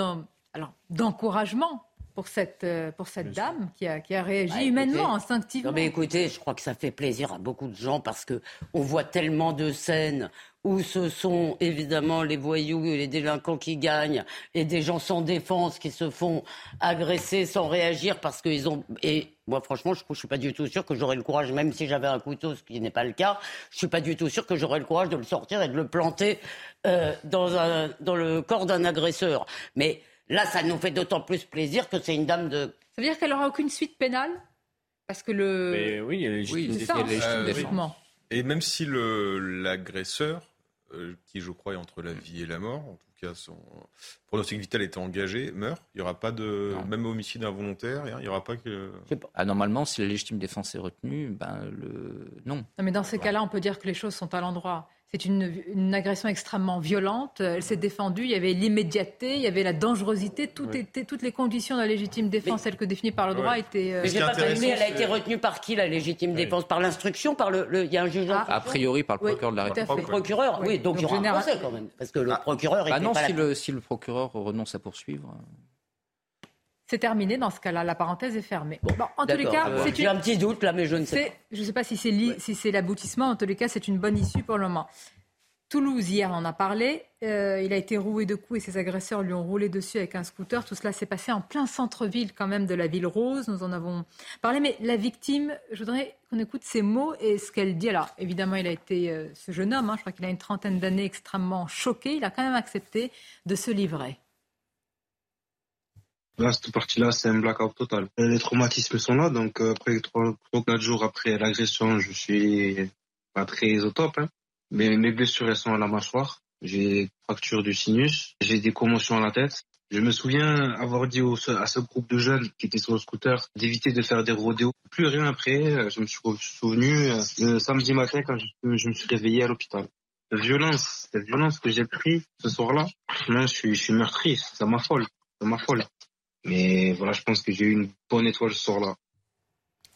d'encouragement pour cette, euh, pour cette dame qui a, qui a réagi Bah, humainement, écoutez, instinctivement. Non mais écoutez, je crois que ça fait plaisir à beaucoup de gens parce que on voit tellement de scènes où ce sont évidemment les voyous et les délinquants qui gagnent et des gens sans défense qui se font agresser sans réagir parce qu'ils ont et moi franchement je, je suis pas du tout sûr que j'aurais le courage même si j'avais un couteau ce qui n'est pas le cas je suis pas du tout sûr que j'aurais le courage de le sortir et de le planter euh, dans un dans le corps d'un agresseur mais Là, ça nous fait d'autant plus plaisir que c'est une dame de. Ça veut dire qu'elle n'aura aucune suite pénale Parce que le. Mais oui, il y a la légitime hein, Euh. Et même si le- l'agresseur, euh, qui je crois est entre la vie et la mort, en tout cas son pronostic vital était engagé, meurt, il n'y aura pas de. Même homicide involontaire, il n'y aura pas que. Ah, normalement, si la légitime défense est retenue, ben, le... non. Non, mais dans ces cas-là, on peut dire que les choses sont à l'endroit. C'est une, une agression extrêmement violente. Elle s'est défendue. Il y avait l'immédiateté, il y avait la dangerosité. Tout Oui. était, toutes les conditions de la légitime défense, telles que définies par le droit, Ouais. étaient. euh, Mais j'ai pas compris, elle a été retenue par qui la légitime défense? Par l'instruction Par le, le- il y a un juge A priori, par le Oui, procureur de la République. fait. Procureur, oui, donc il y aura un général- procès quand même. Parce que le procureur Bah était non, pas si là. le, si le procureur renonce à poursuivre. C'est terminé dans ce cas-là. La parenthèse est fermée. Bon, en tous les cas, Euh, c'est J'ai une- un petit doute là, mais je ne sais C'est- Je ne sais pas si c'est li- si c'est l'aboutissement. En tous les cas, c'est une bonne issue pour le moment. Toulouse, hier, on en a parlé. Euh, il a été roué de coups et ses agresseurs lui ont roulé dessus avec un scooter. Tout cela s'est passé en plein centre-ville, quand même, de la ville rose. Nous en avons parlé. Mais la victime, je voudrais qu'on écoute ses mots et ce qu'elle dit. Alors, évidemment, il a été, euh, ce jeune homme, hein, je crois qu'il a une trentaine d'années, extrêmement choqué. Il a quand même accepté de se livrer. Là, cette partie-là, c'est un blackout total. Euh, Les traumatismes sont là, donc euh, après trois ou quatre jours après l'agression, je suis pas très au top. Hein. Mais mes blessures, elles sont à la mâchoire. J'ai fracture du sinus, j'ai des commotions à la tête. Je me souviens avoir dit au- à ce groupe de jeunes qui étaient sur le scooter d'éviter de faire des rodéos. Plus rien après, euh, je me suis souvenu le samedi matin quand je, je me suis réveillé à l'hôpital. La violence, la violence que j'ai pris ce soir-là, là, je suis, je suis meurtri, ça m'affole, ça m'affole. Mais voilà, je pense que j'ai eu une bonne étoile ce soir-là.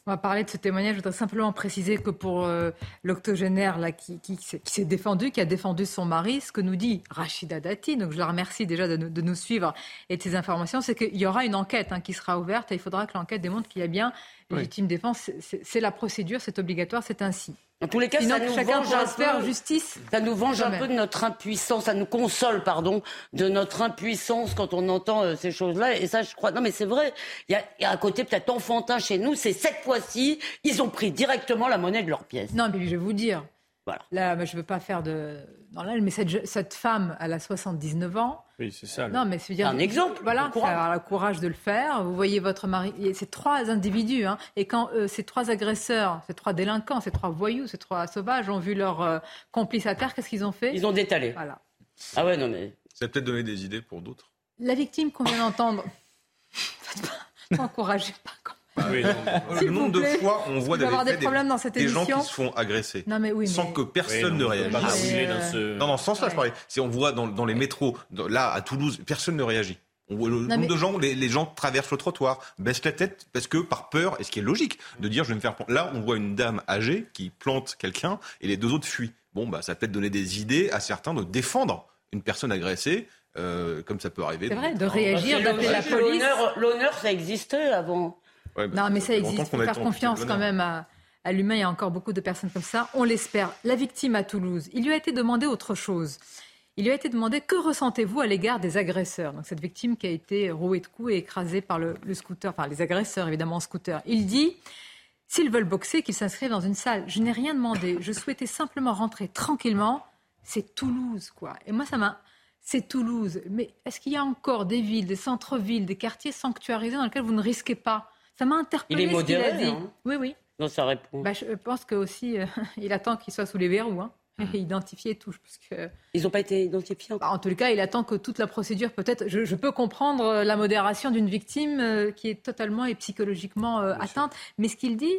On va parler de ce témoignage. Je voudrais simplement préciser que pour euh, l'octogénaire là, qui, qui s'est- qui s'est défendu, qui a défendu son mari, ce que nous dit Rachida Dati, donc je la remercie déjà de, nous- de nous suivre et de ces informations, c'est qu'il y aura une enquête hein, qui sera ouverte et il faudra que l'enquête démontre qu'il y a bien légitime défense. C'est- C'est c'est la procédure, c'est obligatoire, c'est ainsi. En tous les cas, Sinon, ça nous chacun venge un faire peu- justice. Ça nous venge un peu de notre impuissance, ça nous console, pardon, de notre impuissance quand on entend euh, ces choses-là. Et ça, je crois. Non, mais c'est vrai. Il y a, il y a un côté peut-être enfantin chez nous. C'est cette fois-ci, ils ont pris directement la monnaie de leur pièce. Non, mais je vais vous dire. Voilà. Là, je ne veux pas faire de. l'aile, mais cette femme, elle a 79 ans. Oui, c'est ça. Non, mais c'est dire Un exemple, Voilà, courage. avoir le courage de le faire. Vous voyez votre mari. et C'est trois individus, hein, et quand euh, ces trois agresseurs, ces trois délinquants, ces trois voyous, ces trois sauvages ont vu leur euh, complice à terre, qu'est-ce qu'ils ont fait? Ils ont détalé. Voilà. Ah ouais, non mais. Ça va peut-être donner des idées pour d'autres. La victime qu'on vient d'entendre. [laughs] N'encouragez pas. Oui, [laughs] Le nombre vous de fois on voit des, des problèmes dans cette des gens qui se font agresser Non, mais oui, sans que personne Oui, ne non, réagisse. pas euh, dans ce- Non, dans ce sens-là, Ouais. c'est pareil. C'est on voit dans, dans les métros, dans- là à Toulouse, personne ne réagit. On voit le Non, nombre mais- de gens, les, les gens traversent le trottoir, baissent la tête parce que par peur, et ce qui est logique, de dire je vais me faire. prendre. Là, on voit une dame âgée qui plante quelqu'un et les deux autres fuient. Bon, bah, ça peut peut-être donner des idées à certains de défendre une personne agressée, euh, comme ça peut arriver. C'est vrai, de réagir, d'appeler la police. L'honneur, l'honneur, ça existait avant. Ouais, bah, Non, mais ça existe. Il faut faire confiance quand même à, à l'humain. Il y a encore beaucoup de personnes comme ça. On l'espère. La victime à Toulouse, il lui a été demandé autre chose. Il lui a été demandé que ressentez-vous à l'égard des agresseurs Donc cette victime qui a été rouée de coups et écrasée par le, le scooter, enfin les agresseurs évidemment en scooter. Il dit s'ils veulent boxer, qu'ils s'inscrivent dans une salle. Je n'ai rien demandé. Je souhaitais simplement rentrer tranquillement. C'est Toulouse, quoi. Et moi, ça m'a. C'est Toulouse. Mais est-ce qu'il y a encore des villes, des centres-villes, des quartiers sanctuarisés dans lesquels vous ne risquez pas Ça m'a interpellé Il est ce a modéré, dit. hein. Oui, oui. Non, ça répond. Bah, je pense que aussi, euh, [laughs] il attend qu'il soit sous les verrous, hein, et [laughs] identifié et tout. Parce que, Ils n'ont pas été identifiés bah, en tout cas, il attend que toute la procédure, peut-être. Je, je peux comprendre euh, la modération d'une victime euh, qui est totalement et psychologiquement euh, atteinte, mais ce qu'il dit,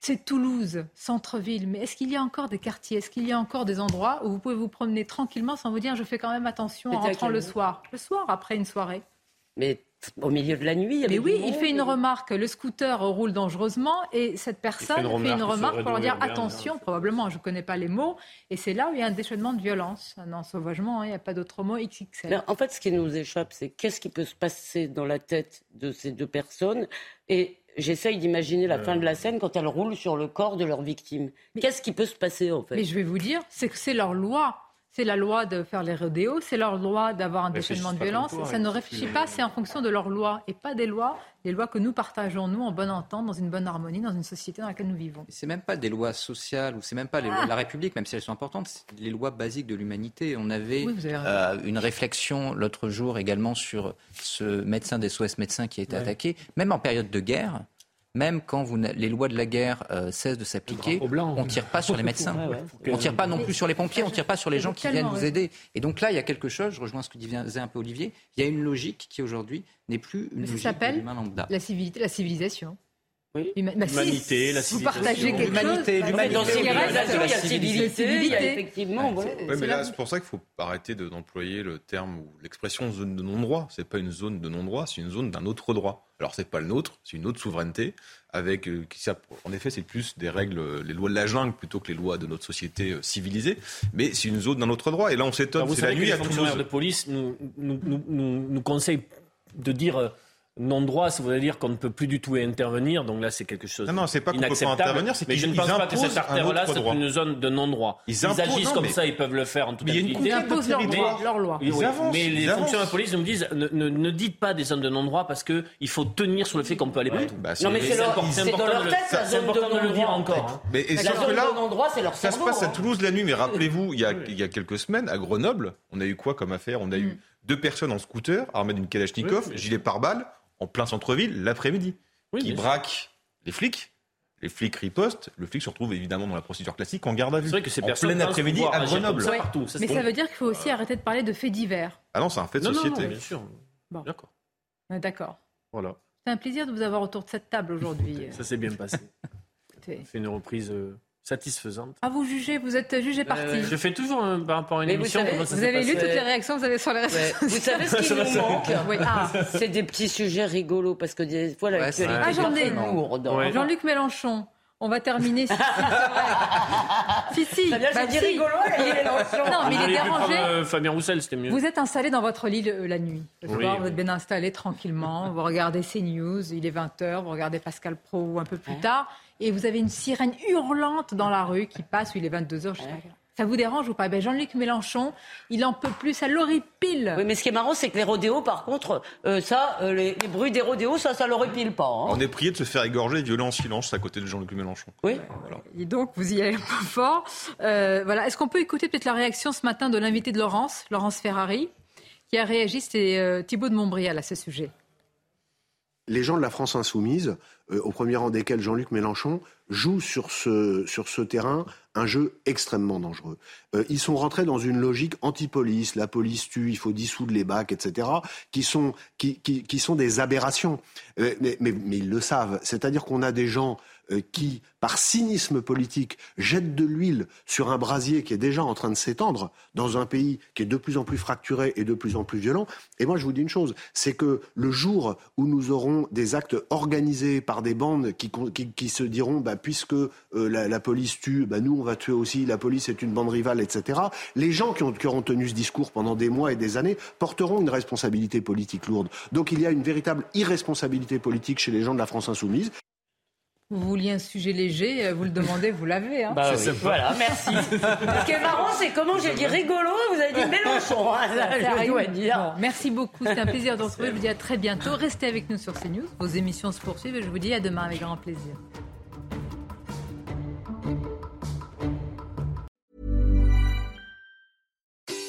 c'est Toulouse, centre-ville. Mais est-ce qu'il y a encore des quartiers? Est-ce qu'il y a encore des endroits où vous pouvez vous promener tranquillement sans vous dire je fais quand même attention en rentrant le soir? Le soir, après une soirée. Mais au milieu de la nuit. Mais oui, il fait une remarque. Le scooter roule dangereusement et cette personne fait une remarque, pour leur dire attention, probablement, je ne connais pas les mots. Et c'est là où il y a un déchaînement de violence, un ensauvagement. Hein, il n'y a pas d'autre mot XXL. en fait, ce qui nous échappe, c'est qu'est-ce qui peut se passer dans la tête de ces deux personnes. Et j'essaye d'imaginer la fin de la scène quand elles roulent sur le corps de leur victime. Qu'est-ce qui peut se passer en fait? Mais je vais vous dire, c'est que c'est leur loi. C'est la loi de faire les rodéos, c'est leur loi d'avoir un déchaînement de violence. ça ne réfléchit pas, c'est en fonction de leur loi et pas des lois, des lois que nous partageons, nous, en bonne entente, dans une bonne harmonie, dans une société dans laquelle nous vivons. C'est même pas des lois sociales ou c'est même pas les lois de la ah. République, même si elles sont importantes, c'est les lois basiques de l'humanité. On avait euh, une réflexion l'autre jour également sur ce médecin des SOS médecins qui a été attaqué, même en période de guerre même quand vous, les lois de la guerre euh, cessent de s'appliquer, on ne tire pas sur les médecins. On ne tire pas non plus sur les pompiers, on ne tire pas sur les gens qui viennent vous aider. Et donc là, il y a quelque chose, je rejoins ce que disait un peu Olivier, il y a une logique qui aujourd'hui n'est plus une logique de lambda. La civilité, la civilisation. Oui. L'humanité, la civilisation. Vous partagez quelque l'humanité, chose. L'humanité, la civilité, il y a effectivement. Oui, mais là, c'est pour ça qu'il faut arrêter d'employer le terme ou l'expression zone de non-droit. C'est pas une zone de non-droit, c'est une zone d'un autre droit. Alors c'est pas le nôtre, c'est une autre souveraineté avec euh, qui en effet c'est plus des règles, les lois de la jungle plutôt que les lois de notre société euh, civilisée, mais c'est une zone d'un autre droit. Et là on s'étonne. C'est la nuit les fonctionnaires de police nous, nous, nous, nous conseillent de dire euh, non-droit, ça voudrait dire qu'on ne peut plus du tout intervenir. Donc là, c'est quelque chose Non, non, c'est pas qu'on peut pas intervenir, c'est Mais je ne pense pas que cette artère-là, c'est une zone de non-droit. Ils, agissent comme ça, ils peuvent le faire en toute activité. Ils imposent leur, leur loi. Ils avancent, mais les fonctionnaires de police nous disent ne, ne, ne, dites pas des zones de non-droit parce qu'il faut tenir sur le fait qu'on peut aller partout. Bah, non, mais c'est important, de le dire. encore. Mais la zone de non-droit, c'est leur Ça se passe à Toulouse la nuit, mais rappelez-vous, il y a quelques semaines, à Grenoble, on a eu quoi comme affaire? On a eu deux personnes en scooter armées d'une Kalachnikov, gilet pare-balles en plein centre-ville l'après-midi, qui braque les flics. Les flics ripostent, le flic se retrouve évidemment dans la procédure classique en garde à vue. C'est vrai que c'est en plein après-midi à Grenoble. mais ça veut dire qu'il faut aussi arrêter de parler de faits divers. Ah non, c'est un fait de société. bien sûr. D'accord. D'accord. Voilà. C'est un plaisir de vous avoir autour de cette table aujourd'hui. ça s'est bien passé. [laughs] On fait une reprise euh, satisfaisante. Ah, vous jugez, vous êtes jugé parti. je fais toujours un, par rapport à une émission. Vous, avez lu toutes les réactions que vous avez sur les réseaux [laughs] Vous savez ce qui [laughs] nous manque ah. C'est des petits sujets rigolos parce que des fois l'actualité ah, j'en ai. Jean-Luc Mélenchon. On va terminer. [laughs] Si, si. si, si. Bah, dit rigolo, Non, mais il est dérangé. Euh, Fabien Roussel, c'était mieux. Vous êtes installé dans votre lit la nuit. vous êtes bien installé tranquillement. Vous regardez CNews, il est 20h, vous regardez Pascal Pro un peu plus tard et vous avez une sirène hurlante dans la rue qui passe où il est 22h jusqu'à ça vous dérange ou pas? Ben Jean-Luc Mélenchon, il en peut plus, ça l'horripile. Oui, mais ce qui est marrant, c'est que les rodéos, par contre, euh, ça, euh, les, bruits des rodéos, ça, ça l'horripile pas. Hein. On est prié de se faire égorger et violer en silence à côté de Jean-Luc Mélenchon. Oui. Et donc, vous y allez un peu fort. Euh, voilà. Est-ce qu'on peut écouter peut-être la réaction ce matin de l'invité de Laurence, Laurence Ferrari, qui a réagi C'était Thibault de Montbrial à ce sujet les gens de la France insoumise, euh, au premier rang desquels Jean-Luc Mélenchon, jouent sur ce, sur ce terrain un jeu extrêmement dangereux. Euh, ils sont rentrés dans une logique anti-police, la police tue, il faut dissoudre les bacs, etc., qui sont, qui, qui, sont des aberrations. Euh, mais, ils le savent. C'est-à-dire qu'on a des gens qui, par cynisme politique, jettent de l'huile sur un brasier qui est déjà en train de s'étendre dans un pays qui est de plus en plus fracturé et de plus en plus violent. Et moi, je vous dis une chose, c'est que le jour où nous aurons des actes organisés par des bandes qui, se diront, bah, puisque euh, la, la, police tue, bah, nous, on va tuer aussi, la police est une bande rivale, etc., les gens qui, ont, qui auront tenu ce discours pendant des mois et des années porteront une responsabilité politique lourde. Donc il y a une véritable irresponsabilité politique chez les gens de la France insoumise. Vous vouliez un sujet léger, euh, vous le demandez, vous l'avez. Hein. Bah voilà, merci. Ce qui est marrant, c'est comment j'ai dit rigolo, vous avez dit Mélenchon. [laughs] Hein, merci beaucoup, c'est un plaisir de vous retrouver. Je vous dis à très bientôt. Restez avec nous sur CNews. Vos émissions se poursuivent et je vous dis à demain avec grand plaisir.